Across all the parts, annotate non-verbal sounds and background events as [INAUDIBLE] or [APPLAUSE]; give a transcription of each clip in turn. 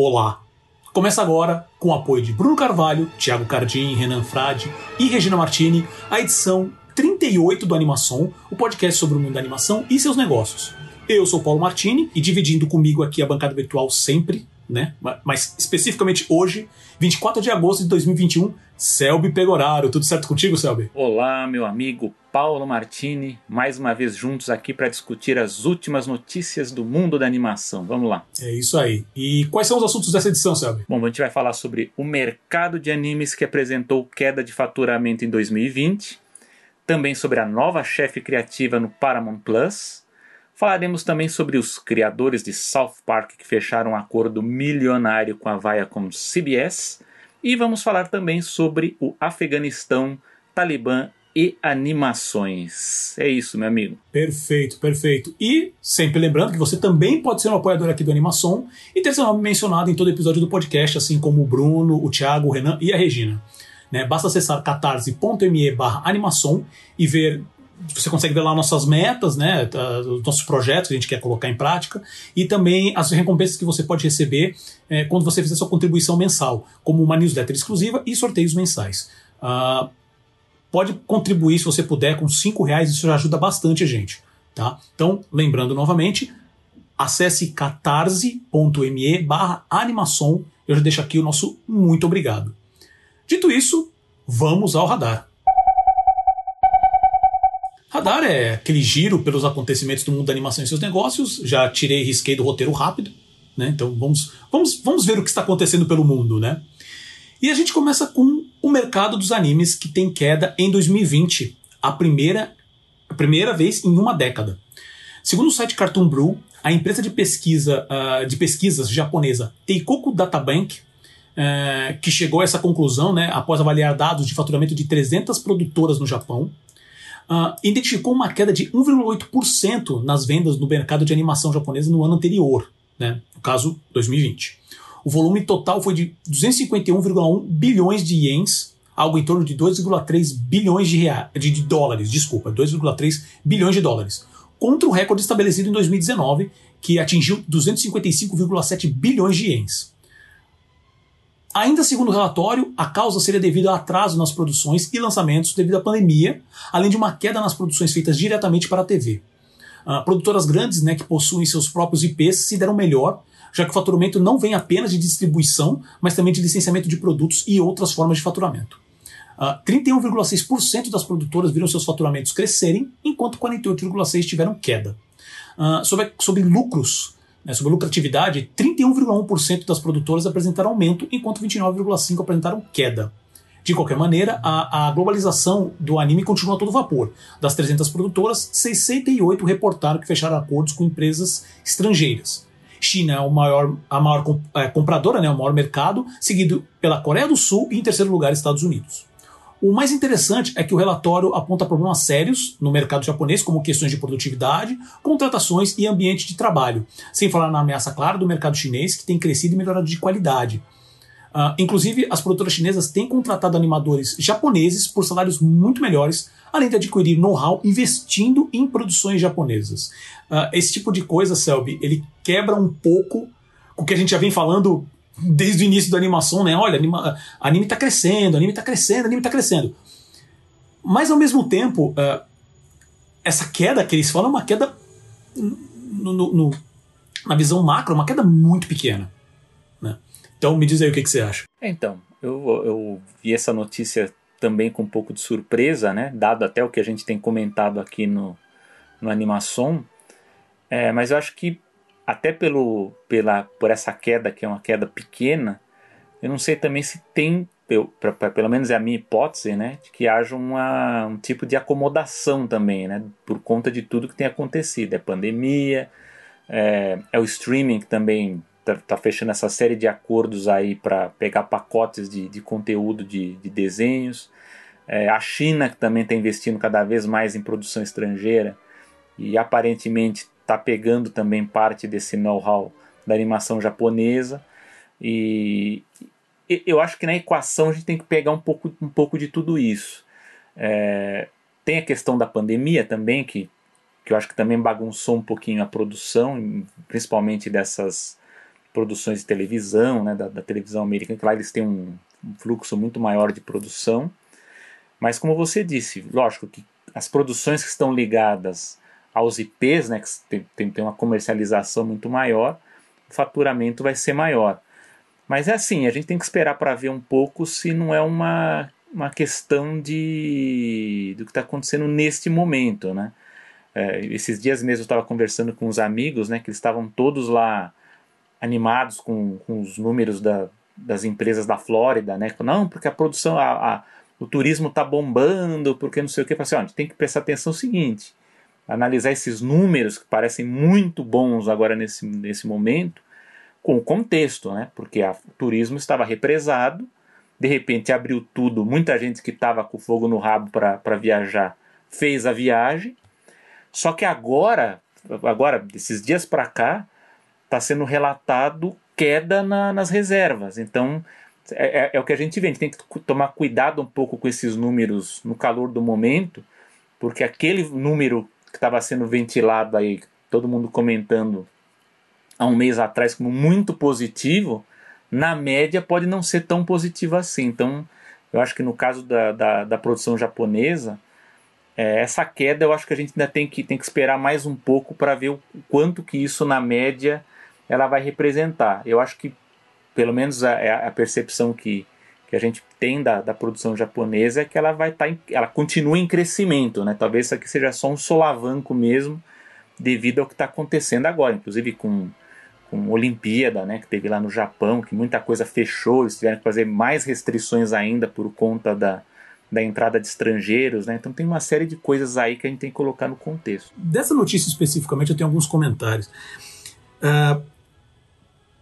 Olá! Começa agora, com o apoio de Bruno Carvalho, Thiago Cardim, Renan Frade e Regina Martini, a edição 38 do Animação, o podcast sobre o mundo da animação e seus negócios. Eu sou Paulo Martini e dividindo comigo aqui a bancada virtual sempre, né? Mas especificamente hoje, 24 de agosto de 2021, Selby Pegoraro. Tudo certo contigo, Selby? Olá, meu amigo Paulo Martini, mais uma vez juntos aqui para discutir as últimas notícias do mundo da animação. Vamos lá. É isso aí. E quais são os assuntos dessa edição, Selby? Bom, a gente vai falar sobre o mercado de animes que apresentou queda de faturamento em 2020, também sobre a nova chefe criativa no Paramount Plus. Falaremos também sobre os criadores de South Park que fecharam um acordo milionário com a Viacom CBS e vamos falar também sobre o Afeganistão, Talibã e animações. É isso, meu amigo. Perfeito, perfeito. E sempre lembrando que você também pode ser um apoiador aqui do Animação e ter seu nome mencionado em todo episódio do podcast, assim como o Bruno, o Thiago, o Renan e a Regina. Né? Basta acessar catarse.me barra animação e ver você consegue ver lá nossas metas, né, tá, os nossos projetos que a gente quer colocar em prática e também as recompensas que você pode receber é, quando você fizer sua contribuição mensal, como uma newsletter exclusiva e sorteios mensais. Uh, pode contribuir se você puder com cinco reais, isso já ajuda bastante a gente, tá? Então, lembrando novamente, acesse catarse.me barra animação, eu já deixo aqui o nosso muito obrigado. Dito isso, vamos ao radar. Radar é aquele giro pelos acontecimentos do mundo da animação e seus negócios. Já tirei e risquei do roteiro rápido, né? Então vamos, vamos, vamos ver o que está acontecendo pelo mundo, né? E a gente começa com o mercado dos animes que tem queda em 2020, a primeira, a primeira vez em uma década. Segundo o site Cartoon Brew, a empresa de pesquisa uh, de pesquisas japonesa Teikoku Databank, uh, que chegou a essa conclusão né, após avaliar dados de faturamento de 300 produtoras no Japão, uh, identificou uma queda de 1,8% nas vendas no mercado de animação japonesa no ano anterior, né, no caso 2020. O volume total foi de 251,1 bilhões de ienes, algo em torno de 2,3 bilhões de, reais, de, de dólares, desculpa, 2,3 bilhões de dólares, contra o recorde estabelecido em 2019, que atingiu 255,7 bilhões de ienes. Ainda segundo o relatório, a causa seria devido a atraso nas produções e lançamentos devido à pandemia, além de uma queda nas produções feitas diretamente para a TV. Uh, ah, produtoras grandes né, que possuem seus próprios IPs se deram melhor, já que o faturamento não vem apenas de distribuição, mas também de licenciamento de produtos e outras formas de faturamento. Uh, 31,6% das produtoras viram seus faturamentos crescerem, enquanto 48,6% tiveram queda. Uh, sobre, sobre lucros, né, sobre lucratividade, 31,1% das produtoras apresentaram aumento, enquanto 29,5% apresentaram queda. De qualquer maneira, a, a, globalização do anime continua a todo vapor. Das 300 produtoras, 68 reportaram que fecharam acordos com empresas estrangeiras. China é o maior, a maior é, compradora, né, o maior mercado, seguido pela Coreia do Sul e, em terceiro lugar, Estados Unidos. O mais interessante é que o relatório aponta problemas sérios no mercado japonês, como questões de produtividade, contratações e ambiente de trabalho, sem falar na ameaça clara do mercado chinês, que tem crescido e melhorado de qualidade. Uh, inclusive, as produtoras chinesas têm contratado animadores japoneses por salários muito melhores, além de adquirir know-how investindo em produções japonesas. Uh, esse tipo de coisa, Selby, ele quebra um pouco o que a gente já vem falando desde o início da animação, né? Olha, anima, anime tá crescendo, anime tá crescendo, anime tá crescendo. Mas ao mesmo tempo, uh, essa queda que eles falam é uma queda no, no, no, na visão macro, uma queda muito pequena. Né? Então me diz aí o que, que você acha. Então, eu, eu vi essa notícia também com um pouco de surpresa, né? Dado até o que a gente tem comentado aqui no, no Animação. É, mas eu acho que até pelo, pela, por essa queda, que é uma queda pequena, eu não sei também se tem, eu, pra, pra, pelo menos é a minha hipótese, né, de que haja uma, um tipo de acomodação também, né, por conta de tudo que tem acontecido. É pandemia, é, é o streaming que também está tá fechando essa série de acordos aí para pegar pacotes de, de conteúdo de, de desenhos. É, a China que também está investindo cada vez mais em produção estrangeira e aparentemente está pegando também parte desse know-how da animação japonesa. E eu acho que na equação a gente tem que pegar um pouco, um pouco de tudo isso. É, tem a questão da pandemia também, que, que eu acho que também bagunçou um pouquinho a produção, principalmente dessas, produções de televisão, né, da, da televisão americana, que lá eles têm um, um fluxo muito maior de produção. Mas como você disse, lógico que as produções que estão ligadas aos IPs, né, que tem, tem, tem uma comercialização muito maior, o faturamento vai ser maior. Mas é assim, a gente tem que esperar para ver um pouco se não é uma, uma questão de do que está acontecendo neste momento, né? É, esses dias mesmo eu estava conversando com os amigos, né, que eles estavam todos lá animados com, com os números da, das empresas da Flórida, né? Não, porque a produção, a, a o turismo está bombando, porque não sei o que. Assim, ó, a gente tem que prestar atenção no seguinte: analisar esses números que parecem muito bons agora nesse, nesse momento, com o contexto, né? Porque o turismo estava represado, de repente abriu tudo, muita gente que estava com fogo no rabo para viajar fez a viagem, só que agora, agora desses dias para cá, está sendo relatado queda na, nas reservas. Então, é, é, é, o que a gente vê, a gente tem que tomar cuidado um pouco com esses números no calor do momento, porque aquele número que estava sendo ventilado aí, todo mundo comentando há um mês atrás como muito positivo, na média pode não ser tão positivo assim. Então, eu acho que no caso da, da, da produção japonesa, é, essa queda eu acho que a gente ainda tem que, tem que esperar mais um pouco para ver o quanto que isso na média ela vai representar. Eu acho que pelo menos a, é a percepção que, que a gente tem da, da produção japonesa é que ela vai estar, tá ela continua em crescimento, né? Talvez isso aqui seja só um solavanco mesmo devido ao que está acontecendo agora, inclusive com com Olimpíada, né, que teve lá no Japão, que muita coisa fechou, eles tiveram que fazer mais restrições ainda por conta da, da entrada de estrangeiros, né? Então tem uma série de coisas aí que a gente tem que colocar no contexto. Dessa notícia especificamente, eu tenho alguns comentários. Uh,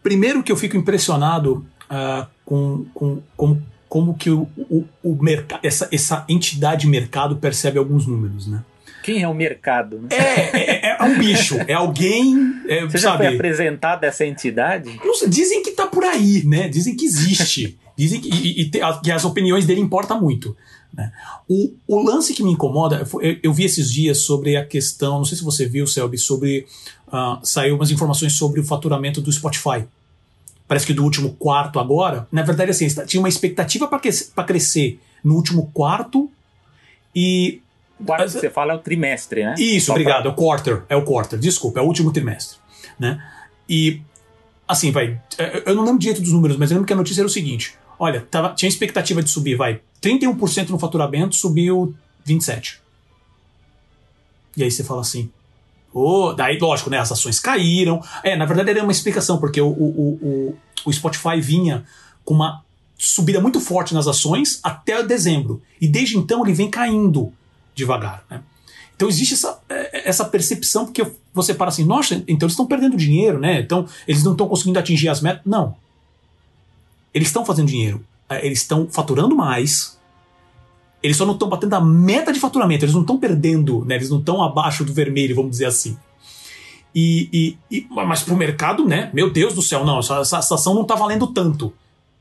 Primeiro que eu fico impressionado uh, com, com, com como que o, o, o mercado, essa, essa entidade mercado percebe alguns números, né? Quem é o mercado? Né? É, é, é, um bicho, é alguém. É, Você já foi apresentado essa entidade? dizem que tá por aí, né? Dizem que existe. [LAUGHS] Dizem que, e, e, que as opiniões dele importam muito. Né? O, o lance que me incomoda, eu, eu, vi esses dias sobre a questão, não sei se você viu, Selby, sobre. Uh, saiu umas informações sobre o faturamento do Spotify parece que do último quarto agora, na verdade, assim, tinha uma expectativa para crescer no último quarto e. Quarto você fala é o trimestre, né? Isso, Só obrigado, pra... é o quarter, é o quarter, desculpa, é o último trimestre, né? E, assim, vai, eu não lembro direito dos números, mas eu lembro que a notícia era o seguinte, olha, tava, tinha expectativa de subir, vai, 31% no faturamento, subiu 27%. E aí você fala assim, Oh, daí, lógico, né? As ações caíram. É, na verdade era uma explicação, porque o, o, o, o Spotify vinha com uma subida muito forte nas ações até dezembro. E desde então ele vem caindo devagar. Né? Então existe essa, é, essa percepção, porque você para assim, nossa, então eles estão perdendo dinheiro, né? Então eles não estão conseguindo atingir as metas. Não. Eles estão fazendo dinheiro. É, eles estão faturando mais, eles só não estão batendo a meta de faturamento, eles não estão perdendo, né? Eles não estão abaixo do vermelho, vamos dizer assim. E, e, e mas para o mercado, né? Meu Deus do céu, não, essa, essa ação não está valendo tanto.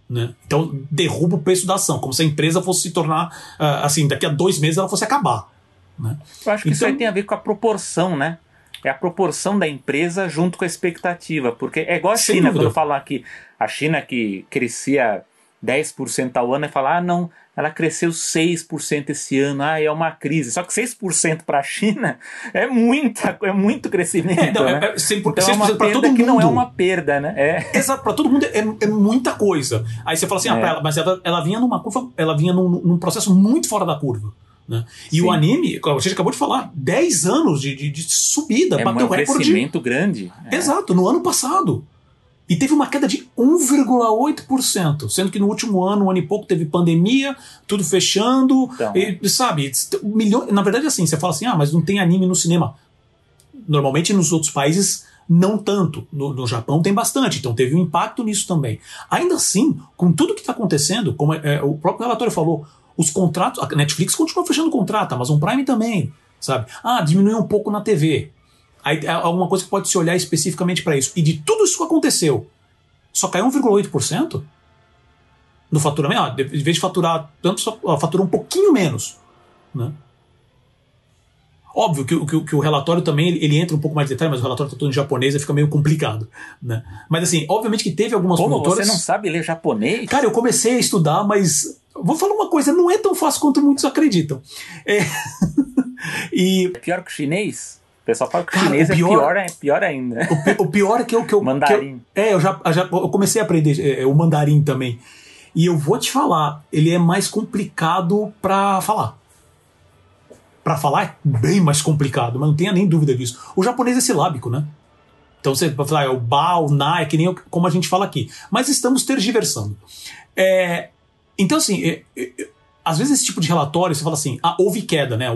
Né? Então derruba o preço da ação, como se a empresa fosse se tornar uh, assim, daqui a dois meses ela fosse acabar. Né? Eu acho que então, isso aí então tem a ver com a proporção, né? É a proporção da empresa junto com a expectativa. Porque é igual a China, quando eu falo aqui, a China que crescia 10% ao ano, e fala, ah, não, ela cresceu 6% esse ano, ah, é uma crise. Só que 6% para a China é muita, é muito crescimento. É, não, é, né? é, 100%, então é uma perda todo que mundo. não é uma perda, né? É. Exato, para todo mundo é, é, muita coisa. Aí você fala assim, ah, é. ela, mas ela, ela vinha numa curva, ela vinha num, num processo muito fora da curva. Né? E Sim. o anime, você acabou de falar, 10 anos de, de, de subida, é bateu um recorde. crescimento grande. É. Exato, no ano passado. E teve uma queda de 1,8%, sendo que no último ano, um ano e pouco, teve pandemia, tudo fechando, então, e, sabe? Milhões, na verdade, assim, você fala assim, ah, mas não tem anime no cinema. Normalmente nos outros países não tanto. No, no Japão tem bastante, então teve um impacto nisso também. Ainda assim, com tudo que está acontecendo, como é, é, o próprio relatório falou, os contratos, a Netflix continua fechando contrato, a Amazon Prime também, sabe? Ah, diminuiu um pouco na TV. Aí é alguma coisa que pode se olhar especificamente para isso. E de tudo isso que aconteceu, só caiu 1,8% no faturamento. Ah, de vez de faturar tanto, só faturou um pouquinho menos. Né? Óbvio que, que, que, o relatório também ele entra um pouco mais de detalhe, mas o relatório está todo em japonês e fica meio complicado. Né? Mas assim, obviamente que teve algumas Como, Você não sabe ler japonês? Cara, eu comecei a estudar, mas. Vou falar uma coisa, não é tão fácil quanto muitos acreditam. É... [LAUGHS] e... É pior que o chinês? O pessoal fala que o Cara, chinês o é pior, é pior, é pior ainda. O, o, pior é que eu. Que eu mandarim. Que eu, é, eu já, já eu comecei a aprender é, o mandarim também. E eu vou te falar, ele é mais complicado para falar para falar é bem mais complicado, mas não tenha nem dúvida disso. O japonês é silábico, né? Então você vai falar, é o ba, o na, é que nem como a gente fala aqui. Mas estamos tergiversando. É, então, assim, é, é, é, às vezes esse tipo de relatório, você fala assim, ah, houve queda, né?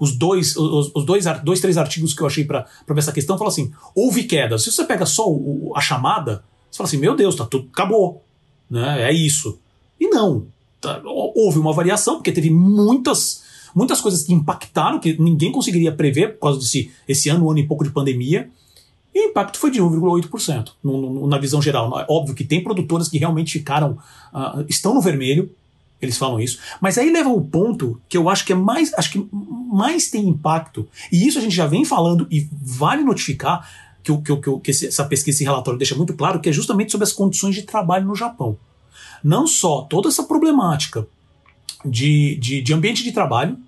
os dois, os, os, dois, dois, três artigos que eu achei para essa questão, fala assim, houve queda. Se você pega só o, a chamada, você fala assim, meu Deus, tá tudo, acabou. Né? É isso. E não. Tá, houve uma variação, porque teve muitas muitas coisas que impactaram, que ninguém conseguiria prever por causa desse esse ano, um ano e pouco de pandemia. E o impacto foi de 1,8% na visão geral. Óbvio que tem produtoras que realmente ficaram, uh, estão no vermelho, eles falam isso. Mas aí leva o ponto que eu acho que é mais, acho que mais tem impacto, e isso a gente já vem falando e vale notificar que, que, que, que essa pesquisa, esse relatório deixa muito claro, que é justamente sobre as condições de trabalho no Japão. Não só toda essa problemática de, de, de ambiente de trabalho,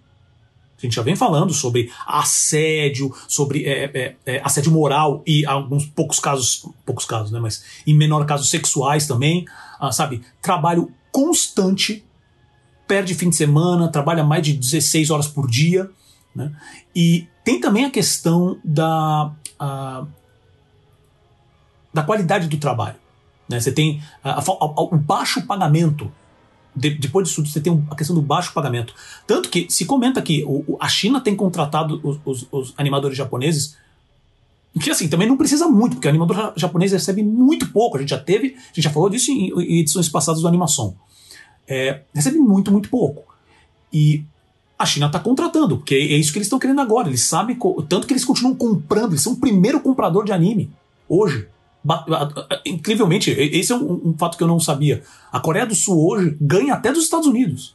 a gente já vem falando sobre assédio, sobre é, é, é, assédio moral e alguns poucos casos, poucos casos, né? Mas em menor casos sexuais também, ah, sabe? Trabalho constante, perde fim de semana, trabalha mais de 16 horas por dia, né? E tem também a questão da, a, da qualidade do trabalho. Né? Você tem o baixo pagamento de, depois disso você tem a questão do baixo pagamento. Tanto que se comenta que o, a China tem contratado os, os, os, animadores japoneses. Que assim, também não precisa muito, porque o animador japonês recebe muito pouco. A gente já teve, a gente já falou disso em edições passadas do Animação. É, recebe muito, muito pouco. E a China está contratando, porque é isso que eles estão querendo agora. Eles sabem, tanto que eles continuam comprando, eles são o primeiro comprador de anime hoje. Incrivelmente, esse é um, um, fato que eu não sabia. A Coreia do Sul hoje ganha até dos Estados Unidos.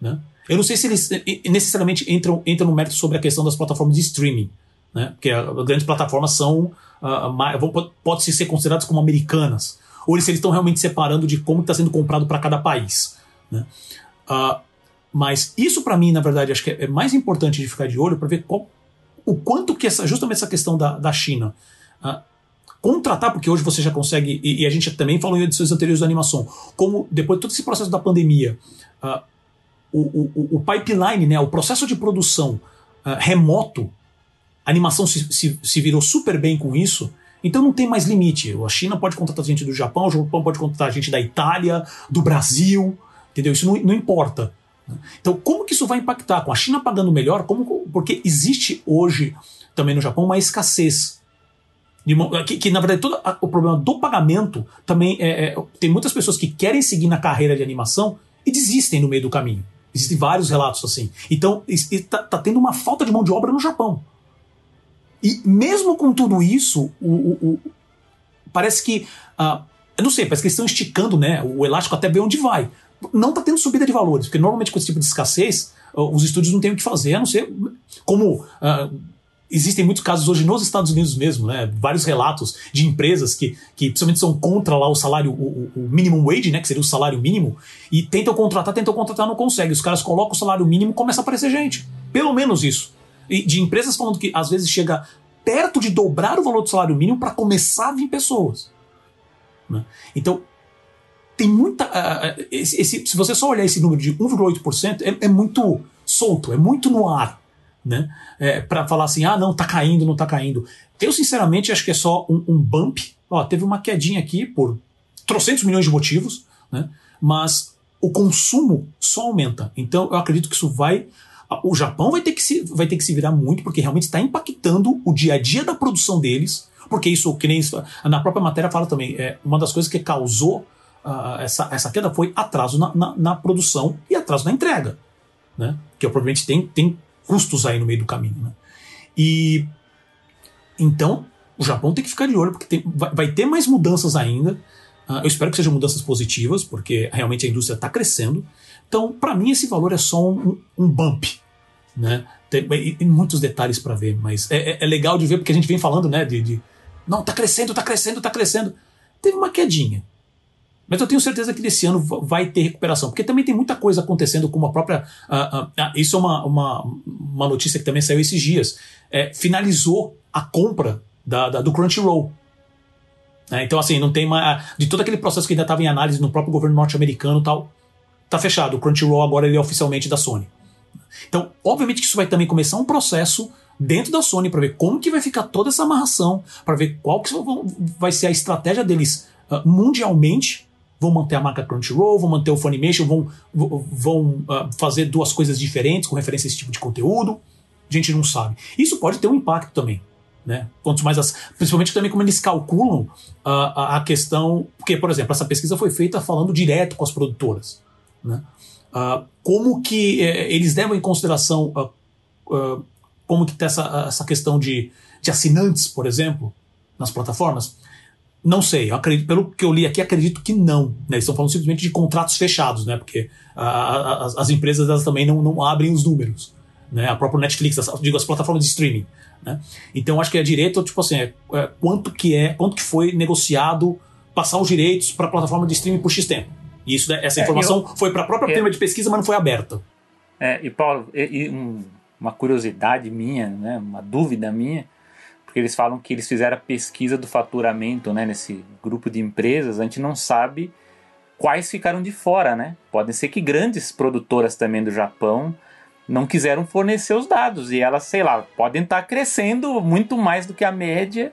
Né? Eu não sei se eles necessariamente entram, entram no mérito sobre a questão das plataformas de streaming. Né? Porque as grandes plataformas são. Uh, pode ser consideradas como americanas. Ou se eles estão realmente separando de como está sendo comprado para cada país. Né? Uh, mas isso, para mim, na verdade, acho que é mais importante de ficar de olho para ver qual, o quanto que essa, justamente essa questão da, da China. Uh, contratar, porque hoje você já consegue, e, e, a gente também falou em edições anteriores da animação, como depois de todo esse processo da pandemia, uh, o, o, o, pipeline, né, o processo de produção uh, remoto, a animação se, se, se, virou super bem com isso, então não tem mais limite. A China pode contratar gente do Japão, o Japão pode contratar gente da Itália, do Brasil, entendeu? Isso não, não importa. Então, como que isso vai impactar? Com a China pagando melhor, como, porque existe hoje também no Japão uma escassez que, que, na verdade todo a, o problema do pagamento também é, é, tem muitas pessoas que querem seguir na carreira de animação e desistem no meio do caminho. Existem vários relatos assim. Então está tá tendo uma falta de mão de obra no Japão. E mesmo com tudo isso, o, o, o parece que uh, eu não sei, parece que eles estão esticando né, o elástico até ver onde vai. Não está tendo subida de valores, porque normalmente com esse tipo de escassez, os estúdios não têm o que fazer, a não ser como uh, existem muitos casos hoje nos Estados Unidos mesmo, né? Vários relatos de empresas que, que principalmente são contra lá o salário, o, o minimum wage, né? Que seria o salário mínimo, e tentam contratar, tentam contratar, não conseguem. Os caras colocam o salário mínimo começa a aparecer gente. Pelo menos isso. E de empresas falando que às vezes chega perto de dobrar o valor do salário mínimo para começar a vir pessoas. Né? Então, tem muita. Uh, esse, esse, se você só olhar esse número de 1,8%, é, é muito solto, é muito no ar né? É, para falar assim, ah, não, tá caindo, não tá caindo. Eu, sinceramente, acho que é só um, um bump. Ó, teve uma quedinha aqui por trocentos milhões de motivos, né? Mas o consumo só aumenta. Então, eu acredito que isso vai. O Japão vai ter que se, vai ter que se virar muito, porque realmente está impactando o dia a dia da produção deles. Porque isso, que nem na própria matéria fala também, é uma das coisas que causou essa, essa queda foi atraso na, na, na, produção e atraso na entrega. Né? Que provavelmente tem, tem custos aí no meio do caminho. Né? E então o Japão tem que ficar de olho, porque tem, vai, vai, ter mais mudanças ainda. Uh, eu espero que sejam mudanças positivas, porque realmente a indústria está crescendo. Então, para mim, esse valor é só um, um bump. né? Tem, tem muitos detalhes para ver, mas é, é, é, legal de ver porque a gente vem falando, né? De, de, não, tá crescendo, tá crescendo, tá crescendo. Teve uma quedinha. Mas eu tenho certeza que nesse ano vai ter recuperação, porque também tem muita coisa acontecendo com a própria. Uh, uh, isso é uma, uma, uma notícia que também saiu esses dias. É, finalizou a compra da, da do Crunchyroll. É, então, assim, não tem mais. De todo aquele processo que ainda estava em análise no próprio governo norte-americano tal, tá fechado. O Crunchyroll agora ele é oficialmente da Sony. Então, obviamente que isso vai também começar um processo dentro da Sony para ver como que vai ficar toda essa amarração, para ver qual que vai ser a estratégia deles uh, mundialmente. Vão manter a marca Crunchyroll, vão manter o Funimation, vão, vão uh, fazer duas coisas diferentes com referência a esse tipo de conteúdo. A gente não sabe. Isso pode ter um impacto também. Né? Quanto mais as, principalmente também como eles calculam uh, a, a questão. Porque, por exemplo, essa pesquisa foi feita falando direto com as produtoras. Né? Uh, como que eh, eles levam em consideração como que está essa, essa questão de, de assinantes, por exemplo, nas plataformas? Não sei, acredito, pelo que eu li aqui, acredito que não. Né? Eles estão falando simplesmente de contratos fechados, né? porque as, as, empresas elas também não, não abrem os números. Né? A própria Netflix, as, digo, as plataformas de streaming. Né? Então acho que é direito, tipo assim, é, é, quanto que é, quanto que foi negociado passar os direitos para a plataforma de streaming por X tempo. E isso, essa é, informação eu, foi para a própria é, tema de pesquisa, mas não foi aberta. É, e Paulo, e, e um, uma curiosidade minha, né, uma dúvida minha, porque eles falam que eles fizeram a pesquisa do faturamento né, nesse grupo de empresas, a gente não sabe quais ficaram de fora, né? Podem ser que grandes produtoras também do Japão não quiseram fornecer os dados e elas, sei lá, podem estar tá crescendo muito mais do que a média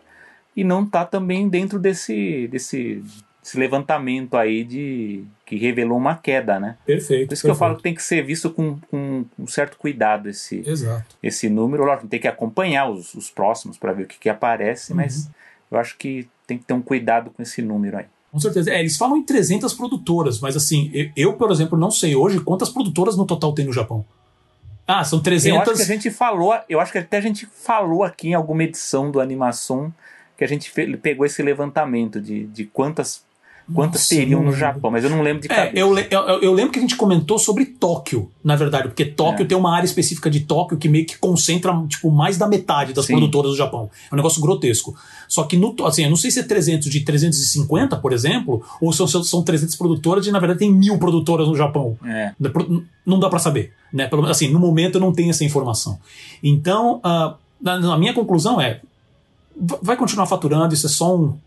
e não tá também dentro desse, desse esse levantamento aí de que revelou uma queda, né? Perfeito. Por isso perfeito. que eu falo que tem que ser visto com, com um certo cuidado esse, Exato. esse número. Lógico, tem que acompanhar os, os próximos para ver o que, que aparece, uhum. mas eu acho que tem que ter um cuidado com esse número aí. Com certeza. É, eles falam em 300 produtoras, mas assim, eu, eu, por exemplo, não sei hoje quantas produtoras no total tem no Japão. Ah, são 300. Eu acho que a gente falou, eu acho que até a gente falou aqui em alguma edição do Animação que a gente pegou esse levantamento de, de quantas quantas Nossa, teriam no Japão, mas eu não lembro de é, eu, eu, eu, lembro que a gente comentou sobre Tóquio, na verdade, porque Tóquio é. tem uma área específica de Tóquio que meio que concentra tipo, mais da metade das Sim. produtoras do Japão. É um negócio grotesco. Só que, no, assim, eu não sei se é 300 de 350, por exemplo, ou são, são 300 produtoras e, na verdade, tem mil produtoras no Japão. É. Não dá para saber. Né? Pelo, assim, no momento eu não tenho essa informação. Então, uh, na, na minha conclusão é, vai continuar faturando, isso é só um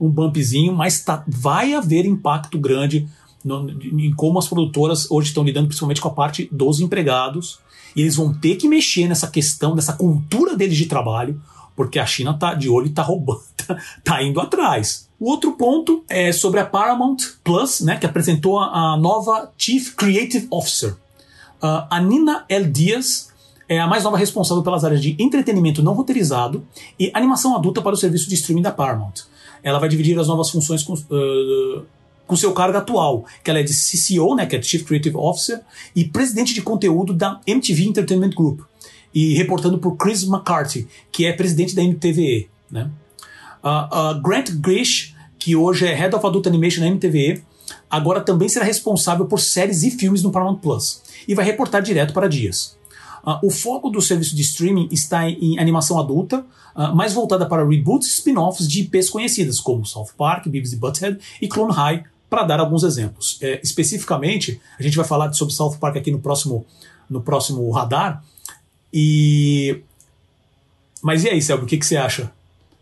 um bumpzinho, mas tá, vai haver impacto grande no, em como as produtoras hoje estão lidando, principalmente com a parte dos empregados. E eles vão ter que mexer nessa questão, nessa cultura deles de trabalho, porque a China tá de olho e tá roubando, [LAUGHS] tá, tá indo atrás. O outro ponto é sobre a Paramount Plus, né, que apresentou a, a nova Chief Creative Officer. Uh, a Nina L. Dias é a mais nova responsável pelas áreas de entretenimento não roteirizado e animação adulta para o serviço de streaming da Paramount ela vai dividir as novas funções com, uh, com seu cargo atual, que ela é de CCO, né, que é Chief Creative Officer, e presidente de conteúdo da MTV Entertainment Group, e reportando por Chris McCarthy, que é presidente da MTVE. Né? Uh, uh, Grant Grish, que hoje é Head of Adult Animation na MTVE, agora também será responsável por séries e filmes no Paramount Plus, e vai reportar direto para Dias. Uh, o foco do serviço de streaming está em animação adulta, uh, mais voltada para reboots e spin-offs de IPs conhecidas, como South Park, Beavis e Butthead e Clone High, para dar alguns exemplos. É, especificamente, a gente vai falar sobre South Park aqui no próximo, no próximo radar. E mas e aí, Selby, o que, que você acha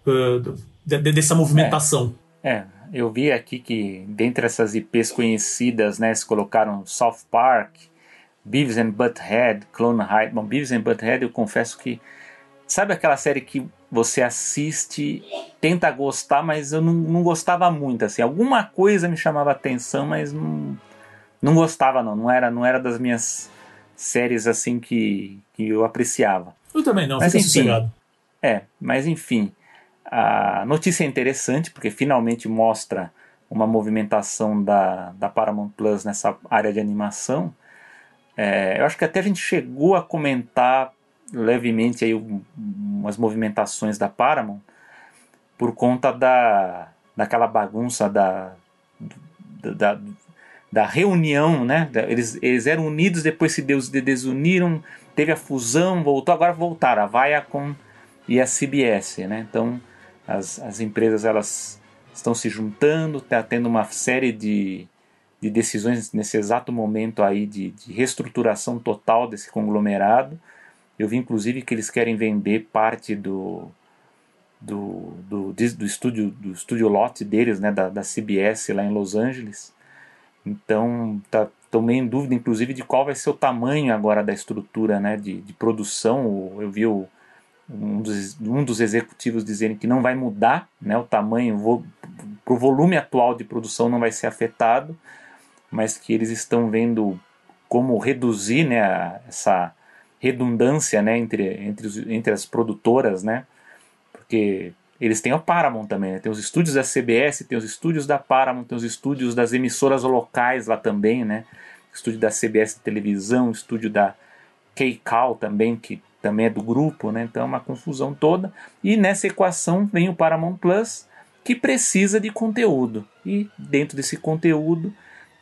uh, de, de, dessa movimentação? É, é, eu vi aqui que dentre essas IPs conhecidas, né, se colocaram South Park, Beavis and Butthead, Clone High. Bom, Beavis and Butthead eu confesso que sabe aquela série que você assiste, tenta gostar, mas eu não, não gostava muito assim. Alguma coisa me chamava atenção, mas não, não gostava não. Não era, não era das minhas séries assim que, que eu apreciava. Eu também não, mas, fica enfim, sossegado. É, mas enfim, a notícia é interessante porque finalmente mostra uma movimentação da, da Paramount Plus nessa área de animação é, eu acho que até a gente chegou a comentar levemente aí umas movimentações da Paramount por conta da daquela bagunça da, da, da reunião, né? Eles, eles eram unidos, depois se Deus desuniram, teve a fusão, voltou, agora voltaram, a Viacom e a CBS, né? Então as, as empresas elas estão se juntando, está tendo uma série de, de decisões nesse exato momento aí de, de reestruturação total desse conglomerado. Eu vi inclusive que eles querem vender parte do, do, do, do estúdio do estúdio lote deles, né, da, da CBS lá em Los Angeles. Então, tá, tomei em dúvida, inclusive, de qual vai ser o tamanho agora da estrutura né, de, de produção. Eu vi o, um, dos, um dos executivos dizendo que não vai mudar né, o tamanho, o volume atual de produção não vai ser afetado, mas que eles estão vendo como reduzir né, essa redundância né, entre, entre, entre as produtoras, né, porque eles têm a Paramount também, né? tem os estúdios da CBS, tem os estúdios da Paramount, tem os estúdios das emissoras locais lá também, né? Estúdio da CBS televisão, estúdio da KCAL também, que também é do grupo, né? Então é uma confusão toda. E nessa equação vem o Paramount Plus, que precisa de conteúdo. E dentro desse conteúdo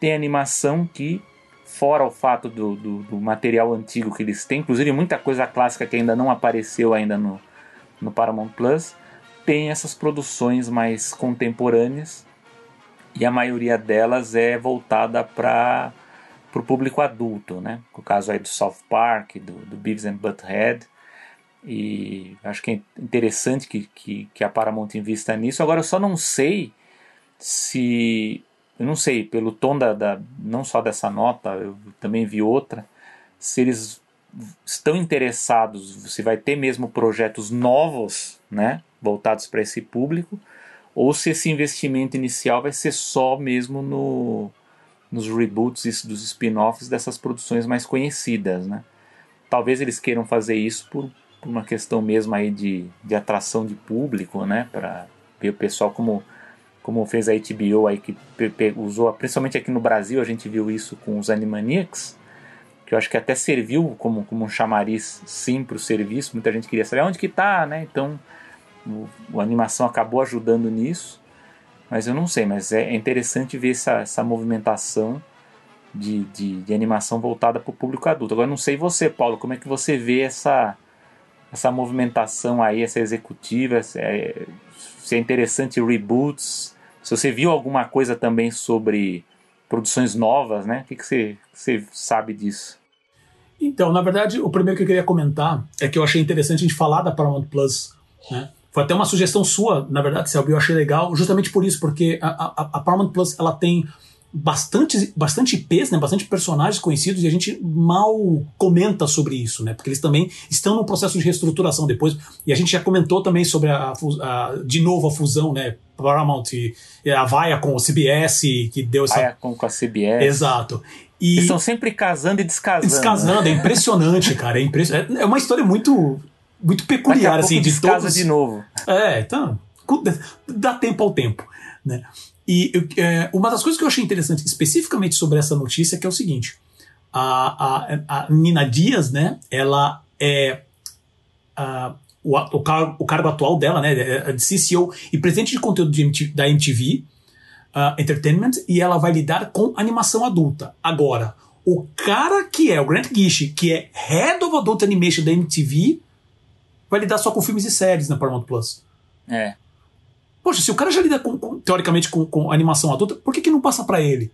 tem animação que, fora o fato do, do, do material antigo que eles têm, inclusive muita coisa clássica que ainda não apareceu ainda no, no Paramount Plus, tem essas produções mais contemporâneas e a maioria delas é voltada para o público adulto, né? O caso aí do South Park, do, do Beavis and Butthead, e acho que é interessante que, que, que a Paramount invista nisso. Agora eu só não sei se eu não sei, pelo tom da, da, não só dessa nota, eu também vi outra, se eles estão interessados, se vai ter mesmo projetos novos, né, voltados para esse público, ou se esse investimento inicial vai ser só mesmo no, nos reboots dos spin-offs dessas produções mais conhecidas, né? Talvez eles queiram fazer isso por, por uma questão mesmo aí de, de atração de público, né? Para ver o pessoal como como fez a HBO aí que usou, principalmente aqui no Brasil a gente viu isso com os Animaniacs, que eu acho que até serviu como, como um chamariz sim para o serviço. Muita gente queria saber onde que tá, né? Então o, a animação acabou ajudando nisso, mas eu não sei, mas é, é interessante ver essa, essa movimentação de, de, de animação voltada para o público adulto. Agora não sei você, Paulo, como é que você vê essa, essa movimentação aí, essa executiva, se é, se é interessante reboots, se você viu alguma coisa também sobre produções novas, né? O que, que você, você sabe disso? Então, na verdade, o primeiro que eu queria comentar é que eu achei interessante a gente falar da Paramount Plus, né? Foi até uma sugestão sua, na verdade, Selby, eu achei legal, justamente por isso, porque a, a, a Paramount Plus ela tem bastante, bastante IPs, né, bastante personagens conhecidos e a gente mal comenta sobre isso, né, porque eles também estão no processo de reestruturação depois e a gente já comentou também sobre a, a de novo a fusão, né, Paramount e a Vaia com o CBS que deu essa Viacom com a CBS. Exato. E Eles estão sempre casando e descasando. Descasando, é impressionante, [LAUGHS] cara, é, impressionante. é uma história muito muito peculiar, assim, de todos. de novo. É, então, dá tempo ao tempo, né? E é, uma das coisas que eu achei interessante especificamente sobre essa notícia é é o seguinte: a, a, a Nina Dias, né? Ela é a, o, o, cargo, o cargo atual dela, né? É de CCO e presidente de conteúdo de da MTV uh, Entertainment e ela vai lidar com animação adulta. Agora, o cara que é o Grant Gish, que é Head of Adult Animation da MTV, vai lidar só com filmes e séries na Paramount Plus. É. Poxa, se o cara já lida com, com, teoricamente com, com, animação adulta, por que, que não passa para ele?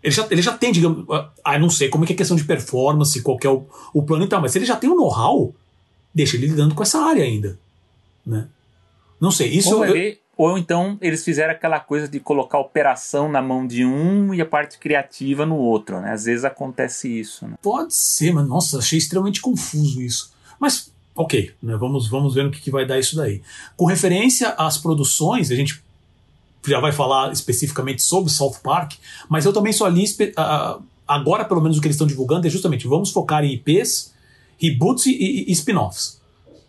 Ele já, ele já tem, digamos. Ah, ah, não sei como é que é questão de performance, qual é o, o plano e tal, mas se ele já tem o um know-how, deixa ele lidando com essa área ainda. Né? Não sei, isso. Ou, eu, ele, ou então eles fizeram aquela coisa de colocar a operação na mão de um e a parte criativa no outro, né? Às vezes acontece isso. Né? Pode ser, mas nossa, achei extremamente confuso isso. Mas ok, né, vamos, vamos ver no que, que vai dar isso daí. Com referência às produções, a gente já vai falar especificamente sobre South Park, mas eu também só li, agora pelo menos o que eles estão divulgando é justamente vamos focar em IPs, reboots e, e, e spin-offs.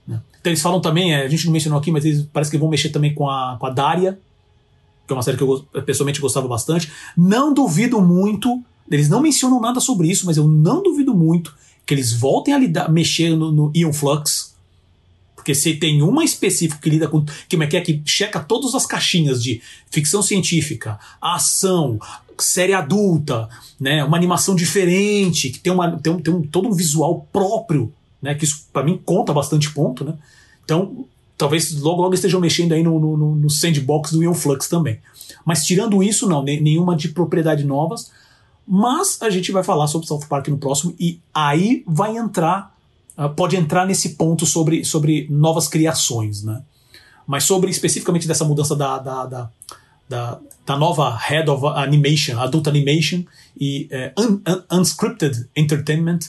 Né? Então eles falam também, é, a gente não mencionou aqui, mas eles parece que vão mexer também com a, com a Daria, que é uma série que eu pessoalmente gostava bastante. Não duvido muito, eles não mencionam nada sobre isso, mas eu não duvido muito que eles voltem a lidar, mexer no, no Ion Flux. Porque se tem uma específica que lida com. Que, é que, checa todas as caixinhas de ficção científica, ação, série adulta, né? Uma animação diferente, que tem, uma, tem, um, tem um, todo um visual próprio, né? Que isso para mim conta bastante ponto, né? Então, talvez logo logo estejam mexendo aí no, no, no sandbox do Ion Flux também. Mas tirando isso, não, nenhuma de propriedade novas. Mas a gente vai falar sobre South Park no próximo e aí vai entrar, uh, pode entrar nesse ponto sobre, sobre novas criações, né? Mas sobre especificamente dessa mudança da, da, da, da, da nova Head of Animation, Adult Animation e é, un, un, Unscripted Entertainment,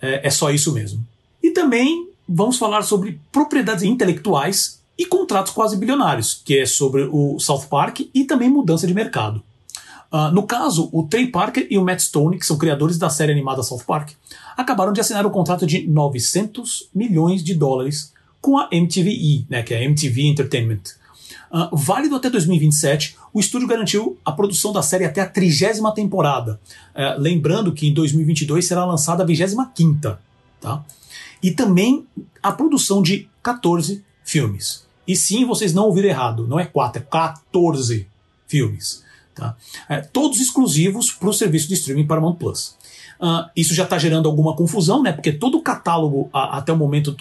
é, é só isso mesmo. E também vamos falar sobre propriedades intelectuais e contratos quase bilionários, que é sobre o South Park e também mudança de mercado. Uh, no caso, o Trey Parker e o Matt Stone, que são criadores da série animada South Park, acabaram de assinar um contrato de 900 milhões de dólares com a MTVE, né, que é a MTV Entertainment. Uh, válido até 2027, o estúdio garantiu a produção da série até a trigésima temporada. Uh, lembrando que em 2022 será lançada a 25 tá? E também a produção de 14 filmes. E sim, vocês não ouviram errado, não é 4, é 14 filmes. Tá? É, todos exclusivos para o serviço de streaming Paramount Plus. Uh, isso já está gerando alguma confusão, né? Porque todo o catálogo a, até o momento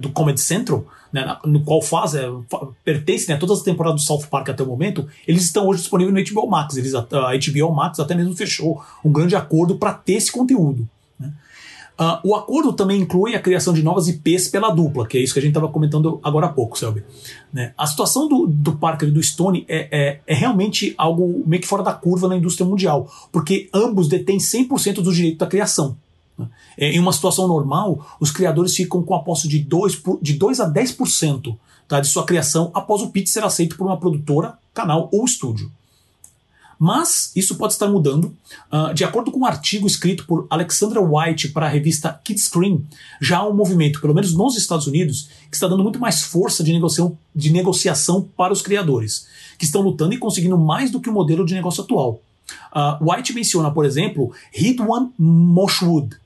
do Comedy Central, né, no qual faz, é, pertence né, todas as temporadas do South Park até o momento, eles estão hoje disponíveis no HBO Max. Eles, a HBO Max até mesmo fechou um grande acordo para ter esse conteúdo. Uh, o acordo também inclui a criação de novas IPs pela dupla, que é isso que a gente estava comentando agora há pouco, Selby. Né? A situação do, do Parker e do Stone é, é, é, realmente algo meio que fora da curva na indústria mundial, porque ambos detêm 100% do direito da criação. Né? É, em uma situação normal, os criadores ficam com a posse de 2, de 2 a 10% tá, de sua criação após o pitch ser aceito por uma produtora, canal ou estúdio. Mas isso pode estar mudando. Uh, de acordo com um artigo escrito por Alexandra White para a revista Kidscreen, já há um movimento, pelo menos nos Estados Unidos, que está dando muito mais força de negociação, de negociação para os criadores, que estão lutando e conseguindo mais do que o modelo de negócio atual. Uh, White menciona, por exemplo, Ridwan Moshwood,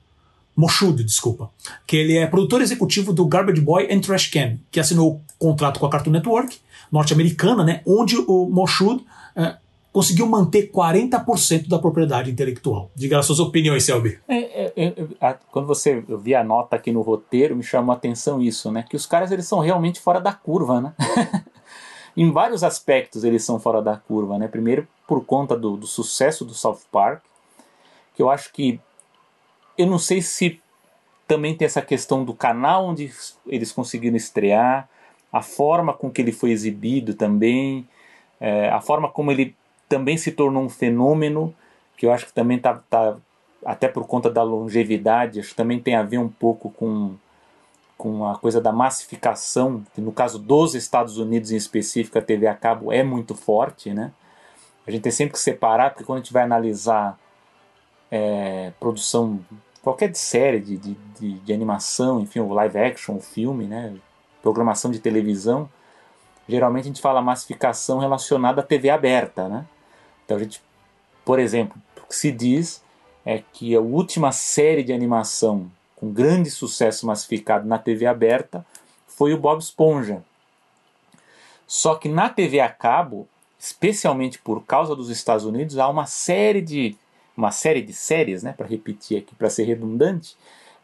Moshud, desculpa, que ele é produtor executivo do Garbage Boy and Trash Can, que assinou contrato com a Cartoon Network norte-americana, né, onde o Moshud uh, conseguiu manter 40% da propriedade intelectual. Diga as suas opiniões, Selby. É, é, é, quando você eu vi a nota aqui no roteiro, me chamou a atenção isso, né? Que os caras eles são realmente fora da curva, né? [LAUGHS] em vários aspectos eles são fora da curva, né? Primeiro por conta do, do sucesso do South Park, que eu acho que eu não sei se também tem essa questão do canal onde eles conseguiram estrear, a forma com que ele foi exibido também, é, a forma como ele também se tornou um fenômeno que eu acho que também está tá, até por conta da longevidade, acho que também tem a ver um pouco com, com a coisa da massificação, que no caso dos Estados Unidos em específico, a TV a cabo é muito forte, né? A gente tem sempre que separar, porque quando a gente vai analisar é, produção, qualquer série de, de, de, de animação, enfim, o live action, o filme, né? Programação de televisão, geralmente a gente fala massificação relacionada à TV aberta, né? Então a gente, por exemplo, o que se diz é que a última série de animação com grande sucesso massificado na TV aberta foi o Bob Esponja. Só que na TV a cabo, especialmente por causa dos Estados Unidos, há uma série de uma série de séries, né, para repetir aqui, para ser redundante,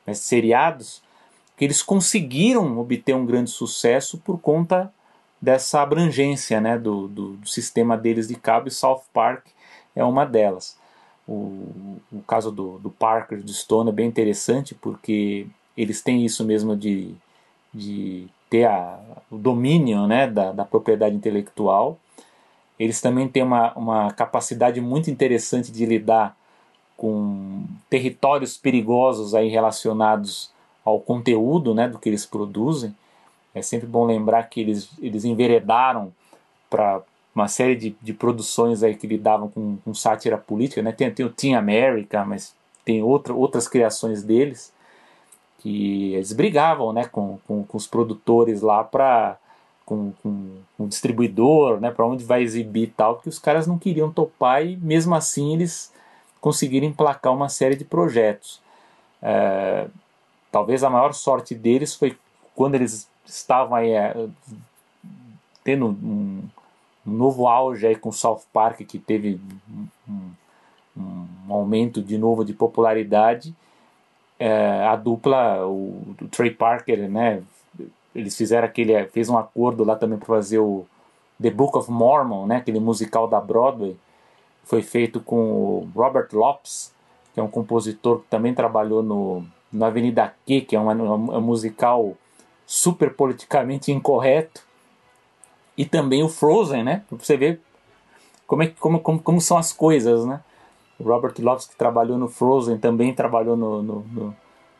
mas seriados que eles conseguiram obter um grande sucesso por conta dessa abrangência né, do, do, do, sistema deles de cabo e South Park é uma delas. O, o caso do, do Parker do Stone é bem interessante porque eles têm isso mesmo de, de ter a, o domínio né, da, da propriedade intelectual. Eles também têm uma, uma capacidade muito interessante de lidar com territórios perigosos aí relacionados ao conteúdo né, do que eles produzem. É sempre bom lembrar que eles, eles enveredaram para uma série de, de produções aí que lidavam com, com sátira política, né? Tem, tem o Team America, mas tem outra, outras criações deles que eles brigavam, né, com, com, com os produtores lá para com, com, o distribuidor, né, para onde vai exibir e tal, que os caras não queriam topar e mesmo assim eles conseguiram emplacar uma série de projetos. É, talvez a maior sorte deles foi quando eles estavam aí é, tendo um, um, novo auge aí com South Park, que teve um, um aumento de novo de popularidade, é, a dupla, o, o, Trey Parker, né, eles fizeram aquele, fez um acordo lá também para fazer o The Book of Mormon, né, aquele musical da Broadway, foi feito com o Robert Lopes, que é um compositor que também trabalhou no, no Avenida Q, que é um, um musical super politicamente incorreto, e também o Frozen, né, para você ver como, é, como, como, como são as coisas, né. Robert Lopes, que trabalhou no Frozen, também trabalhou no, no, no,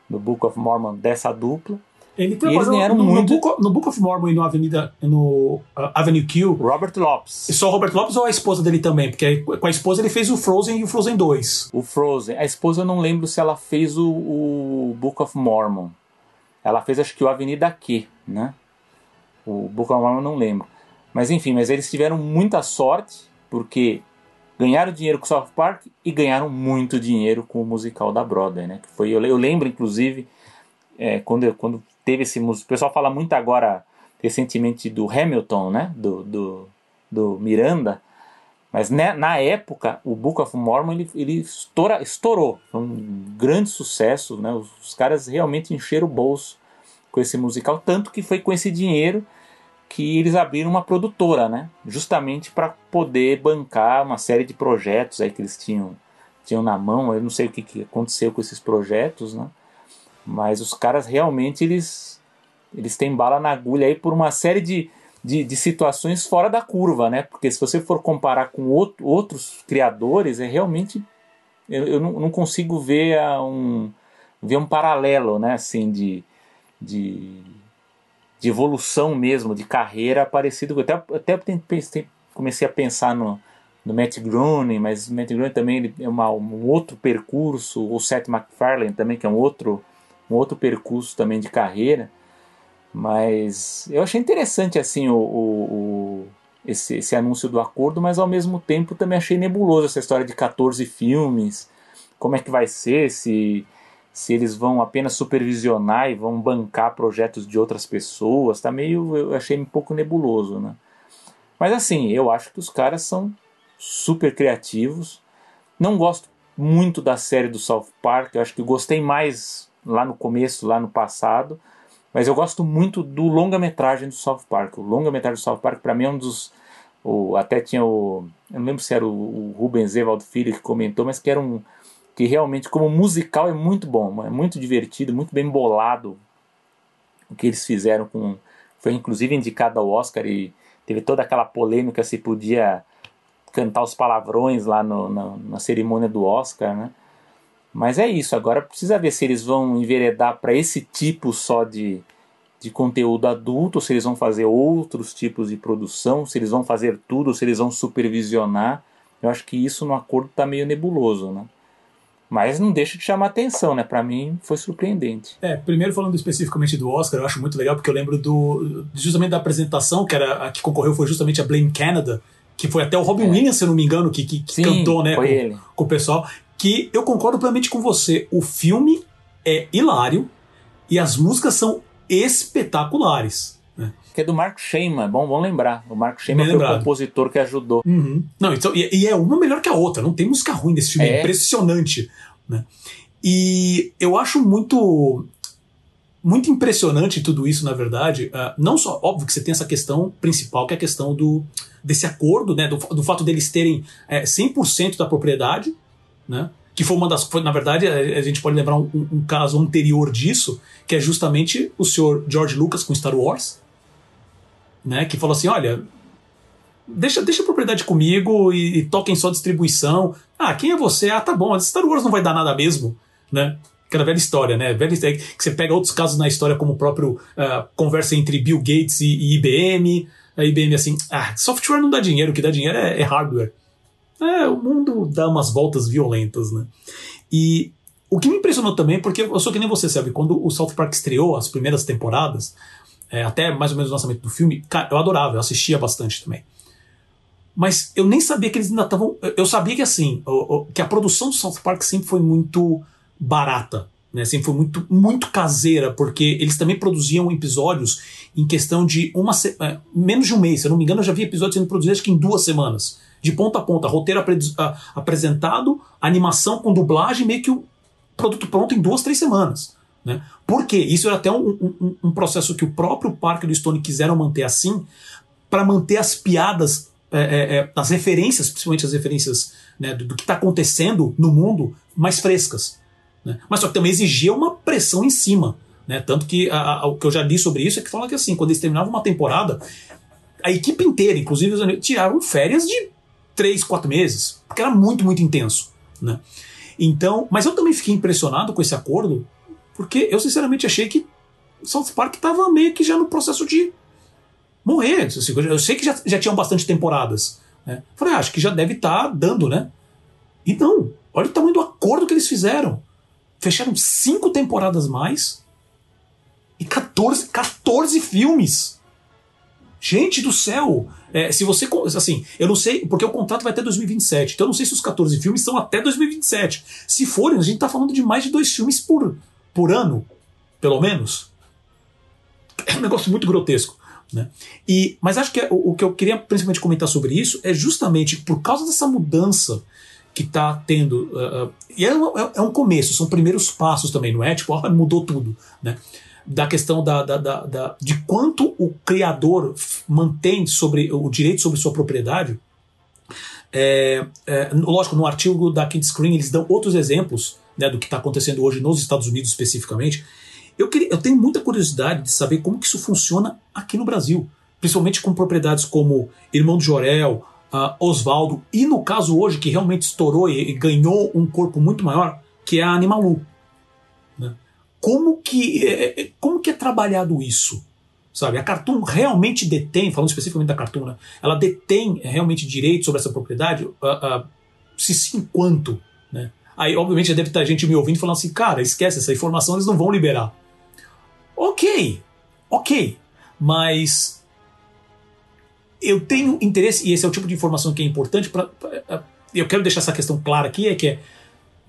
no Book of Mormon dessa dupla. Ele trabalhou no, muito... no, Book, no Book of Mormon e no, Avenida, no uh, Avenue Q. Robert Lopes. E só o Robert Lopes ou a esposa dele também? Porque com a esposa ele fez o Frozen e o Frozen 2. O Frozen. A esposa eu não lembro se ela fez o, o Book of Mormon. Ela fez acho que o Avenida Q, né? O Mormon eu não lembro. Mas enfim, mas eles tiveram muita sorte, porque ganharam dinheiro com o South Park e ganharam muito dinheiro com o musical da Broadway, né? Que foi, eu, eu lembro, inclusive, é, quando, quando teve esse. O pessoal fala muito agora, recentemente, do Hamilton, né? Do, do, do Miranda. Mas né, na época, o Book of Mormon ele, ele estoura, estourou. Foi um grande sucesso. Né? Os, os caras realmente encheram o bolso com esse musical. Tanto que foi com esse dinheiro que eles abriram uma produtora, né? Justamente para poder bancar uma série de projetos aí que eles tinham, tinham na mão. Eu não sei o que, que aconteceu com esses projetos, né? Mas os caras realmente eles, eles têm bala na agulha aí por uma série de, de, de situações fora da curva, né? Porque se você for comparar com outro, outros criadores, é realmente eu, eu não, não, consigo ver um ver um paralelo, né? Assim de, de de evolução mesmo, de carreira parecido. Até, até pensei, comecei a pensar no, no Matt Groening, mas o Matt Groening também é uma, um outro percurso, o Seth MacFarlane também, que é um outro, um outro percurso também de carreira. Mas eu achei interessante assim o, o, o esse, esse anúncio do acordo, mas ao mesmo tempo também achei nebuloso essa história de 14 filmes. Como é que vai ser? Se se eles vão apenas supervisionar e vão bancar projetos de outras pessoas, tá meio, eu achei um pouco nebuloso, né? Mas assim, eu acho que os caras são super criativos. Não gosto muito da série do South Park, eu acho que gostei mais lá no começo, lá no passado, mas eu gosto muito do longa-metragem do South Park. O longa-metragem do South Park para mim é um dos o, até tinha o eu não lembro se era o, o Rubens Evald Filho que comentou, mas que era um que realmente como musical é muito bom, é muito divertido, muito bem bolado o que eles fizeram com foi inclusive indicado ao Oscar e teve toda aquela polêmica se podia cantar os palavrões lá no, na, na cerimônia do Oscar, né? Mas é isso, agora precisa ver se eles vão enveredar para esse tipo só de, de conteúdo adulto, se eles vão fazer outros tipos de produção, se eles vão fazer tudo, se eles vão supervisionar. Eu acho que isso no acordo está meio nebuloso, né? Mas não deixa de chamar atenção, né? Para mim foi surpreendente. É, primeiro falando especificamente do Oscar, eu acho muito legal porque eu lembro do justamente da apresentação que era a que concorreu foi justamente a Blame Canada, que foi até o Robin é. Williams, se eu não me engano, que, que, que Sim, cantou, né, com, com, o pessoal. Que eu concordo plenamente com você. O filme é hilário e as músicas são espetaculares que é do Mark Sheyman, bom, vamos lembrar. O Mark Sheyman foi o compositor que ajudou. Uhum. Não, então, e, e, é uma melhor que a outra, não tem música ruim nesse filme, é, é impressionante. Né? E eu acho muito muito impressionante tudo isso, na verdade. Uh, não só, óbvio que você tem essa questão principal, que é a questão do, desse acordo, né? Do, do fato deles terem é, 100% da propriedade, né? Que foi uma das. Foi, na verdade, a, a, gente pode lembrar um, um, caso anterior disso, que é justamente o senhor George Lucas com Star Wars, né, que falou assim: olha, deixa, deixa a propriedade comigo e, e toquem só distribuição. Ah, quem é você? Ah, tá bom, Star Wars não vai dar nada mesmo, né? Aquela velha história, né? Velha história, que você pega outros casos na história, como o próprio uh, conversa entre Bill Gates e, e, IBM. A IBM assim, ah, software não dá dinheiro, o que dá dinheiro é, é hardware. É, o mundo dá umas voltas violentas, né? E o que me impressionou também, porque eu sou que nem você, sabe, quando o South Park estreou as primeiras temporadas, é, até mais ou menos o lançamento do filme, cara, eu adorava, eu assistia bastante também. Mas eu nem sabia que eles ainda estavam. Eu sabia que assim, que a produção do South Park sempre foi muito barata, né? Sempre foi muito, muito caseira, porque eles também produziam episódios em questão de uma é, menos de um mês. Se eu não me engano, eu já vi episódios sendo produzidos acho que em duas semanas. De ponta a ponta, roteiro apre apresentado, animação com dublagem, meio que o produto pronto em duas, três semanas. Né? Por quê? Isso era até um, um, um processo que o próprio Parque do Stone quiseram manter assim, para manter as piadas, é, é, é, as referências, principalmente as referências né, do, do, que está acontecendo no mundo, mais frescas. Né? Mas só que também exigia uma pressão em cima. Né? Tanto que a, a, o que eu já li sobre isso é que fala que assim, quando eles terminavam uma temporada, a equipe inteira, inclusive os tiraram férias de três, quatro meses, porque era muito, muito intenso. Né? Então, mas eu também fiquei impressionado com esse acordo, porque eu sinceramente achei que South Park estava meio que já no processo de morrer. Eu sei que já, já tinham bastante temporadas. Né? Falei, ah, acho que já deve estar tá dando, né? E não, olha o tamanho do acordo que eles fizeram. Fecharam cinco temporadas mais e 14, 14 filmes. Gente do céu! É, se você. Assim, eu não sei, porque o contrato vai até 2027. Então eu não sei se os 14 filmes são até 2027. Se forem, a gente tá falando de mais de dois filmes por, por ano, pelo menos. É um negócio muito grotesco. Né? E, mas acho que é, o, o, que eu queria principalmente comentar sobre isso é justamente por causa dessa mudança que está tendo. Uh, uh, e é, é, é, um começo, são primeiros passos também, não é? Tipo, oh, mudou tudo. Né? Da questão da, da, da, da, de quanto o criador mantém sobre o direito sobre sua propriedade. É, é, lógico, no artigo da Kid Screen eles dão outros exemplos né, do que está acontecendo hoje nos Estados Unidos especificamente. Eu, queria, eu tenho muita curiosidade de saber como que isso funciona aqui no Brasil, principalmente com propriedades como Irmão de Jorel, uh, Oswaldo e no caso hoje que realmente estourou e, e ganhou um corpo muito maior, que é a Animalu como que é, é, como que é trabalhado isso? Sabe, a Cartoon realmente detém, falando especificamente da Cartoon, né, ela detém realmente direito sobre essa propriedade? Uh, uh, se sim, quanto? Né? Aí, obviamente, já deve estar gente me ouvindo falando assim, cara, esquece, essa informação eles não vão liberar. Ok, ok, mas eu tenho interesse, e esse é o tipo de informação que é importante para. Eu quero deixar essa questão clara aqui, é que é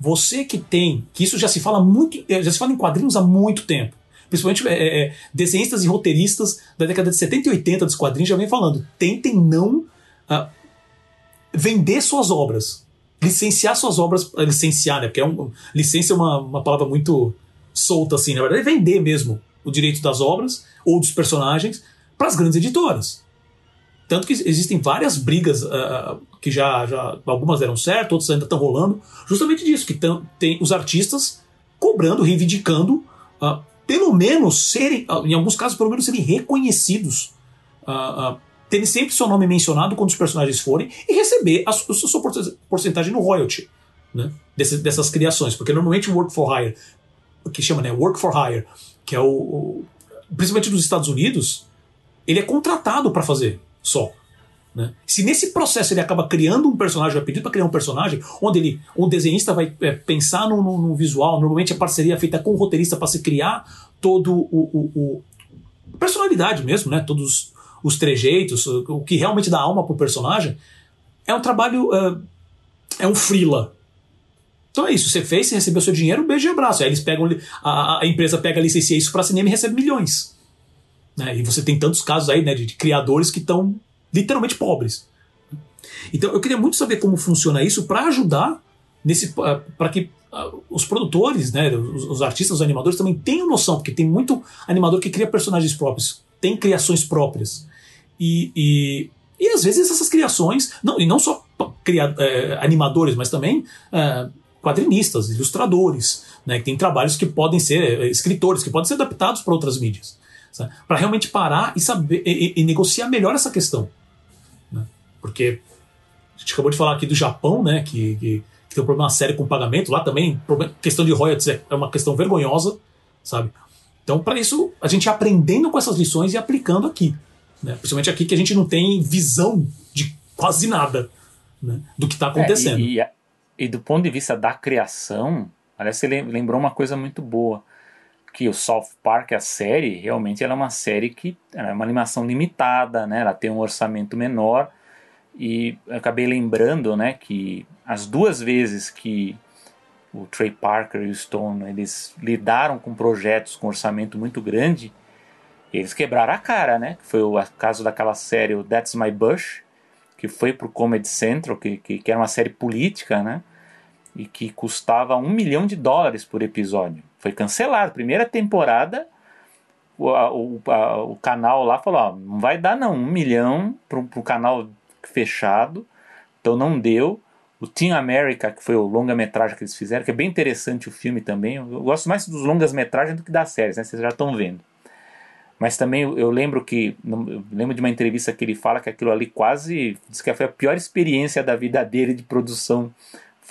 você que tem, que isso já se fala muito, eh, já se fala em quadrinhos há muito tempo. Principalmente é, é, desenhistas e roteiristas da década de 70 e 80 dos quadrinhos já vem falando. Tentem não uh, vender suas obras. Licenciar suas obras. Licenciar, né? Porque é um, licença é uma, uma palavra muito solta, assim. Na verdade, é vender mesmo o direito das obras ou dos personagens para as grandes editoras. Tanto que existem várias brigas uh, que já, já algumas deram certo, outras ainda estão rolando, justamente disso, que tão, tem os artistas cobrando, reivindicando, uh, pelo menos serem, uh, em alguns casos, pelo menos serem reconhecidos, terem sempre seu nome mencionado quando os personagens forem e receber a, a sua porcentagem no royalty né, dessas, dessas criações, porque normalmente o work for hire, que chama, né, work for hire, que é o, o principalmente nos Estados Unidos, ele é contratado para fazer só. Né? Se nesse processo ele acaba criando um personagem, vai pedir para criar um personagem, onde ele, o desenhista vai é, pensar no, no, no, visual, normalmente a parceria é feita com o roteirista para se criar todo o, o, o, personalidade mesmo, né? Todos os trejeitos, o, que realmente dá alma pro personagem, é um trabalho, é, é um freela. Então é isso, você fez, você recebeu seu dinheiro, um beijo e abraço. Aí eles pegam, a, a empresa pega, licencia isso para cinema e recebe milhões. Né? E você tem tantos casos aí né, de, de criadores que estão literalmente pobres. Então eu queria muito saber como funciona isso para ajudar nesse para que uh, os produtores, né, os, os, artistas, os animadores também tenham noção, porque tem muito animador que cria personagens próprios, tem criações próprias. E, e, e às vezes essas criações, não, e não só cria, é, animadores, mas também é, quadrinistas, ilustradores, né, que tem trabalhos que podem ser, é, escritores, que podem ser adaptados para outras mídias para realmente parar e saber e, e, negociar melhor essa questão. Porque a gente acabou de falar aqui do Japão, né, que, que, que tem um problema sério com o pagamento. Lá também, questão de royalties é, é uma questão vergonhosa, sabe? Então, para isso, a gente aprendendo com essas lições e aplicando aqui. Né? Principalmente aqui que a gente não tem visão de quase nada né? do que está acontecendo. É, e, e, e, do ponto de vista da criação, aliás, você lembrou uma coisa muito boa que o South Park, a série, realmente ela é uma série que é uma animação limitada, né? Ela tem um orçamento menor e acabei lembrando, né, que as duas vezes que o Trey Parker e o Stone eles lidaram com projetos com orçamento muito grande, eles quebraram a cara, né? Foi o caso daquela série o That's My Bush, que foi pro Comedy Central, que, que, que era uma série política, né? E que custava um milhão de dólares por episódio. Foi cancelado. Primeira temporada, o, o, a, o canal lá falou: ó, não vai dar não, um milhão pro, pro canal fechado. Então não deu. O Team America, que foi o longa-metragem que eles fizeram, que é bem interessante o filme também. Eu gosto mais dos longas-metragens do que das séries, né? Vocês já estão vendo. Mas também eu lembro que eu lembro de uma entrevista que ele fala que aquilo ali quase diz que foi a pior experiência da vida dele de produção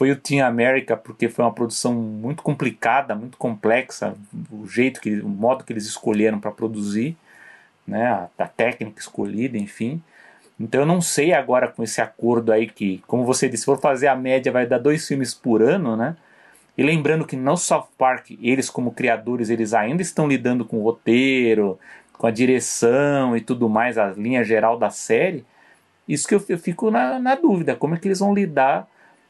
foi o Team America porque foi uma produção muito complicada, muito complexa, o jeito que o modo que eles escolheram para produzir, né, a, a, técnica escolhida, enfim. Então eu não sei agora com esse acordo aí que, como você disse, se for fazer a média vai dar dois filmes por ano, né? E lembrando que no South Park, eles como criadores, eles ainda estão lidando com o roteiro, com a direção e tudo mais, a linha geral da série. Isso que eu, fico na, na dúvida, como é que eles vão lidar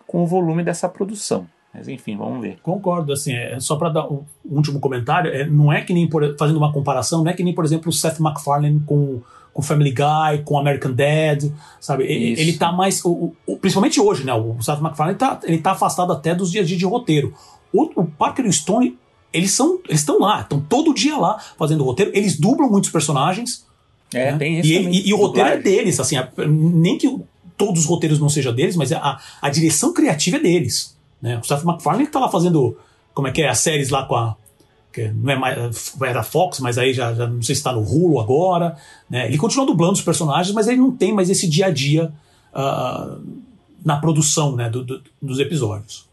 com o volume dessa produção. Mas enfim, vamos ver. Concordo, assim, é, só para dar um último comentário, é, não é que nem, por, fazendo uma comparação, não é que nem, por exemplo, o Seth MacFarlane com com Family Guy, com American Dad, sabe? Isso. Ele tá mais. O, o, principalmente hoje, né? O Seth MacFarlane tá, ele tá afastado até dos dias a dia de roteiro. O, o Parker e o Stone, eles são. Eles estão lá, estão todo dia lá fazendo roteiro. Eles dublam muitos personagens. É, né? tem isso. E, e, e o roteiro é deles, assim, nem que todos os roteiros não sejam deles, mas a, a direção criativa é deles. Né? O Seth MacFarlane tá lá fazendo. Como é que é? As séries lá com a que não é mais, era Fox, mas aí já, já não sei se está no Hulu agora. Né? Ele continua dublando os personagens, mas ele não tem mais esse dia a dia uh, na produção né, do, do, dos episódios.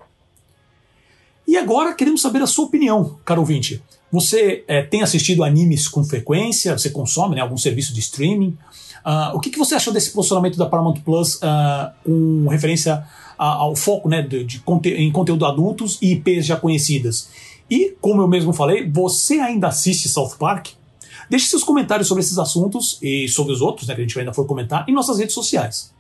E agora queremos saber a sua opinião, caro ouvinte. Você é, tem assistido animes com frequência? Você consome né, algum serviço de streaming? Uh, o que, que, você achou desse posicionamento da Paramount Plus uh, com referência ao foco né, de, de conte em conteúdo adultos e IPs já conhecidas? E, como eu mesmo falei, você ainda assiste South Park? Deixe seus comentários sobre esses assuntos e sobre os outros, né, que a gente ainda for comentar, em nossas redes sociais.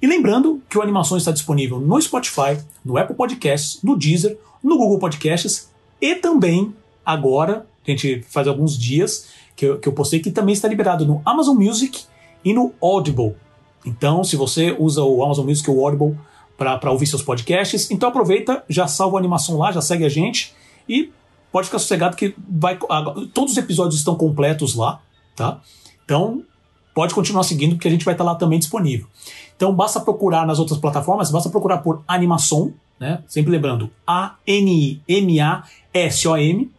E lembrando que o Animação está disponível no Spotify, no Apple Podcasts, no Deezer, no Google Podcasts e também agora, a gente faz alguns dias que eu, que eu postei, que também está liberado no Amazon Music e no Audible. Então, se você usa o Amazon Music ou o Audible, para ouvir seus podcasts. Então aproveita, já salva a animação lá, já segue a gente e pode ficar sossegado que vai, todos os episódios estão completos lá, tá? Então pode continuar seguindo porque a gente vai estar tá lá também disponível. Então basta procurar nas outras plataformas, basta procurar por animação, né? Sempre lembrando A N I M A S O M.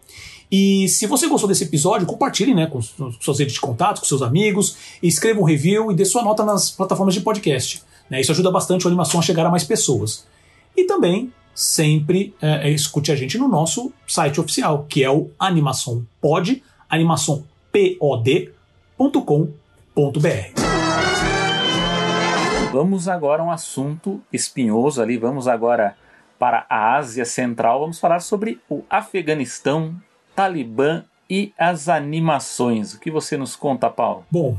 E se você gostou desse episódio, compartilhe né, com suas redes de contato, com seus amigos, escreva um review e dê sua nota nas plataformas de podcast. Né? Isso ajuda bastante a animação a chegar a mais pessoas. E também sempre é, é escute a gente no nosso site oficial, que é o animaçãopod, animaçãopod.com.br. Vamos agora a um assunto espinhoso ali, vamos agora para a Ásia Central, vamos falar sobre o Afeganistão, Talibã e as animações. O que você nos conta, Paulo? Bom,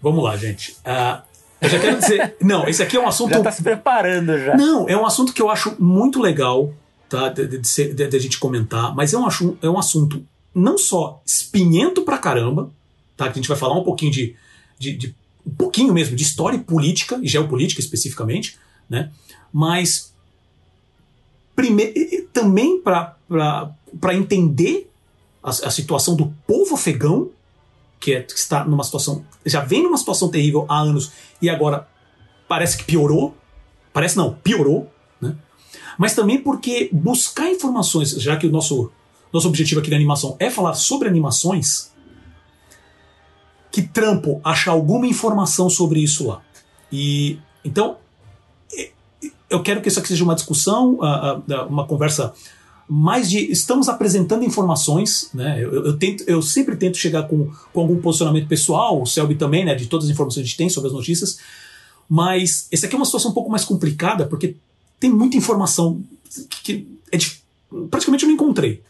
vamos lá, gente. Uh, eu já quero dizer. Não, esse aqui é um assunto. Já tá se preparando já. Não, é um assunto que eu acho muito legal, tá? De, de, de, de a gente comentar, mas é um, é um assunto não só espinhento pra caramba, tá? Que a gente vai falar um pouquinho de, de, de um pouquinho mesmo de história e política, e geopolítica especificamente, né? Mas prime, também para entender a, a situação do povo afegão que, é, que está numa situação. Já vem numa situação terrível há anos e agora parece que piorou. Parece não, piorou. Né? Mas também porque buscar informações, já que o nosso, nosso objetivo aqui da animação é falar sobre animações, que trampo achar alguma informação sobre isso lá. E então eu quero que isso aqui seja uma discussão, uma conversa mais de estamos apresentando informações, né? Eu, eu, tento, eu sempre tento chegar com, com algum posicionamento pessoal, o Selby também, né? De todas as informações que a gente tem sobre as notícias. Mas esse aqui é uma situação um pouco mais complicada, porque tem muita informação que é de, praticamente eu não encontrei.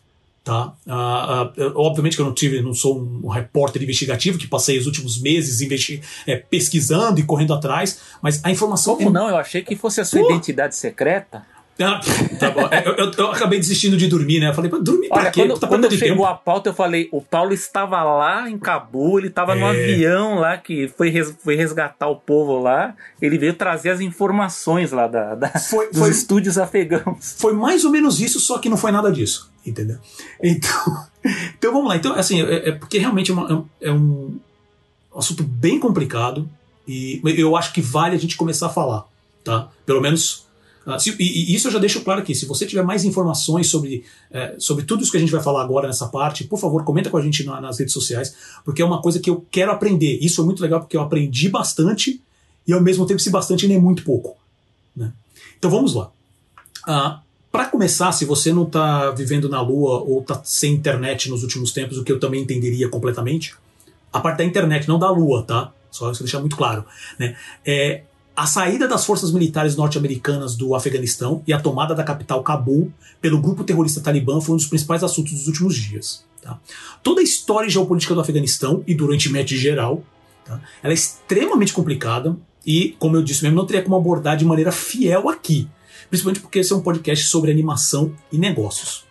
Tá? Uh, uh, obviamente que eu não tive, não sou um repórter investigativo que passei os últimos meses investi é, pesquisando e correndo atrás, mas a informação. Como é... não? Eu achei que fosse a sua Pô, identidade secreta. Ah, tá bom. Eu, eu, eu, acabei desistindo de dormir, né? Eu falei, dormir pra Olha, quê? Quando, tá quando chegou tempo. a pauta, eu falei: o Paulo estava lá em Cabul, ele estava no É. avião lá que foi, res- foi resgatar o povo lá. Ele veio trazer as informações lá da, da- Foi- dos foi- estúdios afegãos. Foi mais ou menos isso, só que não foi nada disso, entendeu? Então, [LAUGHS] então vamos lá. Então, assim, é, é porque realmente é, uma- é um assunto bem complicado e eu acho que vale a gente começar a falar, tá? Pelo menos. Ah, se- e, e isso eu já deixo claro aqui. Se você tiver mais informações sobre, é, sobre tudo isso que a gente vai falar agora nessa parte, por favor, comenta com a gente na- nas redes sociais, porque é uma coisa que eu quero aprender. Isso é muito legal porque eu aprendi bastante e ao mesmo tempo, se bastante, nem muito pouco. né? Então vamos lá. Ah, para começar, se você não está vivendo na Lua ou está sem internet nos últimos tempos, o que eu também entenderia completamente, a parte da internet, não da Lua, tá? Só isso deixar muito claro. Né? É, a saída das forças militares norte-americanas do Afeganistão e a tomada da capital Cabul pelo grupo terrorista Talibã foi um dos principais assuntos dos últimos dias. tá? Toda a história geopolítica do Afeganistão e do Oriente Médio em geral, tá? ela é extremamente complicada e, como eu disse mesmo, não teria como abordar de maneira fiel aqui. Principalmente porque esse é um podcast sobre animação e negócios.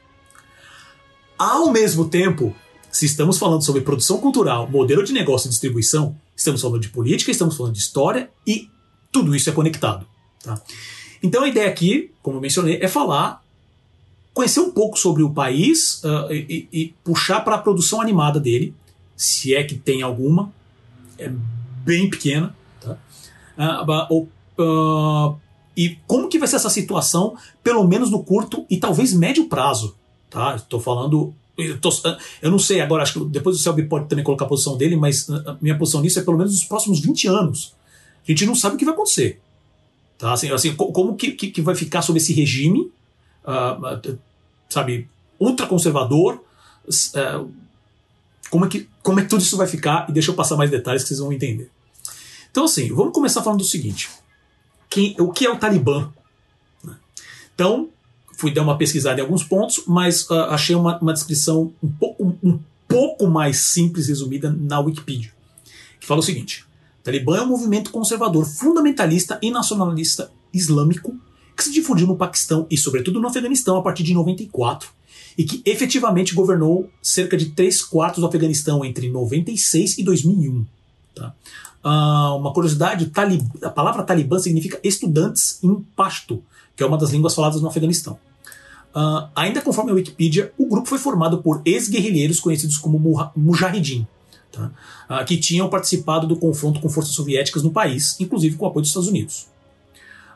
Ao mesmo tempo, se estamos falando sobre produção cultural, modelo de negócio e distribuição, estamos falando de política, estamos falando de história e tudo isso é conectado. tá? Então a ideia aqui, como eu mencionei, é falar, conhecer um pouco sobre o país ah, e, e- puxar para a produção animada dele, se é que tem alguma, é bem pequena. Tá? O- ah, e como que vai ser essa situação, pelo menos no curto e talvez médio prazo. Tá? Estou falando. Eu, tô- eu não sei agora, acho que depois o Selby pode também colocar a posição dele, mas minha posição nisso é pelo menos nos próximos 20 anos. A gente não sabe o que vai acontecer. Tá? Assim, assim, co- como que, que, vai ficar sobre esse regime, ah, sabe, ultraconservador, ah, como, é que, como é que tudo isso vai ficar, e deixa eu passar mais detalhes que vocês vão entender. Então, assim, vamos começar falando do seguinte: quem, o que é o Talibã? Então, fui dar uma pesquisada em alguns pontos, mas ah, achei uma, uma descrição um pouco, um pouco mais simples, resumida, na Wikipedia, que fala o seguinte: Talibã é um movimento conservador, fundamentalista e nacionalista islâmico que se difundiu no Paquistão e, sobretudo, no Afeganistão a partir de 94 e que efetivamente governou cerca de 3 quartos do Afeganistão entre 96 e 2001. Tá? Ah, uma curiosidade: a palavra talibã significa estudantes em pashto, que é uma das línguas faladas no Afeganistão. Ah, ainda conforme a Wikipedia, o grupo foi formado por ex-guerrilheiros conhecidos como mujahidin, tá? Ah, que tinham participado do confronto com forças soviéticas no país, inclusive com o apoio dos Estados Unidos.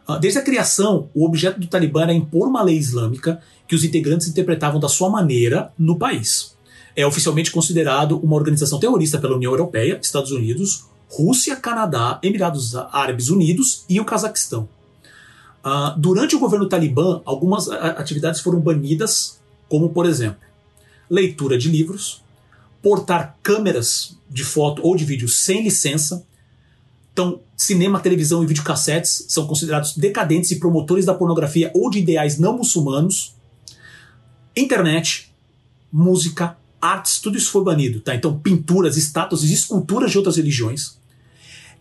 Ah, Desde a criação, o objeto do Talibã era impor uma lei islâmica que os integrantes interpretavam da sua maneira no país. É oficialmente considerado uma organização terrorista pela União Europeia, Estados Unidos, Rússia, Canadá, Emirados Árabes Unidos e o Cazaquistão. Ah, durante o governo Talibã, algumas atividades foram banidas, como, por exemplo, leitura de livros, portar câmeras de foto ou de vídeo sem licença. Então, cinema, televisão e videocassetes são considerados decadentes e promotores da pornografia ou de ideais não muçulmanos. Internet, música, artes, tudo isso foi banido. Tá? Então, pinturas, estátuas e esculturas de outras religiões.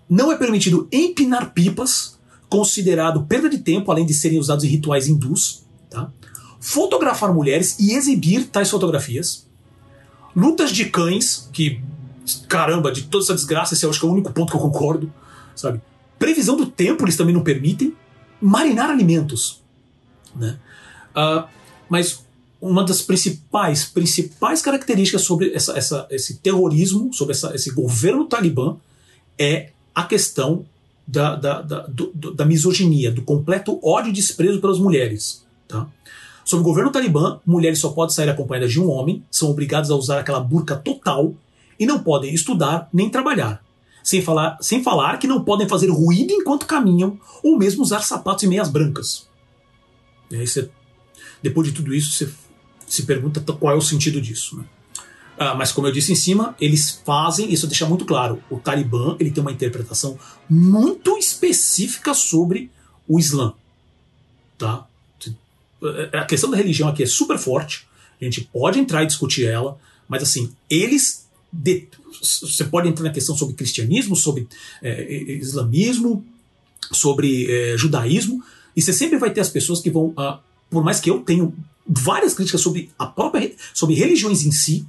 Não é permitido empinar pipas, considerado perda de tempo, além de serem usados em rituais hindus. Tá? Fotografar mulheres e exibir tais fotografias. Lutas de cães, que, caramba, de toda essa desgraça, esse eu acho que é o único ponto que eu concordo. Sabe? Previsão do tempo eles também não permitem. Marinar alimentos. Né? Ah, mas uma das principais, principais características sobre essa, essa- esse terrorismo, sobre essa- esse governo talibã, é a questão da, da, da, do- da misoginia, do completo ódio e desprezo pelas mulheres. Tá? Sob o governo talibã, mulheres só podem sair acompanhadas de um homem, são obrigadas a usar aquela burca total e não podem estudar nem trabalhar. Sem falar, sem falar que não podem fazer ruído enquanto caminham ou mesmo usar sapatos e meias brancas. E aí você, depois de tudo isso, você se pergunta qual é o sentido disso. Né? Ah, mas como eu disse em cima, eles fazem, isso deixa muito claro, o Talibã ele tem uma interpretação muito específica sobre o Islã. Tá? A questão da religião aqui é super forte, a gente pode entrar e discutir ela, mas assim, eles. de- Você pode entrar na questão sobre cristianismo, sobre eh, islamismo, sobre eh, judaísmo, E você sempre vai ter as pessoas que vão, uh, por mais que eu tenho várias críticas sobre a própria sobre religiões em si,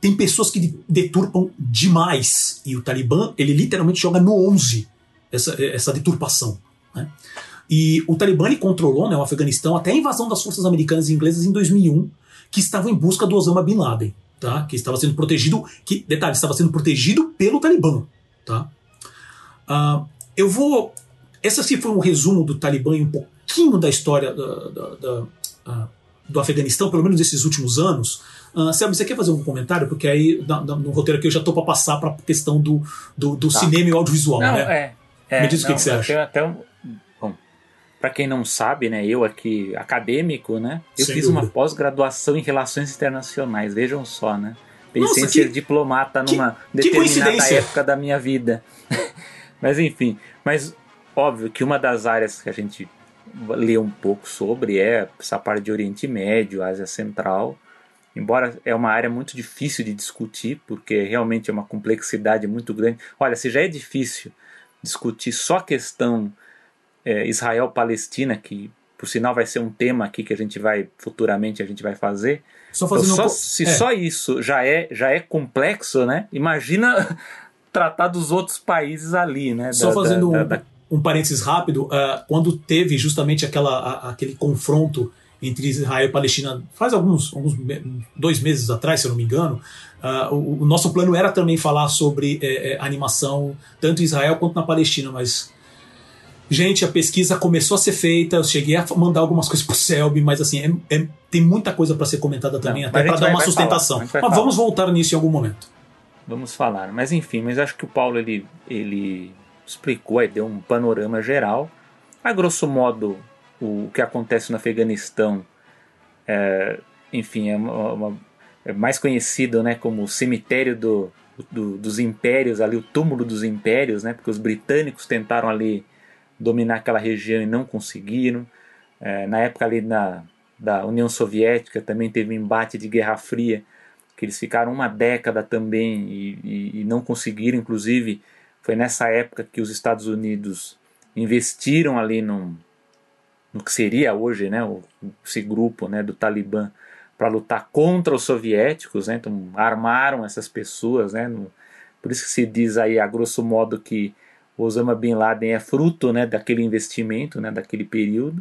tem pessoas que deturpam demais. E o Talibã, ele literalmente joga no 11 essa, essa deturpação. Né? E o Talibã ele controlou né, o Afeganistão até a invasão das forças americanas e inglesas em 2001, que estavam em busca do Osama Bin Laden, tá? que estava sendo protegido, que, detalhe, estava sendo protegido pelo Talibã. Tá? Uh, eu vou. Esse assim foi um resumo do Talibã e um pouquinho da história da, da, da, uh, do Afeganistão, pelo menos nesses últimos anos. Uh, Selby, você quer fazer um comentário? Porque aí no roteiro aqui eu já estou para passar para a questão do, do, do tá. cinema e audiovisual. Não, né? é, é, Me diz não, o que, que você acha. Até um, para quem não sabe, né, eu aqui, acadêmico, né, eu Sem fiz dúvida. uma pós-graduação em relações internacionais, vejam só, né? Pensei Nossa, em ser diplomata numa que, determinada que época da minha vida. [LAUGHS] mas enfim, mas óbvio que uma das áreas que a gente lê um pouco sobre é essa parte de Oriente Médio, Ásia Central, embora é uma área muito difícil de discutir, porque realmente é uma complexidade muito grande. Olha, se já é difícil discutir só a questão é, Israel-Palestina, que por sinal vai ser um tema aqui que a gente vai futuramente a gente vai fazer. Só fazendo então, só, um... Se é. só isso já é já é complexo, né? Imagina [LAUGHS] tratar dos outros países ali, né? Só da, fazendo da, um, da... um parênteses rápido, uh, quando teve justamente aquela, a, aquele confronto entre Israel e Palestina faz alguns, alguns dois meses atrás, se eu não me engano. Uh, o, o, nosso plano era também falar sobre é, é, animação tanto em Israel quanto na Palestina, mas gente, a pesquisa começou a ser feita. Eu cheguei a mandar algumas coisas pro Selby, mas assim é, é tem muita coisa para ser comentada também, não, até para dar uma sustentação. Falar, mas vamos voltar nisso em algum momento. Vamos falar, mas enfim, mas acho que o Paulo ele ele explicou, aí deu um panorama geral. A grosso modo, o que acontece no Afeganistão, é, enfim, é, uma, uma, é, mais conhecido né, como o cemitério do, do, dos impérios, ali o túmulo dos impérios, né, porque os britânicos tentaram ali dominar aquela região e não conseguiram. É, na época ali na, da União Soviética também teve um embate de Guerra Fria, que eles ficaram uma década também e, e, e não conseguiram, inclusive foi nessa época que os Estados Unidos investiram ali no que seria hoje né, o, esse grupo né, do Talibã para lutar contra os soviéticos, né, então armaram essas pessoas, né, por isso que se diz aí a grosso modo que Osama Bin Laden é fruto né, daquele investimento, né, daquele período.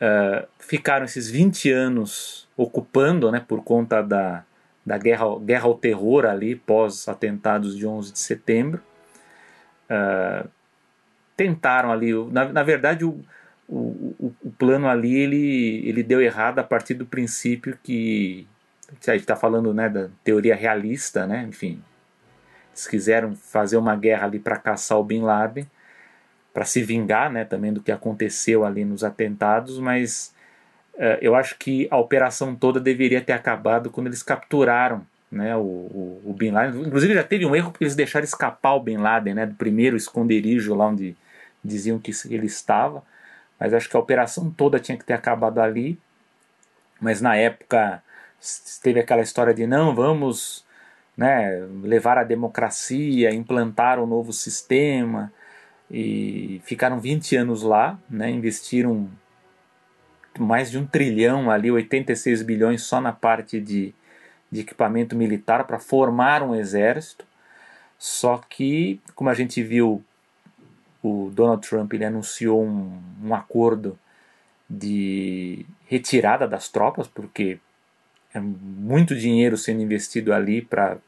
Uh, ficaram esses 20 anos ocupando, né, por conta da, da guerra, guerra ao terror ali, pós atentados de 11 de setembro. Uh, tentaram ali, na, na verdade, o, o, o, plano ali ele, ele deu errado a partir do princípio que a gente está falando né, da teoria realista, né? enfim, eles quiseram fazer uma guerra ali para caçar o Bin Laden, para se vingar né, também do que aconteceu ali nos atentados, mas uh, eu acho que a operação toda deveria ter acabado quando eles capturaram né, o, o, o, Bin Laden. Inclusive já teve um erro porque eles deixaram escapar o Bin Laden né, do primeiro esconderijo lá onde diziam que ele estava. Mas acho que a operação toda tinha que ter acabado ali. Mas na época teve aquela história de não, vamos né, levar a democracia, implantar um novo sistema. E ficaram 20 anos lá, né, investiram mais de um trilhão ali, 86 bilhões só na parte de, de equipamento militar para formar um exército. Só que, como a gente viu o Donald Trump ele anunciou um, um acordo de retirada das tropas, porque é muito dinheiro sendo investido ali para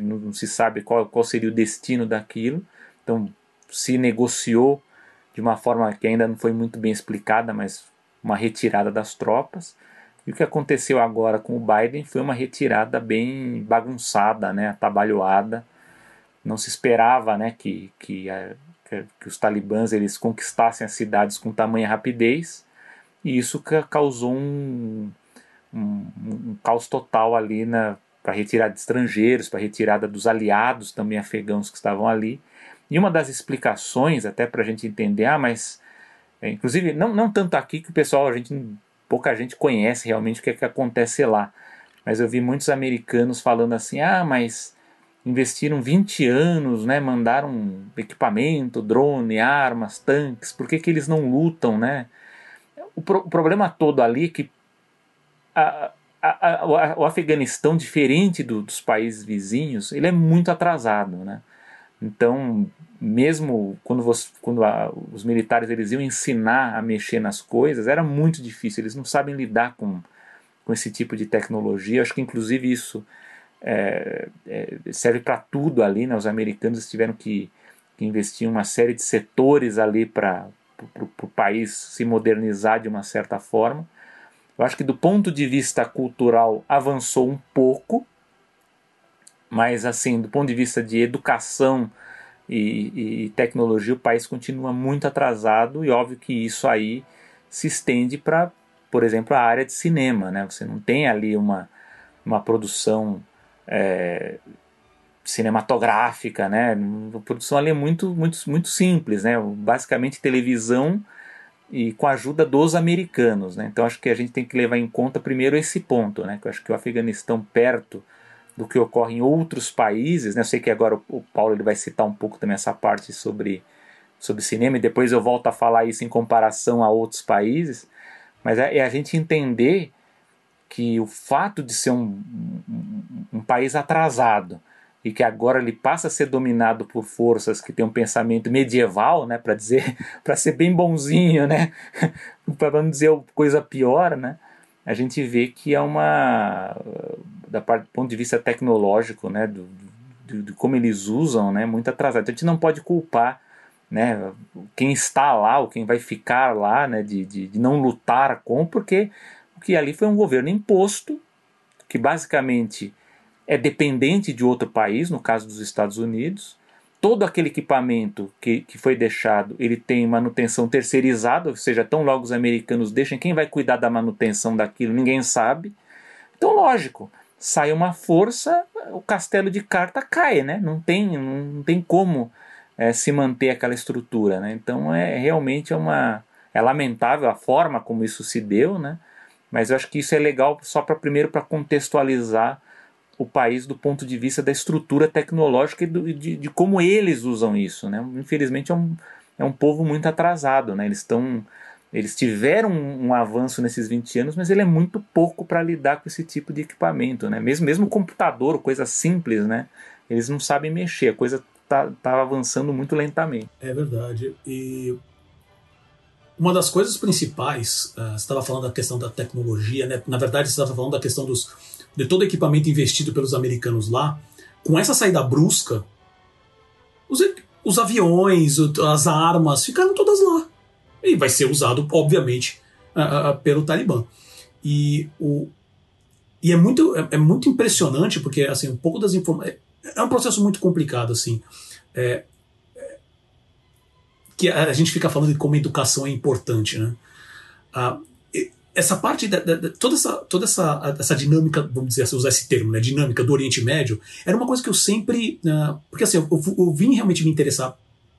não se sabe qual, qual seria o destino daquilo. Então se negociou de uma forma que ainda não foi muito bem explicada, mas uma retirada das tropas. E o que aconteceu agora com o Biden foi uma retirada bem bagunçada, né, atabalhoada. Não se esperava né, que, que que, que os talibãs eles conquistassem as cidades com tamanha rapidez e isso causou um, um, um caos total ali na para retirada de estrangeiros, para retirada dos aliados também afegãos que estavam ali. E uma das explicações, até para a gente entender, ah, mas é, inclusive não, não tanto aqui que o pessoal, a gente pouca gente conhece realmente o que, é que acontece lá, mas eu vi muitos americanos falando assim, ah, mas investiram 20 anos, né, mandaram equipamento, drone, armas, tanques, por que, que eles não lutam, né? O, pro, o problema todo ali é que a, a, a, o Afeganistão, diferente do, dos países vizinhos, ele é muito atrasado, né? Então, mesmo quando, você, quando os militares eles iam ensinar a mexer nas coisas, era muito difícil, eles não sabem lidar com, com esse tipo de tecnologia. Acho que, inclusive, isso é, é, serve para tudo ali. Né? Os americanos tiveram que, que investir em uma série de setores ali para o país se modernizar de uma certa forma. Eu acho que do ponto de vista cultural avançou um pouco, mas assim, do ponto de vista de educação e, e, tecnologia, o país continua muito atrasado e óbvio que isso aí se estende para, por exemplo, a área de cinema, né? Você não tem ali uma, uma produção é, cinematográfica, né? A produção ali é muito, muito, muito simples, né? Basicamente televisão e com a ajuda dos americanos, né? Então acho que a gente tem que levar em conta primeiro esse ponto, né? Que eu acho que o Afeganistão perto do que ocorre em outros países, né? Eu sei que agora o Paulo ele vai citar um pouco também essa parte sobre sobre cinema e depois eu volto a falar isso em comparação a outros países, mas é, é a gente entender que o fato de ser um, um, um, país atrasado e que agora ele passa a ser dominado por forças que têm um pensamento medieval, né, para dizer, [LAUGHS] para ser bem bonzinho, né, [LAUGHS] para não dizer coisa pior, né, a gente vê que é uma, da parte, do ponto de vista tecnológico, né, do, do, como eles usam, né, muito atrasado. Então, a gente não pode culpar né, quem está lá ou quem vai ficar lá, né, de, de, de não lutar com, porque que ali foi um governo imposto, que basicamente é dependente de outro país, no caso dos Estados Unidos. Todo aquele equipamento que, que foi deixado, ele tem manutenção terceirizada, ou seja, tão logo os americanos deixam, quem vai cuidar da manutenção daquilo, ninguém sabe. Então, lógico, sai uma força, o castelo de carta cai, né? Não tem, não tem como é, se manter aquela estrutura, né? Então, é realmente é uma... É lamentável a forma como isso se deu, né? Mas eu acho que isso é legal só para primeiro para contextualizar o país do ponto de vista da estrutura tecnológica e do, de, de, como eles usam isso. Né? Infelizmente é um, é um povo muito atrasado. Né? Eles estão. Eles tiveram um, um, avanço nesses 20 anos, mas ele é muito pouco para lidar com esse tipo de equipamento. Né? Mesmo, mesmo computador, coisa simples, né? eles não sabem mexer, a coisa está tá avançando muito lentamente. É verdade. E uma das coisas principais, uh, você estava falando da questão da tecnologia, né? na verdade você estava falando da questão dos, de todo o equipamento investido pelos americanos lá. Com essa saída brusca, os, os aviões, as armas ficaram todas lá. E vai ser usado, obviamente, pelo Talibã. E, o, e é, muito, é, é, muito impressionante, porque assim, um pouco das informações. É, é um processo muito complicado. assim. É, que a gente fica falando de como educação é importante, né? Ah, essa parte da, da, toda essa toda essa, essa dinâmica, vamos dizer assim, usar esse termo, né, dinâmica do Oriente Médio, era uma coisa que eu sempre, uh, porque assim, eu, eu, vim realmente me interessar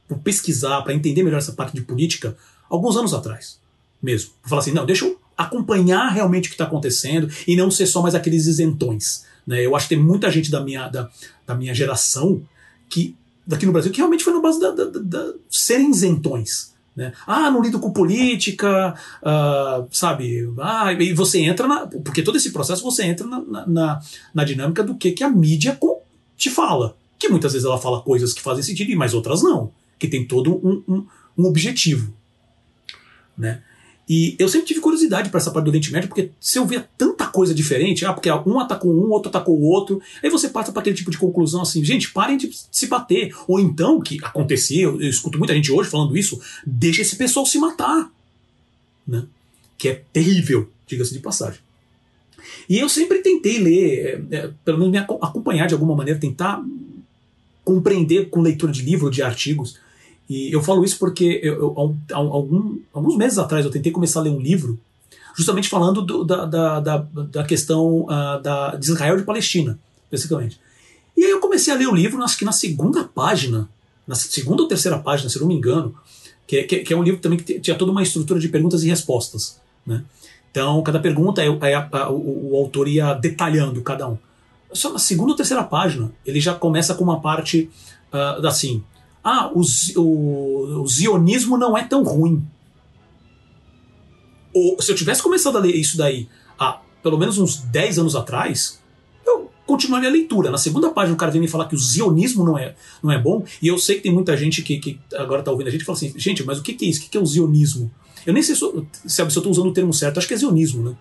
por pesquisar, para entender melhor essa parte de política alguns anos atrás, mesmo. Pra falar assim, não, deixa eu acompanhar realmente o que está acontecendo e não ser só mais aqueles isentões. Né? Eu acho que tem muita gente da minha, da, da minha geração que daqui no Brasil que realmente foi na base da, da, da serem isentões. Né? Ah, não lido com política, uh, sabe? Ah, e você entra na. Porque todo esse processo você entra na, na, na dinâmica do que, que a mídia te fala. Que muitas vezes ela fala coisas que fazem sentido, mas outras não. Que tem todo um, um, um objetivo. Né? E eu sempre tive curiosidade para essa parte do Oriente Médio, porque se eu ver tanta coisa diferente, ah, porque um atacou um, outro atacou o outro, aí você passa para aquele tipo de conclusão assim, gente, parem de se bater. Ou então, que acontecia, eu, eu escuto muita gente hoje falando isso, deixa esse pessoal se matar. Né? Que é terrível, diga-se de passagem. E eu sempre tentei ler, é, é, pelo menos me acompanhar de alguma maneira, tentar compreender com leitura de livro, de artigos, e eu falo isso porque eu, eu, algum, alguns meses atrás eu tentei começar a ler um livro justamente falando do, da, da, da, da, questão uh, da, de Israel e de Palestina, basicamente. E aí eu comecei a ler o livro, acho que na segunda página, na segunda ou terceira página, se não me engano, que, que, que é um livro também que tinha toda uma estrutura de perguntas e respostas. Né? Então, cada pergunta é, o, o, autor ia detalhando cada um. só na segunda ou terceira página, ele já começa com uma parte uh, assim: ah, o, o, o zionismo não é tão ruim. Ou, se eu tivesse começado a ler isso daí há pelo menos uns 10 anos atrás, eu continuaria a leitura. Na segunda página, o cara vem me falar que o zionismo não é, não é bom, e eu sei que tem muita gente que, que agora está ouvindo a gente e fala assim: gente, mas o que, que é isso? O que, que é o zionismo? Eu nem sei se, eu, se eu estou usando o termo certo, acho que é zionismo, né?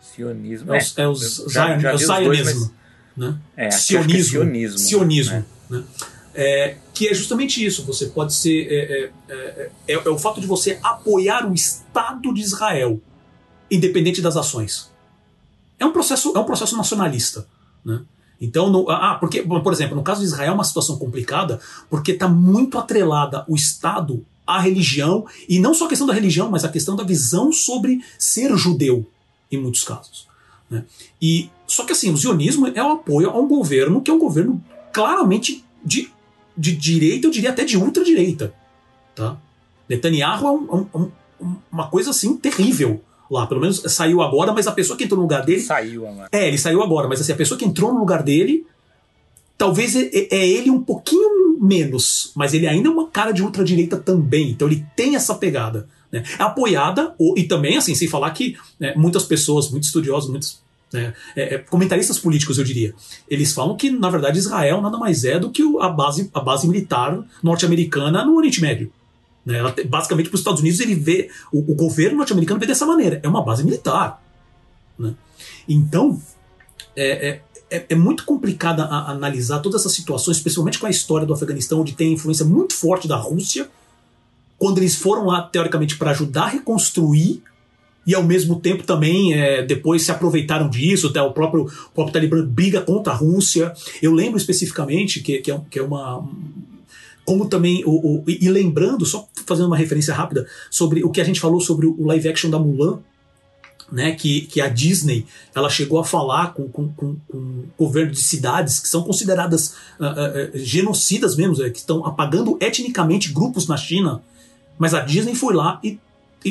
Sionismo. É, é, é o, já, já é o zionismo. Né? É, sionismo. É sionismo. Sionismo. Né? É, que é justamente isso. Você pode ser. É, é, é, é, o fato de você apoiar o Estado de Israel, independente das ações. É um processo, é um processo nacionalista. Né? Então, no, ah, porque, por exemplo, no caso de Israel é uma situação complicada, porque está muito atrelada o Estado à religião, e não só a questão da religião, mas a questão da visão sobre ser judeu em muitos casos. Né? E só que assim, o zionismo é o apoio a um governo que é um governo claramente de, de direita, eu diria até de ultradireita. Tá? Netanyahu é um, um, um, uma coisa assim terrível lá. Pelo menos saiu agora, mas a pessoa que entrou no lugar dele. Saiu agora. É, ele saiu agora, mas assim, a pessoa que entrou no lugar dele. Talvez é, é, é ele um pouquinho menos, mas ele ainda é uma cara de ultradireita também. Então ele tem essa pegada. Né? É apoiada, e também, assim, sem falar que né, muitas pessoas, muitos estudiosos, muitos né, é, é, comentaristas políticos, eu diria, eles falam que, na verdade, Israel nada mais é do que a base, a base militar norte-americana no Oriente Médio. Né? Ela, basicamente, para os Estados Unidos, ele vê, o, o governo norte-americano vê dessa maneira: é uma base militar. Né? Então, é, é, é, é muito complicado analisar todas essas situações, especialmente com a história do Afeganistão, onde tem influência muito forte da Rússia quando eles foram lá, teoricamente, para ajudar a reconstruir e ao mesmo tempo também é, depois se aproveitaram disso, até o próprio, o próprio Talibã briga contra a Rússia. Eu lembro especificamente que, que, é, que é uma. Como também. O, o, e lembrando, só fazendo uma referência rápida, sobre o que a gente falou sobre o live action da Mulan, né, que, que a Disney ela chegou a falar com, com, com, com governo de cidades que são consideradas uh, uh, genocidas mesmo, é, que estão apagando etnicamente grupos na China mas a Disney foi lá e,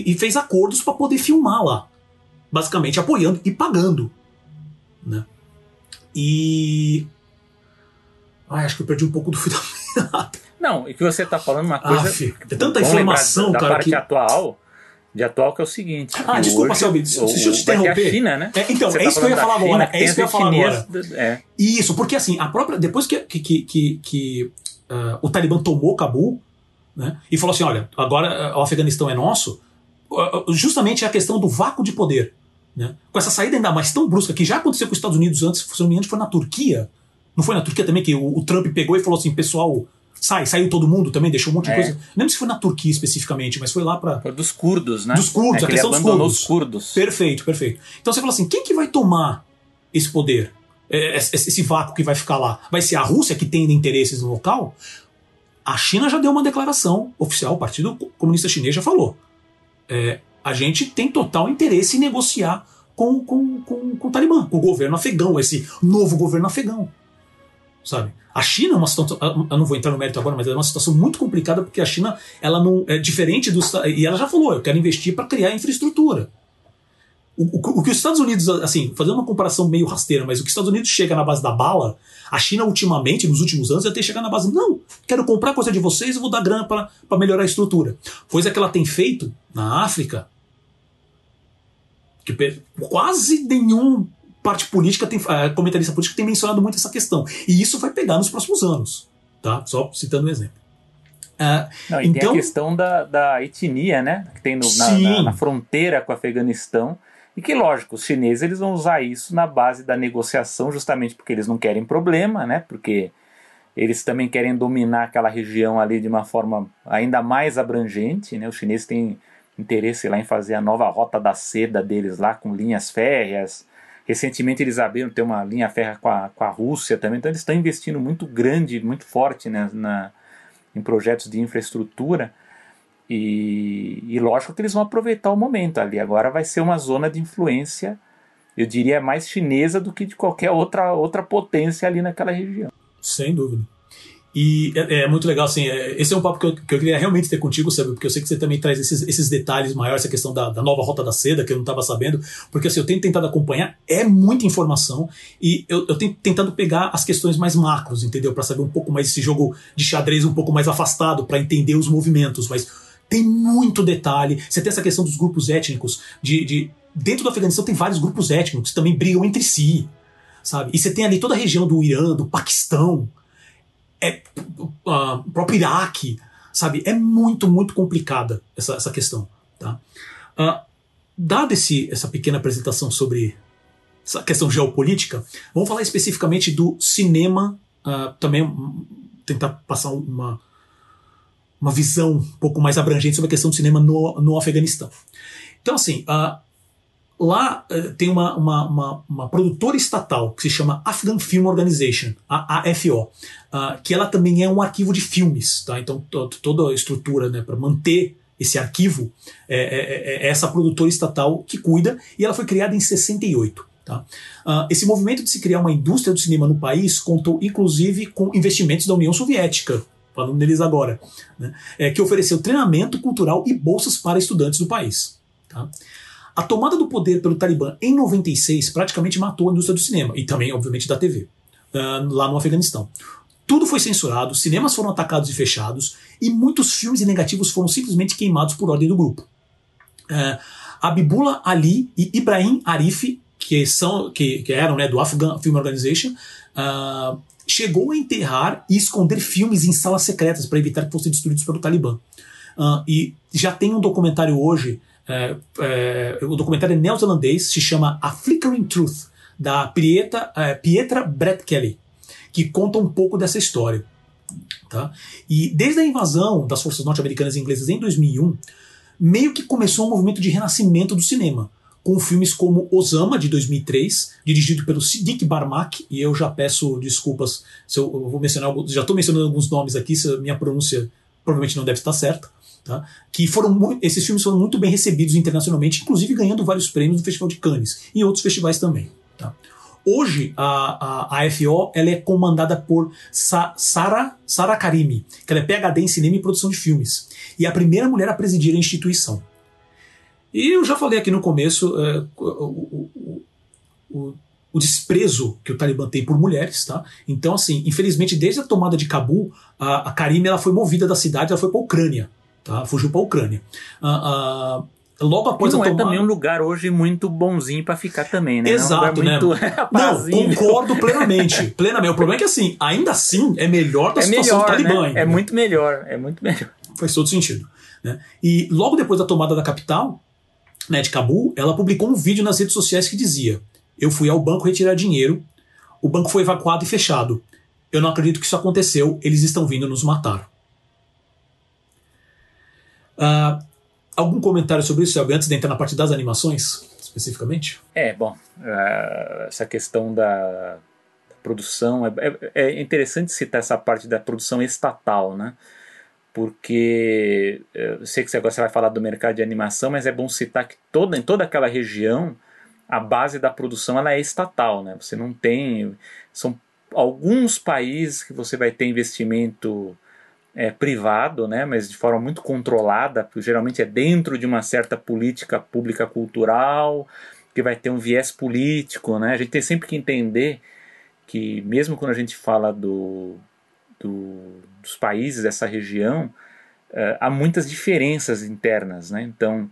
e, e fez acordos para poder filmar lá. Basicamente apoiando e pagando. Né? E. Ai, acho que eu perdi um pouco do fio da [LAUGHS] Não, e que você está falando uma coisa. Ah, é tanta informação, da, cara. parte que... atual de atual que é o seguinte. Ah, desculpa, hoje, Selby, deixa eu te interromper. A China, né? É, então, Você é tá isso que eu ia falar China, agora. É isso que eu ia falar agora. É. Isso, porque assim, a própria. Depois que, que, que, que uh, o Talibã tomou Cabul, né? E falou assim: olha, agora eh, o Afeganistão é nosso, justamente é a questão do vácuo de poder. Né? Com essa saída ainda mais tão brusca, que já aconteceu com os Estados Unidos antes, se não me engano, foi na Turquia. Não foi na Turquia também que o, o Trump pegou e falou assim: pessoal, sai, saiu todo mundo também, deixou um monte de É. coisa. Não lembro se foi na Turquia especificamente, mas foi lá para Foi dos curdos, né? Dos curdos, é a que questão dos curdos. os curdos. Perfeito, perfeito. Então você fala assim: quem que vai tomar esse poder? É, Esse esse vácuo que vai ficar lá? Vai ser a Rússia que tem interesses no local? A China já deu uma declaração oficial, o Partido Comunista Chinês já falou. É, a gente tem total interesse em negociar com, com, com, com o Talibã, com o governo afegão, esse novo governo afegão. Sabe? A China é uma situação. Eu não vou entrar no mérito agora, mas é uma situação muito complicada porque a China ela não é diferente dos. E ela já falou: eu quero investir para criar infraestrutura. O, o, que os Estados Unidos, assim, fazendo uma comparação meio rasteira, mas o que os Estados Unidos chega na base da bala, a China ultimamente, nos últimos anos, já tem chegado na base, não, quero comprar coisa de vocês, eu vou dar grana para melhorar a estrutura. Coisa que ela tem feito na África, que quase nenhum parte política tem, uh, comentarista político tem mencionado muito essa questão. E isso vai pegar nos próximos anos. Tá? Só citando um exemplo. Uh, Não, e então, tem a questão da, da etnia, né? Que tem no, na, na, na, fronteira com o Afeganistão. E que, lógico, os chineses eles vão usar isso na base da negociação, justamente porque eles não querem problema, né? Porque eles também querem dominar aquela região ali de uma forma ainda mais abrangente, né? Os chineses têm interesse lá em fazer a nova rota da seda deles lá com linhas férreas. Recentemente eles abriram ter uma linha férrea com a, com a Rússia também, então eles estão investindo muito grande, muito forte né, na, em projetos de infraestrutura. E, e, lógico que eles vão aproveitar o momento ali. Agora vai ser uma zona de influência, eu diria, mais chinesa do que de qualquer outra, outra potência ali naquela região. Sem dúvida. E é, é, muito legal, assim, é, esse é um papo que eu, que eu, queria realmente ter contigo, sabe? Porque eu sei que você também traz esses, esses detalhes maiores, essa questão da, da, nova Rota da Seda, que eu não estava sabendo, porque assim, eu tenho tentado acompanhar, é muita informação, e eu, eu tenho tentado pegar as questões mais macros, entendeu? para saber um pouco mais esse jogo de xadrez um pouco mais afastado, para entender os movimentos, mas tem muito detalhe. Você tem essa questão dos grupos étnicos, de, de dentro do Afeganistão tem vários grupos étnicos que também brigam entre si, sabe? E você tem ali toda a região do Irã, do Paquistão, é uh, próprio Iraque, sabe? É muito, muito complicada essa, essa questão, tá? Uh, dada esse, essa pequena apresentação sobre essa questão geopolítica, vamos falar especificamente do cinema, uh, também tentar passar uma, uma visão um pouco mais abrangente sobre a questão do cinema no, no Afeganistão. Então, assim, uh, lá uh, tem uma, uma, uma, uma, produtora estatal que se chama Afghan Film Organization, a AFO, uh, que ela também é um arquivo de filmes. Tá? Então, toda a estrutura né, para manter esse arquivo é, é, é, é, essa produtora estatal que cuida, e ela foi criada em 68. Tá? Uh, esse movimento de se criar uma indústria do cinema no país contou inclusive com investimentos da União Soviética, falando neles agora, né, é, que ofereceu treinamento cultural e bolsas para estudantes do país. Tá? A tomada do poder pelo Talibã em 96 praticamente matou a indústria do cinema e também, obviamente, da TV, uh, ah, lá no Afeganistão. Tudo foi censurado, cinemas foram atacados e fechados, e muitos filmes negativos foram simplesmente queimados por ordem do grupo. Uh, Abibullah Ali e Ibrahim Arif, que, são, que, que eram né, do Afghan Film Organization, uh, chegou a enterrar e esconder filmes em salas secretas para evitar que fossem destruídos pelo Talibã. Uh, e já tem um documentário hoje, é, é, o documentário é neozelandês, se chama A Flickering Truth, da Pietra, é, Pietra Brett Kelly, que conta um pouco dessa história. Tá? E desde a invasão das forças norte-americanas e inglesas em 2001, meio que começou um movimento de renascimento do cinema com filmes como Osama, de 2003, dirigido pelo Siddiq Barmak, e eu já peço desculpas se eu, eu vou mencionar, já estou mencionando alguns nomes aqui, se a minha pronúncia provavelmente não deve estar certa, tá? que foram esses filmes foram muito bem recebidos internacionalmente, inclusive ganhando vários prêmios no Festival de Cannes e outros festivais também. Tá? Hoje, a, a, a FO ela é comandada por Sa, Sara, Sara Karimi, que ela é PhD em cinema e produção de filmes, e é a primeira mulher a presidir a instituição. E eu já falei aqui no começo é, o, o, o, o, desprezo que o Talibã tem por mulheres, tá? Então, assim, infelizmente, desde a tomada de Cabul, a, a Karim ela foi movida da cidade, ela foi para a Ucrânia, tá? Fugiu para a Ucrânia. A, logo após não a tomada... é também um lugar hoje muito bonzinho para ficar também, né? Exato, não, é muito... né? [LAUGHS] não, concordo plenamente, plenamente. O problema é que assim, ainda assim é melhor da é situação melhor, do Talibã. Né? É muito melhor, é muito melhor. Faz todo sentido. Né? E logo depois da tomada da capital, de Cabul, ela publicou um vídeo nas redes sociais que dizia: Eu fui ao banco retirar dinheiro, o banco foi evacuado e fechado. Eu não acredito que isso aconteceu, eles estão vindo nos matar. Uh, algum comentário sobre isso, Selby, antes de entrar na parte das animações, especificamente? É, bom, uh, essa questão da, da produção, é, é, é interessante citar essa parte da produção estatal, né? Porque eu sei que agora você vai falar do mercado de animação, mas é bom citar que toda, em toda aquela região a base da produção ela é estatal, né? Você não tem são alguns países que você vai ter investimento é, privado, né? Mas de forma muito controlada, porque geralmente é dentro de uma certa política pública cultural que vai ter um viés político, né? A gente tem sempre que entender que mesmo quando a gente fala do, do dos países dessa região, uh, há muitas diferenças internas. Né? Então,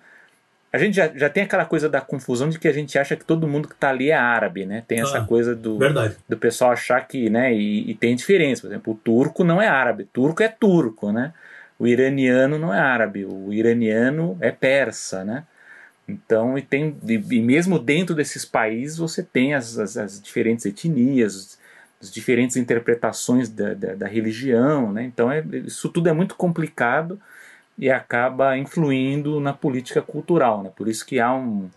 a gente já, já tem aquela coisa da confusão de que a gente acha que todo mundo que está ali é árabe, né? Tem essa ah, coisa do, do pessoal achar que, né? E, e, tem diferença. Por exemplo, o turco não é árabe, turco é turco, né? O iraniano não é árabe, o iraniano é persa, né? Então, e, tem, e mesmo dentro desses países você tem as, as, as diferentes etnias, as diferentes interpretações da, da, da religião, né? Então é, isso tudo é muito complicado e acaba influindo na política cultural, né? Por isso que há um,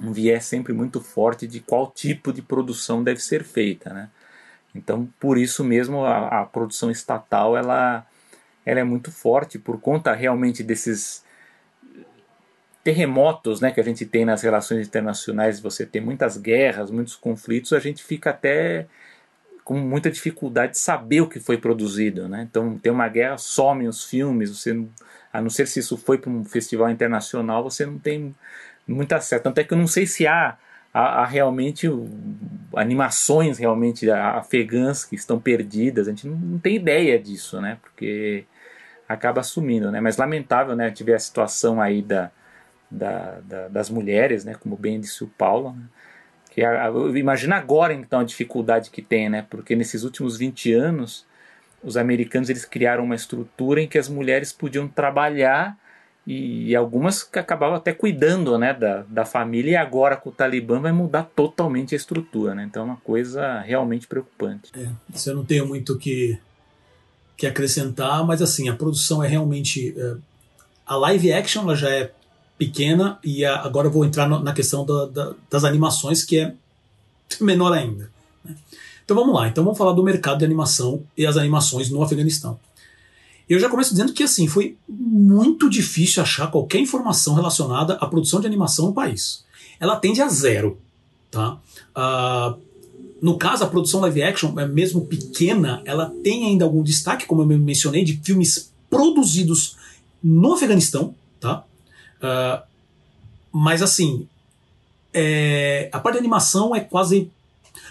um viés sempre muito forte de qual tipo de produção deve ser feita, né? Então, por isso mesmo a, a produção estatal ela, ela é muito forte por conta realmente desses terremotos né, que a gente tem nas relações internacionais, você tem muitas guerras, muitos conflitos, a gente fica até com muita dificuldade de saber o que foi produzido, né? Então tem uma guerra, somem os filmes, você não, a não ser se isso foi para um festival internacional, você não tem muito acesso. Tanto é que eu não sei se há, há, há realmente animações realmente afegãs que estão perdidas, a gente não, tem ideia disso, né? Porque acaba assumindo, né? Mas lamentável, né? Tive a situação aí da, da, da, das mulheres, né? Como bem disse o Paulo, né? Que imagina agora então a dificuldade que tem, né? Porque nesses últimos 20 anos os americanos eles criaram uma estrutura em que as mulheres podiam trabalhar e, e algumas que acabavam até cuidando, né, da, da família e agora com o Talibã vai mudar totalmente a estrutura, né? Então é uma coisa realmente preocupante. É, eu não tenho muito que que acrescentar, mas assim, a produção é realmente. É, a live action ela já é pequena e a, agora vou entrar no, na questão da, da, das animações, que é menor ainda. Né? Então vamos lá, então vamos falar do mercado de animação e as animações no Afeganistão. Eu já começo dizendo que assim foi muito difícil achar qualquer informação relacionada à produção de animação no país. Ela tende a zero, tá? Uh, no caso, a produção live action, é mesmo pequena, ela tem ainda algum destaque, como eu mencionei, de filmes produzidos no Afeganistão, tá? Uh, mas assim, é, a parte de animação é quase,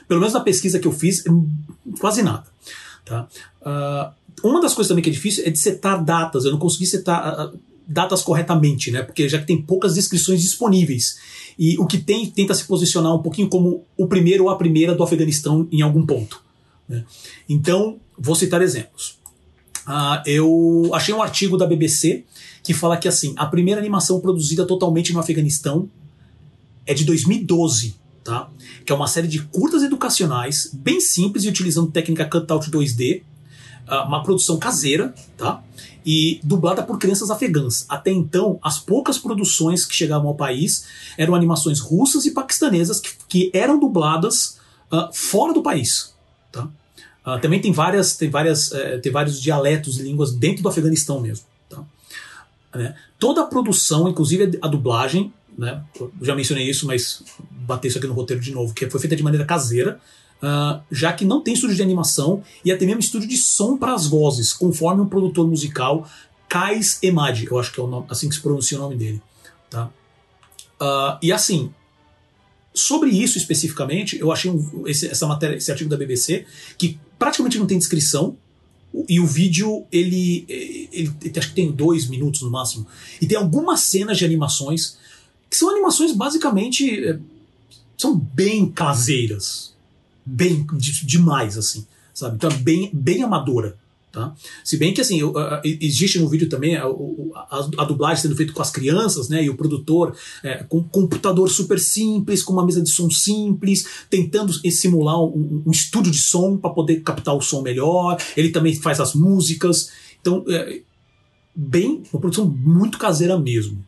pelo menos na pesquisa que eu fiz, é quase nada. Tá? Uh, uma das coisas também que é difícil é de setar datas. Eu não consegui setar uh, datas corretamente, né? Porque já que tem poucas descrições disponíveis. E o que tem tenta se posicionar um pouquinho como o primeiro ou a primeira do Afeganistão em algum ponto. Né? Então, vou citar exemplos. Uh, eu achei um artigo da BBC que fala que assim a primeira animação produzida totalmente no Afeganistão é de 2012, tá? Que é uma série de curtas educacionais bem simples e utilizando técnica cutout 2D, uh, uma produção caseira, tá? e dublada por crianças afegãs. Até então, as poucas produções que chegavam ao país eram animações russas e paquistanesas que, que eram dubladas uh, fora do país. Tá? Uh, também tem várias, tem várias, uh, tem vários dialetos, línguas dentro do Afeganistão mesmo. Né? Toda a produção, inclusive a dublagem, né? já mencionei isso, mas bater isso aqui no roteiro de novo, que foi feita de maneira caseira. Uh, já que não tem estúdio de animação e até mesmo estúdio de som para as vozes, conforme um produtor musical, Kais Emadi, eu acho que é nome, assim que se pronuncia o nome dele. Tá? Uh, e assim, sobre isso especificamente, eu achei um, esse, essa matéria, esse artigo da BBC, que praticamente não tem descrição, e o vídeo, ele, ele, ele, acho que tem dois minutos no máximo. E tem algumas cenas de animações que são animações basicamente. Eh, são bem caseiras bem de, demais, assim, sabe? Então é bem, bem amadora. Tá? Se bem que assim, existe no vídeo também a, a, a, dublagem sendo feita com as crianças, né? E o produtor é, com um computador super simples, com uma mesa de som simples, tentando simular um, um estúdio de som para poder captar o som melhor. Ele também faz as músicas. Então, é, bem, uma produção muito caseira mesmo.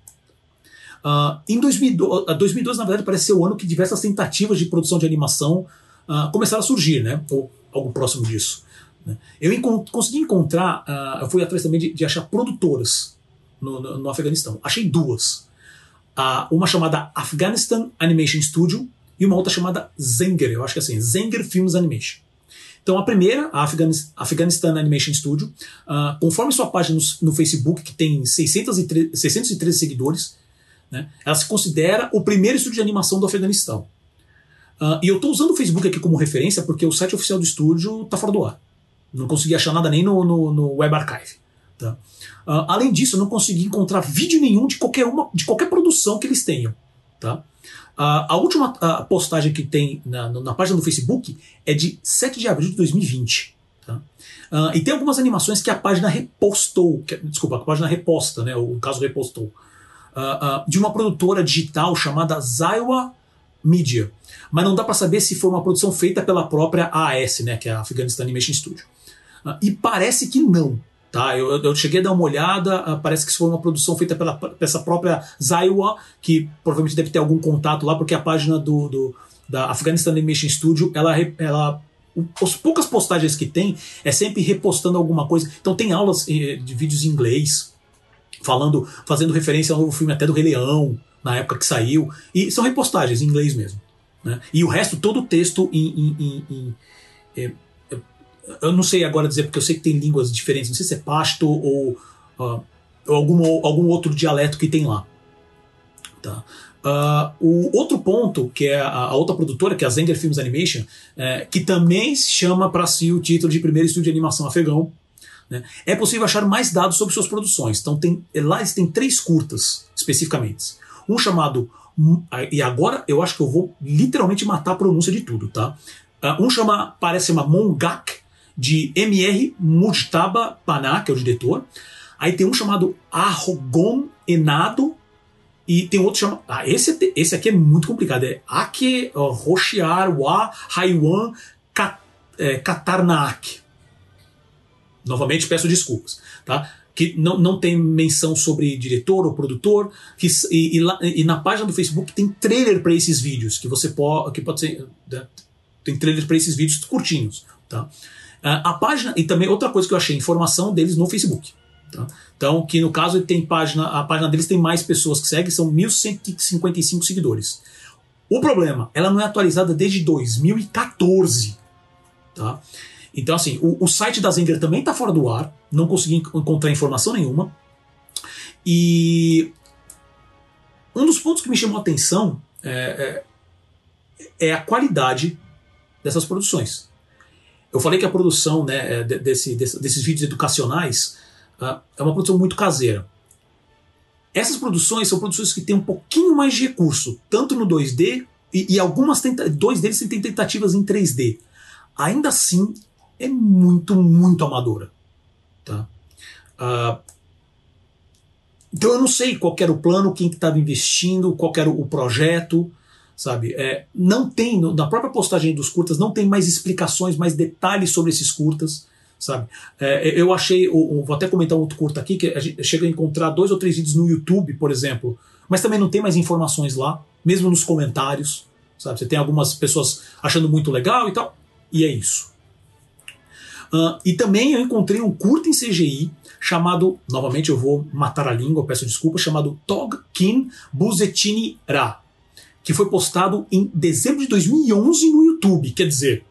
Uh, em 2012, 2012, na verdade, parece ser o ano que diversas tentativas de produção de animação uh, começaram a surgir, né? Ou algo próximo disso. Né? Eu encont consegui encontrar, uh, eu fui atrás também de, de achar produtoras no, no, no, Afeganistão. Achei duas. Uh, uma chamada Afghanistan Animation Studio e uma outra chamada Zenger, eu acho que é assim, Zenger Films Animation. Então a primeira, a Afghanistan Animation Studio, uh, conforme sua página no, no, Facebook, que tem 603, 613 seguidores, né, ela se considera o primeiro estúdio de animação do Afeganistão. Uh, e eu estou usando o Facebook aqui como referência porque o site oficial do estúdio está fora do ar. Não consegui achar nada nem no, no, no Web Archive. Tá? Uh, além disso, eu não consegui encontrar vídeo nenhum de qualquer, uma, de qualquer produção que eles tenham. Tá? Uh, a última postagem que tem na, na, página do Facebook é de 7 de abril de 2020. Tá? e tem algumas animações que a página repostou, que, desculpa, a página reposta, né, o caso repostou, de uma produtora digital chamada Zaiwa Media mas não dá para saber se foi uma produção feita pela própria AAS, né, que é a Afghanistan Animation Studio. Uh, e parece que não. Tá, eu, eu, cheguei a dar uma olhada, uh, parece que isso foi uma produção feita pela essa própria Zaiwa, que provavelmente deve ter algum contato lá, porque a página do, do da Afghanistan Animation Studio, ela, ela as poucas postagens que tem é sempre repostando alguma coisa. Então tem aulas eh, de vídeos em inglês, falando, fazendo referência ao novo filme até do Rei Leão, na época que saiu, e são repostagens em inglês mesmo. Né? E o resto, todo o texto em, em, em, é, eu não sei agora dizer, porque eu sei que tem línguas diferentes, não sei se é Pashto ou, uh, ou algum, algum outro dialeto que tem lá. Tá? Uh, o outro ponto, que é a, a, outra produtora, que é a Zenger Films Animation, é, que também chama para si o título de primeiro estúdio de animação afegão, né, é possível achar mais dados sobre suas produções. Então, tem, lá eles têm três curtas, especificamente. Um chamado. E agora eu acho que eu vou literalmente matar a pronúncia de tudo, tá? Uh, um chama, parece uma Mongak, de MR Mujtaba Paná, que é o diretor. Aí tem um chamado Arrogon Enado, e tem outro chamado. Ah, esse, é esse aqui é muito complicado. É Ake Roshiar Wa Haiwan é, Katarnaak. Novamente peço desculpas. Tá? Que não, não tem menção sobre diretor ou produtor. Que, e, e, e na página do Facebook tem trailer para esses vídeos. Que você pode. Que pode ser. Né? Tem trailer para esses vídeos curtinhos. Tá? Ah, a página. E também outra coisa que eu achei: informação deles no Facebook. Tá? Então, que no caso tem página, a página deles tem mais pessoas que seguem, são 1.155 seguidores. O problema, ela não é atualizada desde 2014. Tá? Então, assim, o, o site da Zenger também está fora do ar, não consegui encontrar informação nenhuma. E um dos pontos que me chamou a atenção é, é, é a qualidade dessas produções. Eu falei que a produção né, é, desse, desse, desses vídeos educacionais Tá? É uma produção muito caseira. Essas produções são produções que têm um pouquinho mais de recurso, tanto no 2D e, e algumas tenta dois deles têm tentativas em 3D. Ainda assim, é muito, muito amadora. Tá? Uh, então eu não sei qual era o plano, quem estava investindo, qual era o projeto, sabe? É, não tem, na própria postagem dos curtas, não tem mais explicações, mais detalhes sobre esses curtas sabe? É, eu achei, vou até comentar outro curto aqui, que a gente chega a encontrar dois ou três vídeos no YouTube, por exemplo, mas também não tem mais informações lá, mesmo nos comentários, sabe? Você tem algumas pessoas achando muito legal e tal, e é isso. Uh, e também eu encontrei um curto em CGI chamado, novamente eu vou matar a língua, peço desculpa, chamado Tog Kin Buzetini Ra, que foi postado em dezembro de 2011 no YouTube, quer dizer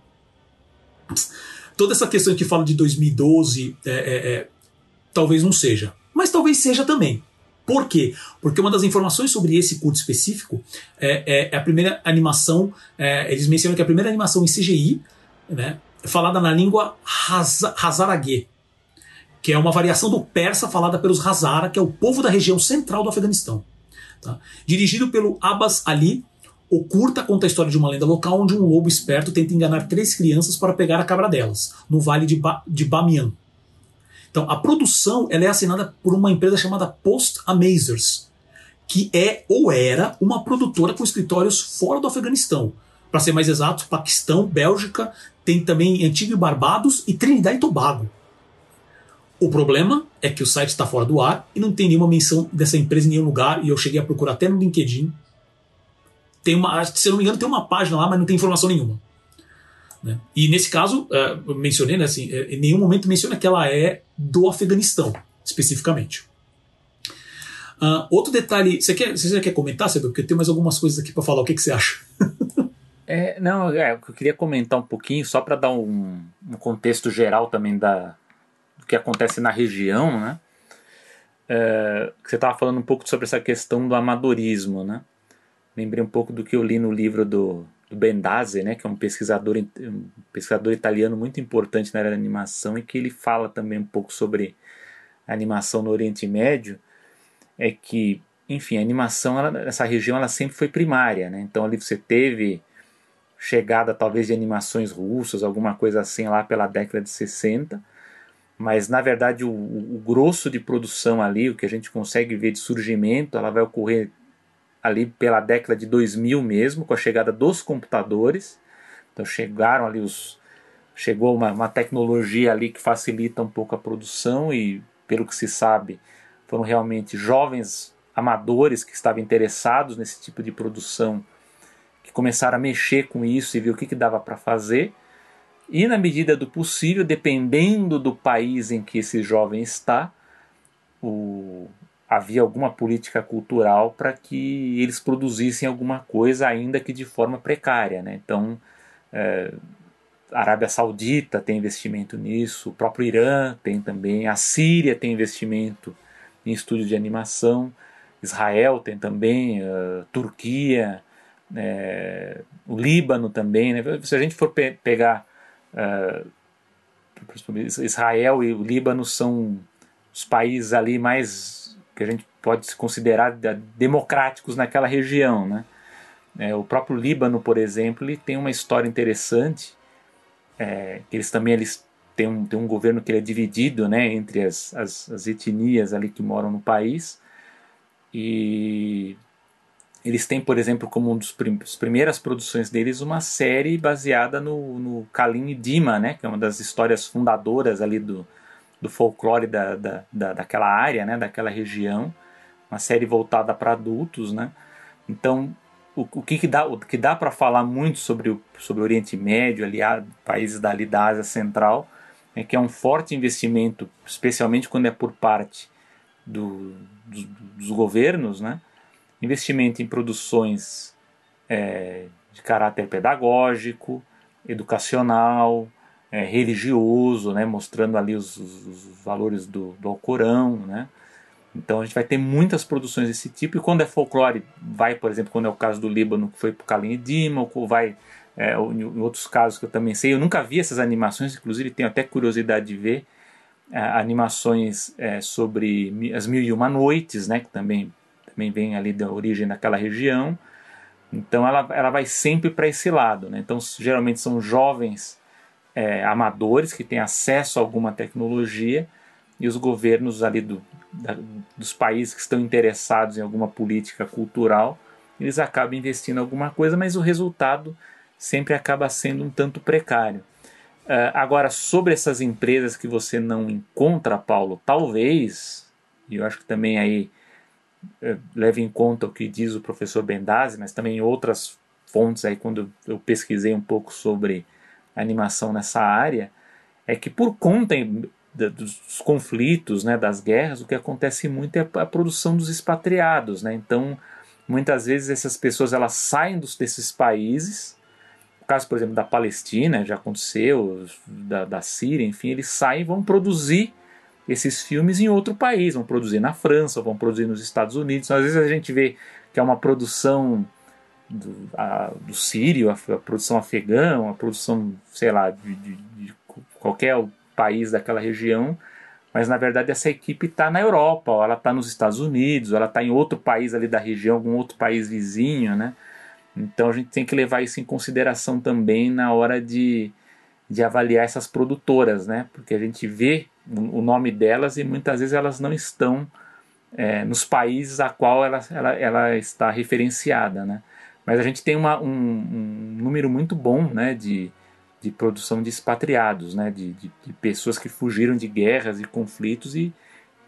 toda essa questão que fala de 2012 é, é, é, talvez não seja. Mas talvez seja também. Por quê? Porque uma das informações sobre esse curto específico é, é, é a primeira animação. É, eles mencionam que a primeira animação em CGI, né, falada na língua Hazaragê, que é uma variação do persa falada pelos Hazara, que é o povo da região central do Afeganistão. Tá? Dirigido pelo Abbas Ali, o curta conta a história de uma lenda local onde um lobo esperto tenta enganar três crianças para pegar a cabra delas, no vale de, ba de Bamiyan. Então, a produção ela é assinada por uma empresa chamada Post Amazers, que é ou era uma produtora com escritórios fora do Afeganistão. Para ser mais exato, Paquistão, Bélgica, tem também Antigua e Barbados e Trinidad e Tobago. O problema é que o site está fora do ar e não tem nenhuma menção dessa empresa em nenhum lugar, e eu cheguei a procurar até no LinkedIn tem uma, se eu não me engano, tem uma página lá, mas não tem informação nenhuma. Né? E nesse caso, uh, mencionei, né, assim, é, em nenhum momento menciona que ela é do Afeganistão, especificamente. Uh, outro detalhe, você quer, você quer comentar, Sérgio? Porque tem mais algumas coisas aqui para falar. O que, que você acha? [LAUGHS] é, não, é, eu queria comentar um pouquinho, só para dar um, um, contexto geral também da, do que acontece na região, né? É, você estava falando um pouco sobre essa questão do amadorismo, né? Lembrei um pouco do que eu li no livro do, do Bendazzi, né, que é um pesquisador, um pesquisador italiano muito importante na área da animação e que ele fala também um pouco sobre animação no Oriente Médio, é que, enfim, a animação nessa região ela sempre foi primária, né? Então ali você teve chegada talvez de animações russas, alguma coisa assim lá pela década de 60, mas na verdade o, o grosso de produção ali, o que a gente consegue ver de surgimento, ela vai ocorrer ali pela década de 2000 mesmo, com a chegada dos computadores. Então chegaram ali os chegou uma, uma tecnologia ali que facilita um pouco a produção e pelo que se sabe foram realmente jovens amadores que estavam interessados nesse tipo de produção que começaram a mexer com isso e ver o que, que dava para fazer. E na medida do possível, dependendo do país em que esse jovem está, o, havia alguma política cultural para que eles produzissem alguma coisa, ainda que de forma precária. Né? Então, é, a Arábia Saudita tem investimento nisso, o próprio Irã tem também, a Síria tem investimento em estúdio de animação, Israel tem também, Turquia, é, o Líbano também. Né? Se a gente for pe pegar uh, Israel e o Líbano são os países ali mais que a gente pode considerar democráticos naquela região, né? É, o próprio Líbano, por exemplo, ele tem uma história interessante. É, eles também eles têm um, têm um governo que é dividido, né, entre as, as, as etnias ali que moram no país. E eles têm, por exemplo, como uma das primeiras produções deles, uma série baseada no, no Kalim Dima, né, que é uma das histórias fundadoras ali do, do folclore da, da, da, daquela área, né, daquela região. Uma série voltada para adultos, né. Então, o, o que, que dá, o que dá para falar muito sobre o, sobre o Oriente Médio, aliado, países dali da Ásia Central, é que é um forte investimento, especialmente quando é por parte do, dos, dos governos, né? investimento em produções é, de caráter pedagógico, educacional, é, religioso, né? mostrando ali os, os, valores do, do Alcorão, né? Então a gente vai ter muitas produções desse tipo, e quando é folclore, vai, por exemplo, quando é o caso do Líbano, que foi para Kalim Dima, ou vai é, em outros casos que eu também sei, eu nunca vi essas animações, inclusive tenho até curiosidade de ver é, animações é, sobre as Mil e Uma Noites, né, que também, também vem ali da origem daquela região. Então ela, ela vai sempre para esse lado. Né? Então geralmente são jovens é, amadores que têm acesso a alguma tecnologia e os governos ali do, da, dos países que estão interessados em alguma política cultural, eles acabam investindo em alguma coisa, mas o resultado sempre acaba sendo um tanto precário. Uh, agora, sobre essas empresas que você não encontra, Paulo, talvez, e eu acho que também aí uh, leve em conta o que diz o professor Bendazzi, mas também outras fontes aí quando eu pesquisei um pouco sobre animação nessa área, é que por conta dos conflitos, né, das guerras, o que acontece muito é a produção dos expatriados. Né? Então, muitas vezes essas pessoas elas saem dos, desses países. O caso, por exemplo, da Palestina já aconteceu, da, da Síria, enfim, eles saem e vão produzir esses filmes em outro país, vão produzir na França, vão produzir nos Estados Unidos. Às vezes a gente vê que é uma produção do, a, do sírio, a, a, produção afegã, uma produção, sei lá, de, de, de qualquer país daquela região, mas na verdade essa equipe está na Europa, ela está nos Estados Unidos, ela está em outro país ali da região, algum outro país vizinho, né? Então a gente tem que levar isso em consideração também na hora de, de avaliar essas produtoras, né? Porque a gente vê o nome delas e muitas vezes elas não estão é, nos países a qual ela, ela, ela está referenciada, né? Mas a gente tem uma, um, um número muito bom, né? De, de produção de expatriados, né, de, de, de, pessoas que fugiram de guerras e conflitos e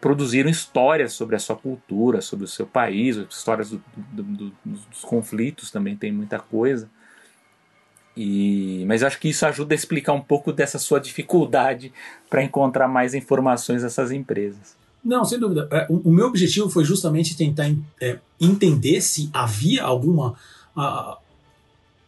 produziram histórias sobre a sua cultura, sobre o seu país, histórias do, do, do, dos conflitos também tem muita coisa. E, mas acho que isso ajuda a explicar um pouco dessa sua dificuldade para encontrar mais informações dessas empresas. Não, sem dúvida. É, o, o meu objetivo foi justamente tentar é, entender se havia alguma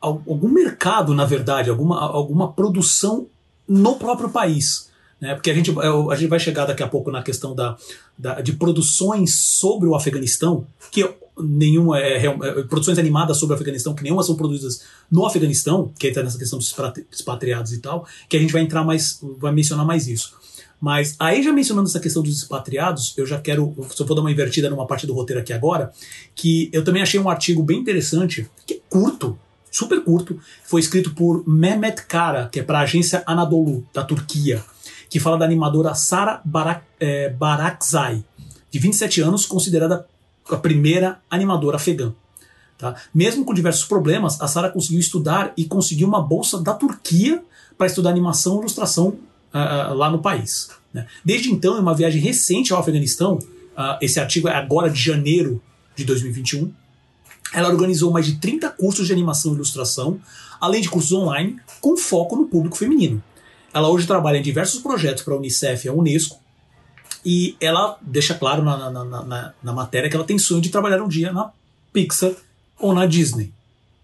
algum mercado, na verdade, alguma, alguma produção no próprio país. Né? Porque a gente, a gente vai chegar daqui a pouco na questão da, da de produções sobre o Afeganistão, que nenhuma é, é, produções animadas sobre o Afeganistão, que nenhuma são produzidas no Afeganistão, que está nessa questão dos expatriados e tal, que a gente vai entrar mais, vai mencionar mais isso. Mas aí já mencionando essa questão dos expatriados, eu já quero, só vou dar uma invertida numa parte do roteiro aqui agora, que eu também achei um artigo bem interessante, que é curto, super curto, foi escrito por Mehmet Kara, que é para a agência Anadolu, da Turquia, que fala da animadora Sara Barak, é, Barakzai, de 27 anos, considerada a primeira animadora afegã. Tá? Mesmo com diversos problemas, a Sara conseguiu estudar e conseguiu uma bolsa da Turquia para estudar animação e ilustração uh, lá no país. Né? Desde então, em uma viagem recente ao Afeganistão, uh, esse artigo é agora de janeiro de 2021, ela organizou mais de 30 cursos de animação e ilustração, além de cursos online, com foco no público feminino. Ela hoje trabalha em diversos projetos para a Unicef e a Unesco, e ela deixa claro na, na, na, na, matéria que ela tem sonho de trabalhar um dia na Pixar ou na Disney.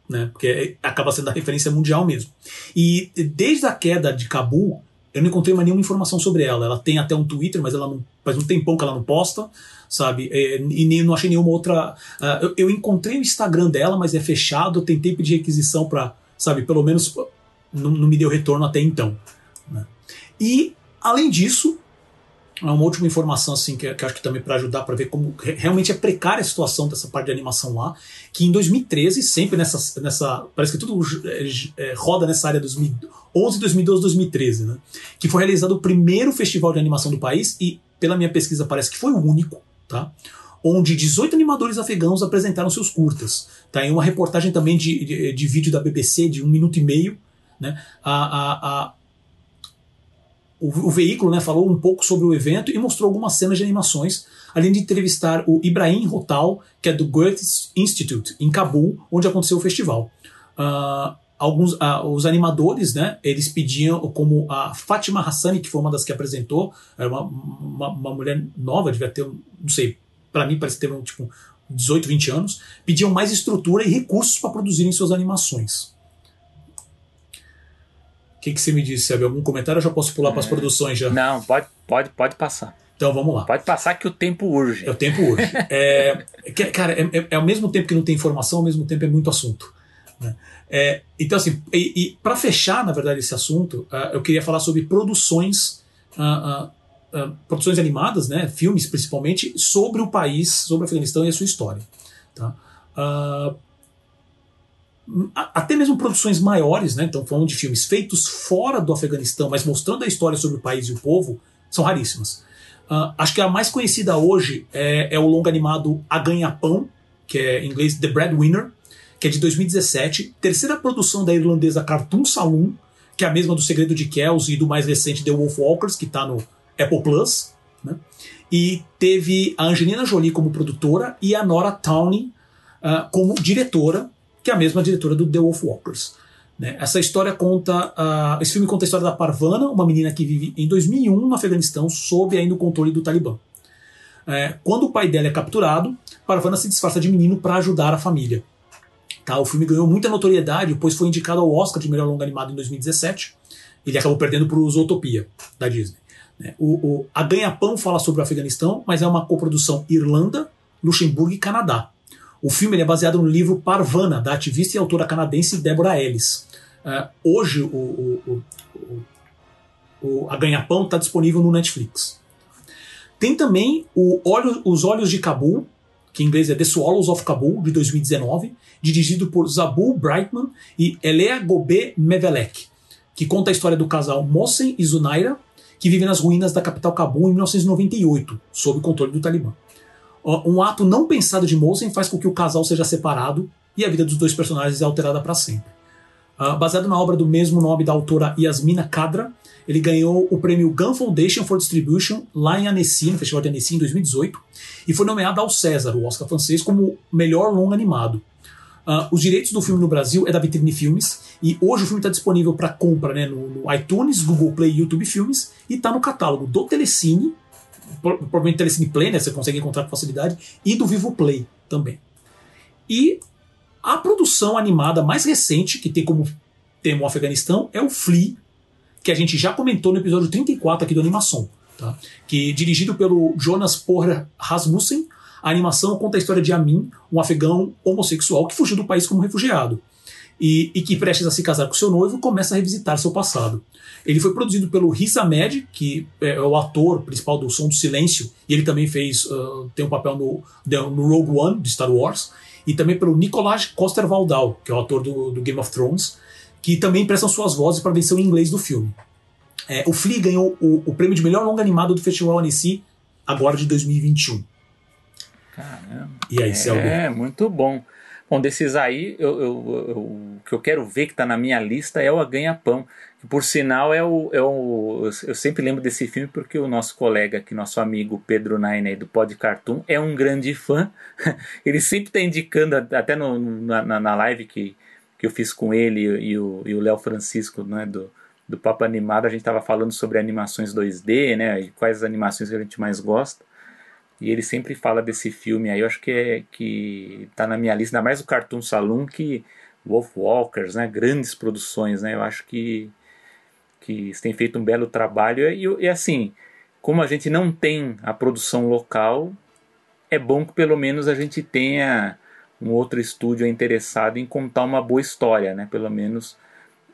né? Porque acaba sendo a referência mundial mesmo. E desde a queda de Cabul, eu não encontrei mais nenhuma informação sobre ela. Ela tem até um Twitter, mas ela não, faz um tempão que ela não posta, sabe? É, e nem, não achei nenhuma outra. Uh, eu, eu, encontrei o Instagram dela, mas é fechado. Eu tentei pedir requisição para, sabe? Pelo menos não, não, me deu retorno até então. Né? E além disso, uma última informação assim que, que acho que também para ajudar para ver como realmente é precária a situação dessa parte de animação lá, que em 2013 sempre nessa nessa parece que tudo é, é, roda nessa área 2011, 2012, 2013, né? Que foi realizado o primeiro festival de animação do país e pela minha pesquisa parece que foi o único, tá? Onde 18 animadores afegãos apresentaram seus curtas. Tá em uma reportagem também de, de, de vídeo da BBC de um minuto e meio, né? A, a, a o, o, veículo né, falou um pouco sobre o evento e mostrou algumas cenas de animações, além de entrevistar o Ibrahim Rotal, que é do Goethe Institute, em Cabul, onde aconteceu o festival. Uh, alguns uh, os animadores, né, eles pediam, como a Fátima Hassani, que foi uma das que apresentou, era uma, uma, uma mulher nova, devia ter, não sei, para mim parece ter um, tipo 18, 20 anos, pediam mais estrutura e recursos para produzirem suas animações. O que, que você me disse, Sérgio? Algum comentário ou já posso pular para as é. produções já? Não, pode, pode, pode passar. Então vamos lá. Pode passar que o tempo urge. É o tempo urge. é, cara, é, é, é, ao mesmo tempo que não tem informação, ao mesmo tempo é muito assunto. Né? É, então, assim, e, e para fechar, na verdade, esse assunto, uh, eu queria falar sobre produções, uh, uh, produções animadas, né, filmes principalmente, sobre o país, sobre o Afeganistão e a sua história. Tá? Até mesmo produções maiores, né? Então, falando de filmes feitos fora do Afeganistão, mas mostrando a história sobre o país e o povo, são raríssimas. Uh, acho que a mais conhecida hoje é, é o longa animado A Ganha-Pão, que é em inglês The Breadwinner, que é de 2017, terceira produção da irlandesa Cartoon Saloon, que é a mesma do Segredo de Kells e do mais recente The Wolf Walkers, que está no Apple Plus. Né? E teve a Angelina Jolie como produtora e a Nora Towney uh, como diretora, que é a mesma diretora do The Wolf Walkers. Né? Essa história conta. Uh, esse filme conta a história da Parvana, uma menina que vive em 2001 no Afeganistão, sob ainda o controle do Talibã. É, quando o pai dela é capturado, Parvana se disfarça de menino para ajudar a família. Tá? O filme ganhou muita notoriedade, pois foi indicado ao Oscar de melhor longa animado em 2017. Ele acabou perdendo para o Zootopia, da Disney. Né? O, o, a Ganha-Pão fala sobre o Afeganistão, mas é uma coprodução Irlanda, Luxemburgo e Canadá. O filme é baseado no livro Parvana, da ativista e autora canadense Deborah Ellis. Uh, hoje, o, o, o, a Ganha-Pão está disponível no Netflix. Tem também Olho, Os Olhos de Cabul, que em inglês é The Swallows of Kabul, de 2019, dirigido por Zabul Brightman e Elea Gobé Mevelek, que conta a história do casal Mohsen e Zunaira, que vivem nas ruínas da capital Cabul em 1998, sob o controle do Talibã. Um ato não pensado de Mosen faz com que o casal seja separado e a vida dos dois personagens é alterada para sempre. Uh, baseado na obra do mesmo nome da autora Yasmina Kadra, ele ganhou o prêmio Gun Foundation for Distribution lá em Annecy, no Festival de Annecy, em 2018, e foi nomeado ao César, o Oscar francês, como melhor longo animado. Uh, os direitos do filme no Brasil é da Vitrine Filmes, e hoje o filme está disponível para compra né, no, no, iTunes, Google Play e YouTube Filmes, e está no catálogo do Telecine, provavelmente Telecine Play, né, você consegue encontrar com facilidade, e do Vivo Play também. E a produção animada mais recente, que tem como tema o Afeganistão, é o Flea, que a gente já comentou no episódio 34 aqui do Animação. Tá? Que dirigido pelo Jonas Porra Rasmussen, a animação conta a história de Amin, um afegão homossexual que fugiu do país como refugiado e, e, que, prestes a se casar com seu noivo, começa a revisitar seu passado. Ele foi produzido pelo Riz Ahmed, que é o ator principal do Som do Silêncio, e ele também fez uh, tem um papel no, no Rogue One, de Star Wars, e também pelo Nicolás Coster-Waldau, que é o ator do, do, Game of Thrones, que também prestam suas vozes para a versão em inglês do filme. É, o Flea ganhou o, o, prêmio de melhor longa animado do Festival Annecy, agora de 2021. Caramba. E aí? É, muito bom. Bom, desses aí, eu, eu, eu, o que eu quero ver que está na minha lista é o A Ganha-Pão. Que por sinal é o, é o. Eu sempre lembro desse filme porque o nosso colega aqui, nosso amigo Pedro Naine do Pod Cartoon, é um grande fã. [LAUGHS] Ele sempre está indicando, até no, na, na live que, que eu fiz com ele e o Léo Francisco, né, do, do Papo Animado, a gente estava falando sobre animações 2D, né? E quais animações que a gente mais gosta. E ele sempre fala desse filme aí, eu acho que é que tá na minha lista, ainda mais o Cartoon Saloon, que Wolf Walkers, né? Grandes produções, né? Eu acho que que têm feito um belo trabalho e, e assim, como a gente não tem a produção local, é bom que pelo menos a gente tenha um outro estúdio interessado em contar uma boa história, né? Pelo menos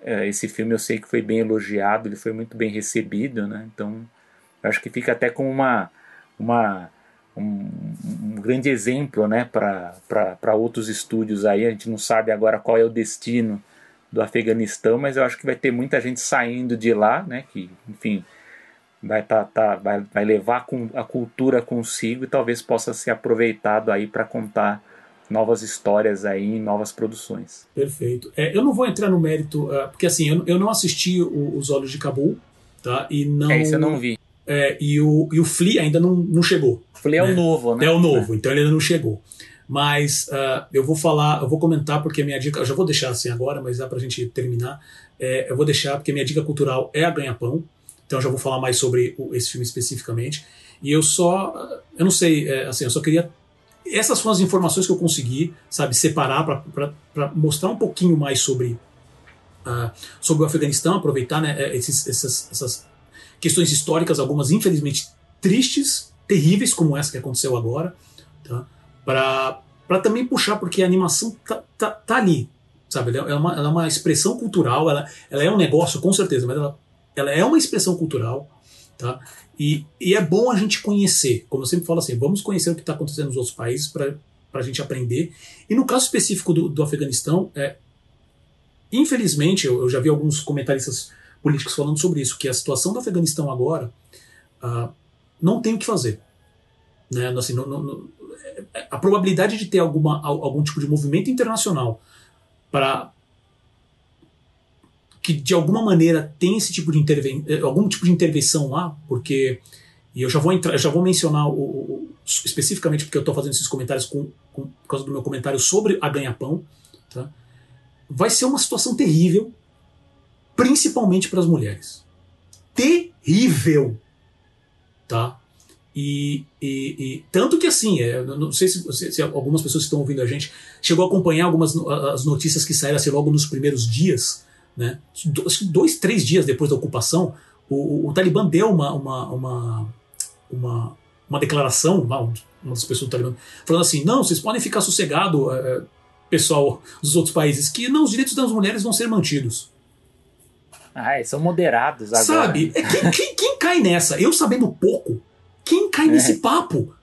é, esse filme eu sei que foi bem elogiado, ele foi muito bem recebido, né? Então acho que fica até como uma, uma um, um grande exemplo, né? Para outros estúdios aí. A gente não sabe agora qual é o destino do Afeganistão, mas eu acho que vai ter muita gente saindo de lá, né? Que enfim vai, tá, tá, vai, vai levar a cultura consigo e talvez possa ser aproveitado aí para contar novas histórias aí, novas produções. Perfeito. É, eu não vou entrar no mérito, uh, porque assim, eu, eu não assisti o, Os Olhos de Cabul, tá? E não. É, isso eu não vi. É, e, o, e o Flea ainda não, não chegou. O Flea né? é o novo, né? É o novo, é. então ele ainda não chegou. Mas uh, eu vou falar, eu vou comentar porque a minha dica, eu já vou deixar assim agora, mas dá pra gente terminar. É, eu vou deixar porque minha dica cultural é a ganha-pão, então eu já vou falar mais sobre o, esse filme especificamente. E eu só, eu não sei, é, assim, eu só queria essas são as informações que eu consegui, sabe, separar para mostrar um pouquinho mais sobre, uh, sobre o Afeganistão, aproveitar né, é, esses, essas, essas questões históricas, algumas infelizmente tristes, terríveis, como essa que aconteceu agora, tá? para também puxar, porque a animação tá, tá, tá ali, sabe? Ela é, uma, ela é uma expressão cultural, ela, ela é um negócio, com certeza, mas ela, ela é uma expressão cultural, tá? E, e é bom a gente conhecer, como eu sempre falo assim, vamos conhecer o que está acontecendo nos outros países para a gente aprender. E no caso específico do, do Afeganistão, é, infelizmente, eu, eu, já vi alguns comentaristas políticos falando sobre isso, que a situação do Afeganistão agora uh, não tem o que fazer. Né? Assim, não, não, a probabilidade de ter alguma, algum tipo de movimento internacional para que de alguma maneira tem esse tipo de interven eh, algum tipo de intervenção lá, porque e eu já vou entrar, já vou mencionar o, o, especificamente porque eu estou fazendo esses comentários com, com, por causa do meu comentário sobre a ganha-pão, tá? vai ser uma situação terrível, principalmente para as mulheres. Terrível, tá? E, e, e, tanto que assim, é, não sei se, se, se, algumas pessoas que estão ouvindo a gente chegou a acompanhar algumas as notícias que saíram assim, logo nos primeiros dias né? Dois, três dias depois da ocupação, o, o, o Talibã deu uma, uma, uma, uma, uma declaração, uma das pessoas do Talibã, falando assim: não, vocês podem ficar sossegado, é, pessoal dos outros países, que não, os direitos das mulheres vão ser mantidos. Ah, eles são moderados agora. Sabe? É, quem, quem, quem, cai nessa? Eu sabendo pouco, quem cai é. nesse papo?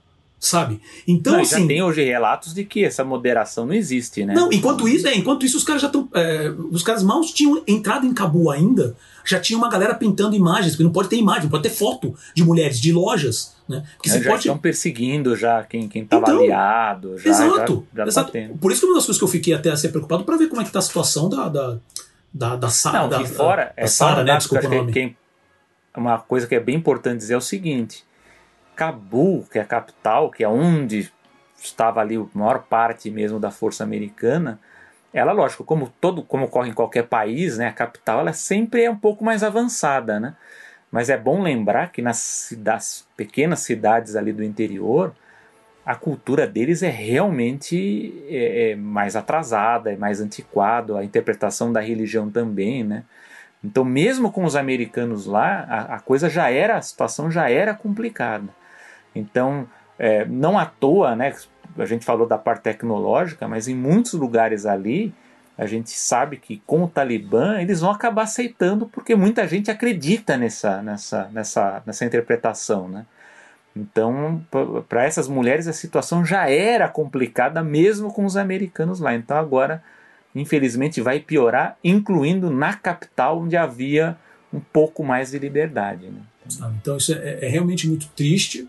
sabe? Então, não, assim. Já tem hoje relatos de que essa moderação não existe, né? Não, enquanto isso, é, enquanto isso, os caras já estão. É, os caras mal tinham entrado em Cabu ainda, já tinha uma galera pintando imagens, porque não pode ter imagem, pode ter foto de mulheres, de lojas, né? Porque é, já pode... estão perseguindo já quem, quem tava então, aliado. Já, exato. Já, já exato. Tá Por isso que uma das coisas que eu fiquei até a ser preocupado para ver como é que tá a situação da. da da, da Sara. Não, da, fora, da, é Sara, né? Desculpa o nome. Quem, uma coisa que é bem importante dizer é o seguinte: Cabul, que é a capital, que é onde estava ali a maior parte mesmo da força americana, ela, lógico, como todo, como ocorre em qualquer país, né, a capital ela sempre é um pouco mais avançada, né? Mas é bom lembrar que nas, das pequenas cidades ali do interior, a cultura deles é realmente é, é mais atrasada, é mais antiquado, a interpretação da religião também, né? Então, mesmo com os americanos lá, a, a coisa já era, a situação já era complicada. Então, é, não à toa, né, a gente falou da parte tecnológica, mas em muitos lugares ali, a gente sabe que com o Talibã eles vão acabar aceitando porque muita gente acredita nessa, nessa, nessa, nessa interpretação. Né? Então, para essas mulheres a situação já era complicada mesmo com os americanos lá. Então, agora, infelizmente, vai piorar, incluindo na capital, onde havia um pouco mais de liberdade. Né? Então, isso é, é realmente muito triste.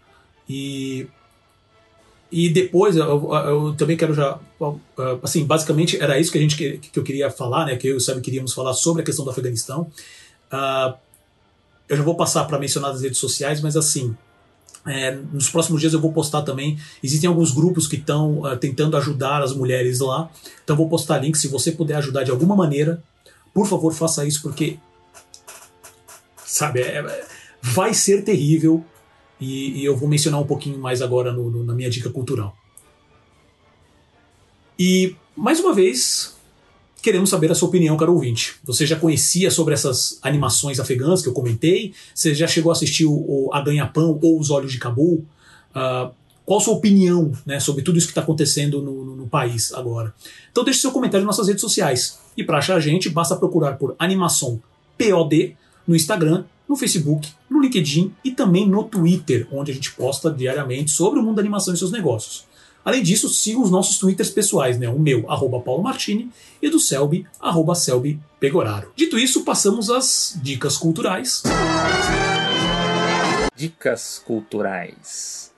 E, e depois eu, eu, também quero já. Assim, basicamente era isso que, a gente, que, que eu queria falar, né? Que eu e o Sabe queríamos falar sobre a questão do Afeganistão. Uh, eu já vou passar para mencionar nas redes sociais, mas assim. É, nos próximos dias eu vou postar também. Existem alguns grupos que estão uh, tentando ajudar as mulheres lá. Então vou postar links. Se você puder ajudar de alguma maneira, por favor, faça isso, porque. Sabe, é, vai ser terrível e, e eu vou mencionar um pouquinho mais agora no, no, na minha dica cultural. E, mais uma vez, queremos saber a sua opinião, caro ouvinte. Você já conhecia sobre essas animações afegãs que eu comentei? Você já chegou a assistir o, o A Ganha-Pão ou Os Olhos de Cabul? Uh, qual a sua opinião né, sobre tudo isso que está acontecendo no, no, no, país agora? Então deixe seu comentário nas nossas redes sociais. E para achar a gente, basta procurar por Animação POD no Instagram, no Facebook, no LinkedIn e também no Twitter, onde a gente posta diariamente sobre o mundo da animação e seus negócios. Além disso, siga os nossos twitters pessoais, né? O meu, arroba Paulo Martini, e do Selby, arroba Selby Pegoraro. Dito isso, passamos às dicas culturais. Dicas culturais.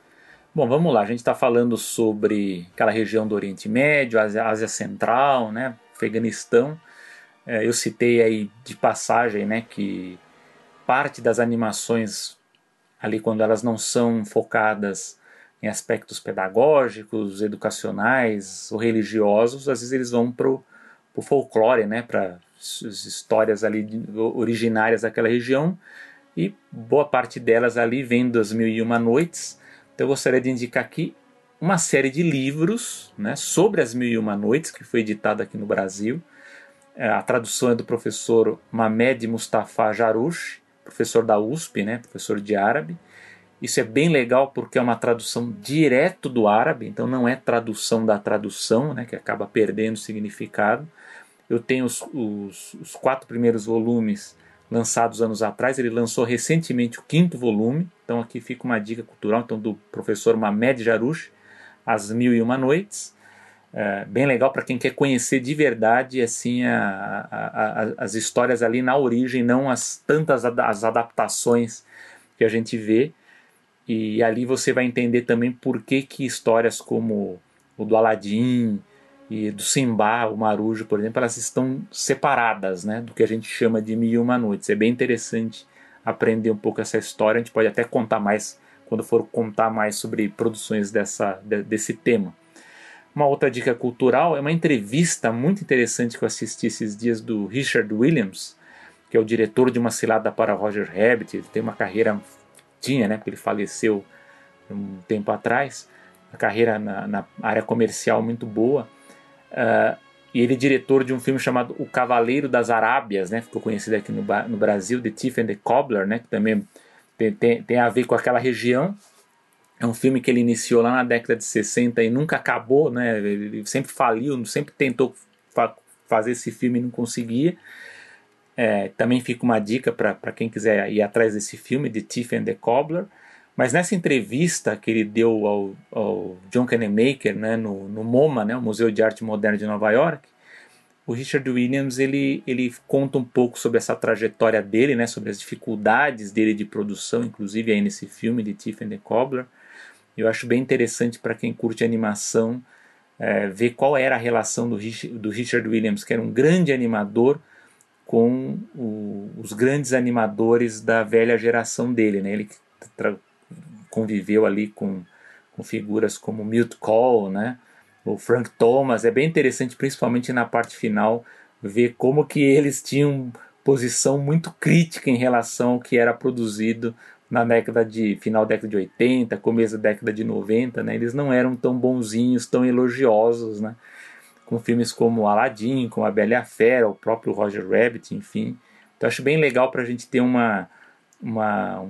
Bom, vamos lá. A gente está falando sobre aquela região do Oriente Médio, Ásia, Ásia Central, né? Afeganistão. É, eu citei aí de passagem, né, que parte das animações ali quando elas não são focadas em aspectos pedagógicos, educacionais ou religiosos, às vezes eles vão para o folclore, né, para as histórias ali originárias daquela região e boa parte delas ali vem das Mil e Uma Noites. Então eu gostaria de indicar aqui uma série de livros né, sobre as Mil e Uma Noites que foi editada aqui no Brasil. É, a tradução é do professor Mamed Mustafa Jarouche, professor da USP, né, professor de árabe. Isso é bem legal porque é uma tradução direto do árabe, então não é tradução da tradução, né, que acaba perdendo significado. Eu tenho os, os, os quatro primeiros volumes lançados anos atrás, ele lançou recentemente o quinto volume, então aqui fica uma dica cultural então, do professor Mamed Jarouche, As Mil e Uma Noites. É, bem legal para quem quer conhecer de verdade assim a, a, a, as histórias ali na origem, não as tantas as adaptações que a gente vê. E ali você vai entender também por que, que histórias como o do Aladim e do Simba, o Marujo, por exemplo, elas estão separadas né, do que a gente chama de Mil e Uma Noites. É bem interessante aprender um pouco essa história. A gente pode até contar mais quando for contar mais sobre produções dessa, desse tema. Uma outra dica cultural é uma entrevista muito interessante que eu assisti esses dias do Richard Williams, que é o diretor de Uma Cilada para Roger Rabbit. Ele tem uma carreira tinha, né? Porque ele faleceu um tempo atrás, a carreira na, na área comercial muito boa. Uh, e ele é diretor de um filme chamado O Cavaleiro das Arábias, né? Ficou conhecido aqui no, no Brasil, The Thief and the Cobbler, né? Que também tem, tem, tem a ver com aquela região. É um filme que ele iniciou lá na década de 60 e nunca acabou, né? Ele sempre faliu, sempre tentou fa fazer esse filme e não conseguia. É, também fica uma dica para quem quiser ir atrás desse filme, de Thief and the Cobbler. Mas nessa entrevista que ele deu ao, ao John Kennemaker né, no, no MoMA, né, o Museu de Arte Moderna de Nova York, o Richard Williams ele, ele conta um pouco sobre essa trajetória dele, né, sobre as dificuldades dele de produção, inclusive aí nesse filme de Thief and the Cobbler. Eu acho bem interessante para quem curte animação é, ver qual era a relação do, do Richard Williams, que era um grande animador, com o, os grandes animadores da velha geração dele. Né? Ele conviveu ali com, com figuras como Milt Cole, né? o Frank Thomas. É bem interessante, principalmente na parte final, ver como que eles tinham posição muito crítica em relação ao que era produzido na década de final da década de 80, começo da década de 90, né? Eles não eram tão bonzinhos, tão elogiosos, né? Com filmes como Aladdin, como A Bela e a Fera, o próprio Roger Rabbit, enfim. Então acho bem legal para a gente ter uma, uma,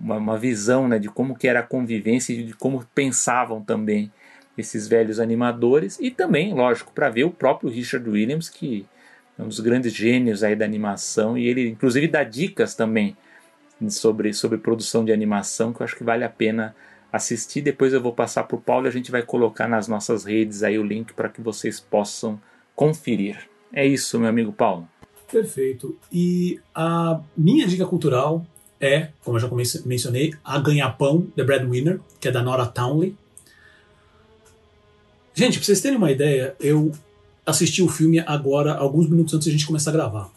uma, uma, visão né, de como que era a convivência e de como pensavam também esses velhos animadores e também, lógico, para ver o próprio Richard Williams, que é um dos grandes gênios aí da animação e ele inclusive dá dicas também sobre, sobre produção de animação que eu acho que vale a pena assistir. Depois eu vou passar para o Paulo e a gente vai colocar nas nossas redes aí o link para que vocês possam conferir. É isso, meu amigo Paulo. Perfeito. E a minha dica cultural é, como eu já mencionei, A Ganha-Pão, The Breadwinner, que é da Nora Townley. Gente, para vocês terem uma ideia, eu assisti o filme agora, alguns minutos antes de a gente começar a gravar.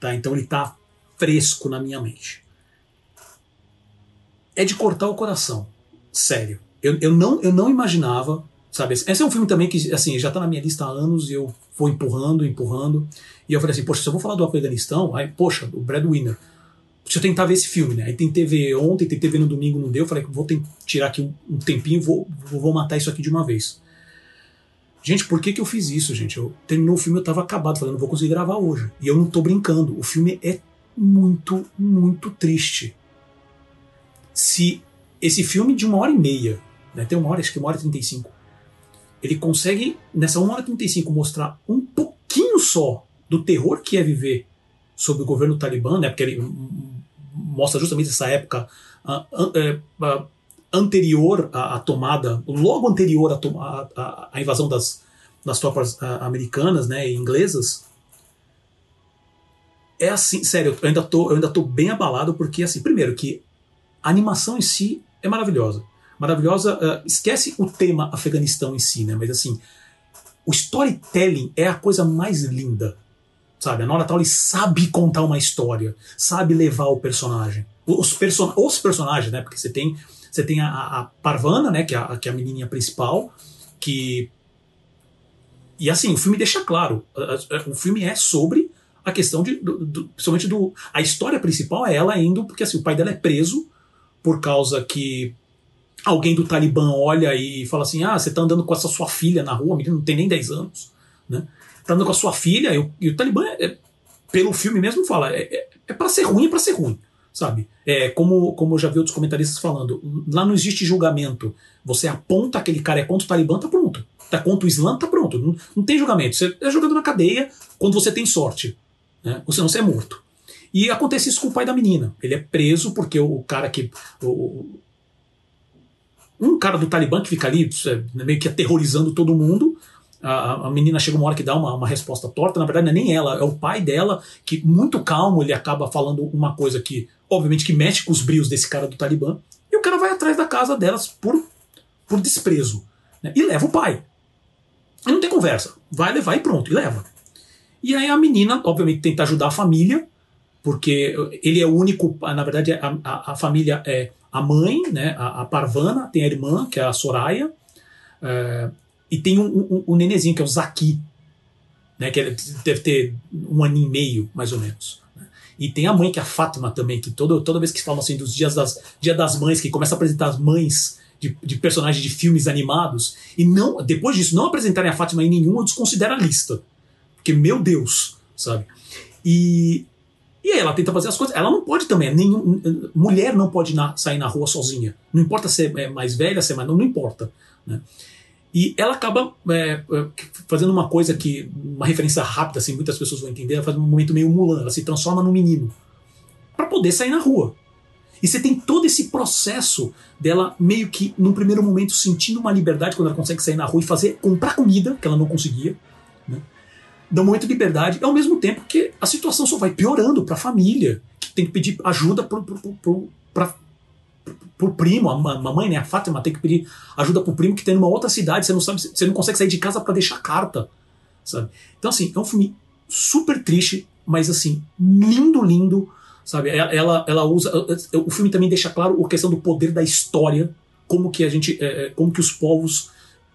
Tá? Então ele está fresco na minha mente. É de cortar o coração sério. Eu, eu, não, eu não imaginava, sabe? Esse é um filme também que, assim, já tá na minha lista há anos e eu vou empurrando, empurrando. E eu falei assim, poxa, se eu vou falar do Afeganistão, aí, poxa, o Breadwinner. Deixa eu tentar ver esse filme, né? Aí tentei ver ontem, tentei ver no domingo, não deu. Falei, vou tirar aqui um, tempinho, vou, vou matar isso aqui de uma vez. Gente, por que, que eu fiz isso, gente? Eu terminou o filme, eu tava acabado, falando, não vou conseguir gravar hoje. E eu não tô brincando. O filme é muito, muito triste. Se esse filme de uma hora e meia, né, tem uma hora, acho que uma hora e trinta e cinco, ele consegue, nessa uma hora e trinta e cinco, mostrar um pouquinho só do terror que é viver sob o governo talibã, né, porque ele mostra justamente essa época uh, uh, uh, anterior à, à, tomada, logo anterior à, à, à invasão das, das tropas americanas né, e inglesas, é assim, sério, eu ainda tô, eu ainda tô bem abalado porque, assim, primeiro que a animação em si é maravilhosa. Maravilhosa, uh, esquece o tema Afeganistão em si, né, mas assim, o storytelling é a coisa mais linda, sabe? A Nora Towley sabe contar uma história, sabe levar o personagem. Os, person os personagens, né, porque você tem você tem a, a Parvana, né, que é a, que é a menininha principal, que. E assim, o filme deixa claro. O filme é sobre a questão de. Do, do, principalmente do. A história principal é ela indo, porque assim, o pai dela é preso por causa que alguém do Talibã olha e fala assim: ah, você tá andando com essa sua filha na rua, menina não tem nem 10 anos, né? Tá andando com a sua filha, e o, e o Talibã, é, pelo filme mesmo, fala: é, é, é para ser ruim, é pra ser ruim sabe? É, como, como eu já vi outros comentaristas falando, lá não existe julgamento. Você aponta aquele cara é contra o Talibã, tá pronto. Tá contra o Islã, tá pronto. Não, não tem julgamento. Você é jogado na cadeia quando você tem sorte. Né? Ou senão você é morto. E acontece isso com o pai da menina. Ele é preso porque o cara que. O, um cara do Talibã que fica ali é, meio que aterrorizando todo mundo a, a, menina chega uma hora que dá uma, uma resposta torta, na verdade não é nem ela, é o pai dela, que muito calmo ele acaba falando uma coisa que, obviamente, que mexe com os brios desse cara do Talibã, e o cara vai atrás da casa delas por, por desprezo. Né? E leva o pai. E não tem conversa. Vai levar e pronto, e leva. E aí a menina, obviamente, tenta ajudar a família, porque ele é o único, na verdade, a, a, a família é a mãe, né, a, a, Parvana, tem a irmã, que é a Soraya, é, e tem um, um, um nenezinho, que é o Zaki, né, que deve ter um ano e meio, mais ou menos. Né. E tem a mãe, que é a Fátima também, que toda, toda vez que falam assim dos dias das, dia das mães, que começa a apresentar as mães de, de, personagens de filmes animados, e não depois disso, não apresentarem a Fátima em nenhum, eu desconsidero a lista. Porque, meu Deus, sabe? E, e aí ela tenta fazer as coisas. Ela não pode também. Nenhum, mulher não pode na, sair na rua sozinha. Não importa ser é mais velha, ser mais. Não, não importa. Né? E ela acaba é, é, fazendo uma coisa que, uma referência rápida, assim, muitas pessoas vão entender, ela faz um momento meio Mulan, ela se transforma num menino para poder sair na rua. E você tem todo esse processo dela meio que, num primeiro momento, sentindo uma liberdade quando ela consegue sair na rua e fazer, comprar comida, que ela não conseguia, momento de liberdade, ao mesmo tempo que a situação só vai piorando para a família, que tem que pedir ajuda para pro primo, a mamãe, né, a Fátima, tem que pedir ajuda pro primo que tem numa outra cidade, você não sabe, você não consegue sair de casa para deixar carta, sabe? Então assim, é um filme super triste, mas assim, lindo, lindo, sabe? Ela, ela usa, o filme também deixa claro a questão do poder da história, como que a gente, é, é, como que os povos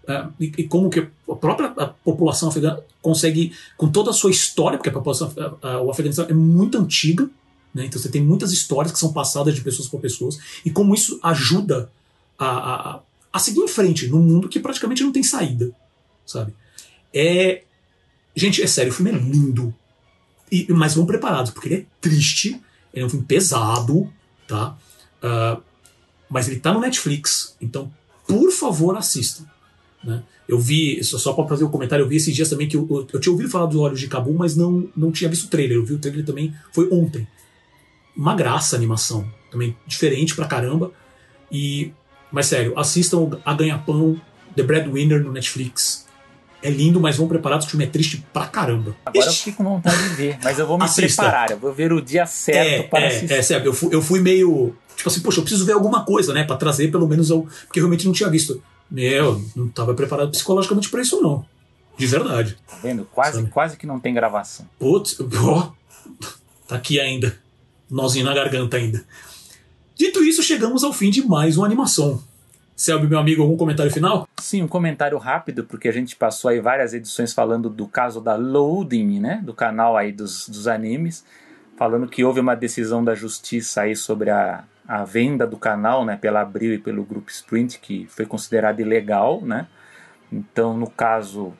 é, e, como que a própria população afegã consegue, com toda a sua história, porque a população, o Afeganistão é muito antiga, né? Então você tem muitas histórias que são passadas de pessoas para pessoas e como isso ajuda a, a, a, seguir em frente num mundo que praticamente não tem saída, sabe? É gente, é sério, o filme é lindo, e, mas vão preparados porque ele é triste, ele é um filme pesado, tá? Uh, mas ele tá no Netflix, então por favor assistam. Né? Eu vi, só para fazer um comentário, eu vi esses dias também que eu, eu, eu, tinha ouvido falar dos Olhos de Cabul, mas não, não tinha visto o trailer. Eu vi o trailer também, foi ontem uma graça a animação. Também diferente pra caramba. E, mas sério, assistam a Ganha-Pão, The Breadwinner no Netflix. É lindo, mas vão preparados o filme é triste pra caramba. Agora Ixi. eu fico com vontade de ver, mas eu vou me Assista. preparar, eu vou ver o dia certo é, para é, assistir. É, sério, eu fui, eu fui meio. Tipo assim, poxa, eu preciso ver alguma coisa, né? Pra trazer pelo menos eu. Porque eu realmente não tinha visto. Meu, não tava preparado psicologicamente pra isso, não. De verdade. Tá vendo? Quase, quase que não tem gravação. Putz, ó. Tá aqui ainda nozinho na garganta ainda. Dito isso, chegamos ao fim de mais uma animação. Selby, meu amigo, algum comentário final? Sim, um comentário rápido, porque a gente passou aí várias edições falando do caso da Loading, né, do canal aí dos, dos animes, falando que houve uma decisão da justiça aí sobre a, a venda do canal, né, pela Abril e pelo Grupo Sprint, que foi considerada ilegal, né, Então, no caso,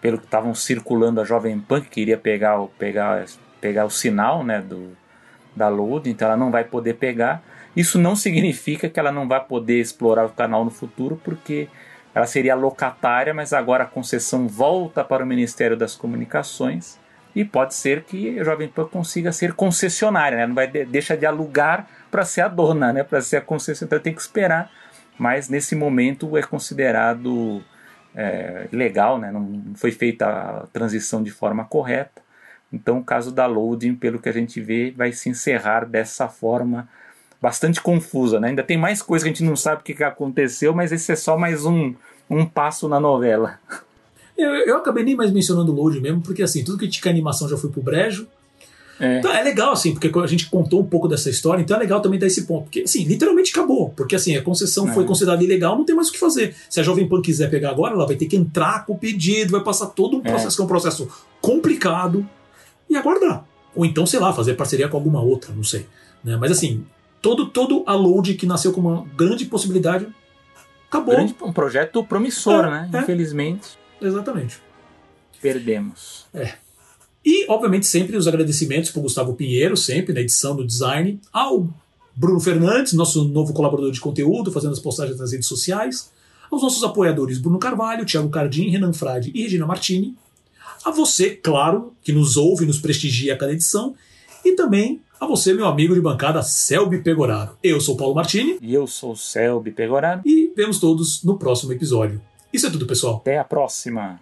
pelo que estavam circulando a Jovem Pan, que queria pegar, o, pegar, pegar o sinal né, do, da load, então ela não vai poder pegar. Isso não significa que ela não vai poder explorar o canal no futuro, porque ela seria locatária, mas agora a concessão volta para o Ministério das Comunicações e pode ser que a Jovem Pan consiga ser concessionária, né? não vai de, deixa de alugar para ser a dona, né? para ser a concessionária, então tem que esperar. Mas nesse momento é considerado é, legal, né? não foi feita a transição de forma correta. Então o caso da loading, pelo que a gente vê, vai se encerrar dessa forma bastante confusa. Né? Ainda tem mais coisa que a gente não sabe o que aconteceu, mas esse é só mais um, um passo na novela. Eu, eu acabei nem mais mencionando o load mesmo, porque assim, tudo que tinha animação já foi pro brejo. É. Então é legal, assim, porque a gente contou um pouco dessa história, então é legal também dar esse ponto. Porque, assim, literalmente acabou. Porque, assim, a concessão é. foi considerada ilegal, não tem mais o que fazer. Se a Jovem Pan quiser pegar agora, ela vai ter que entrar com o pedido, vai passar todo um é. processo, é. que é um processo complicado, e aguardar. Ou então, sei lá, fazer parceria com alguma outra, não sei. Né? Mas, assim, todo, todo a load que nasceu com uma grande possibilidade acabou. Grande, um projeto promissor, é, né? É. Infelizmente. Exatamente. Perdemos. É. E, obviamente, sempre os agradecimentos para o Gustavo Pinheiro, sempre na edição do design, ao Bruno Fernandes, nosso novo colaborador de conteúdo, fazendo as postagens nas redes sociais, aos nossos apoiadores Bruno Carvalho, Thiago Cardim, Renan Frade e Regina Martini, a você, claro, que nos ouve e nos prestigia a cada edição, e também a você, meu amigo de bancada, Selby Pegoraro. Eu sou Paulo Martini. E eu sou Selby Pegoraro. E vemos todos no próximo episódio. Isso é tudo, pessoal. Até a próxima.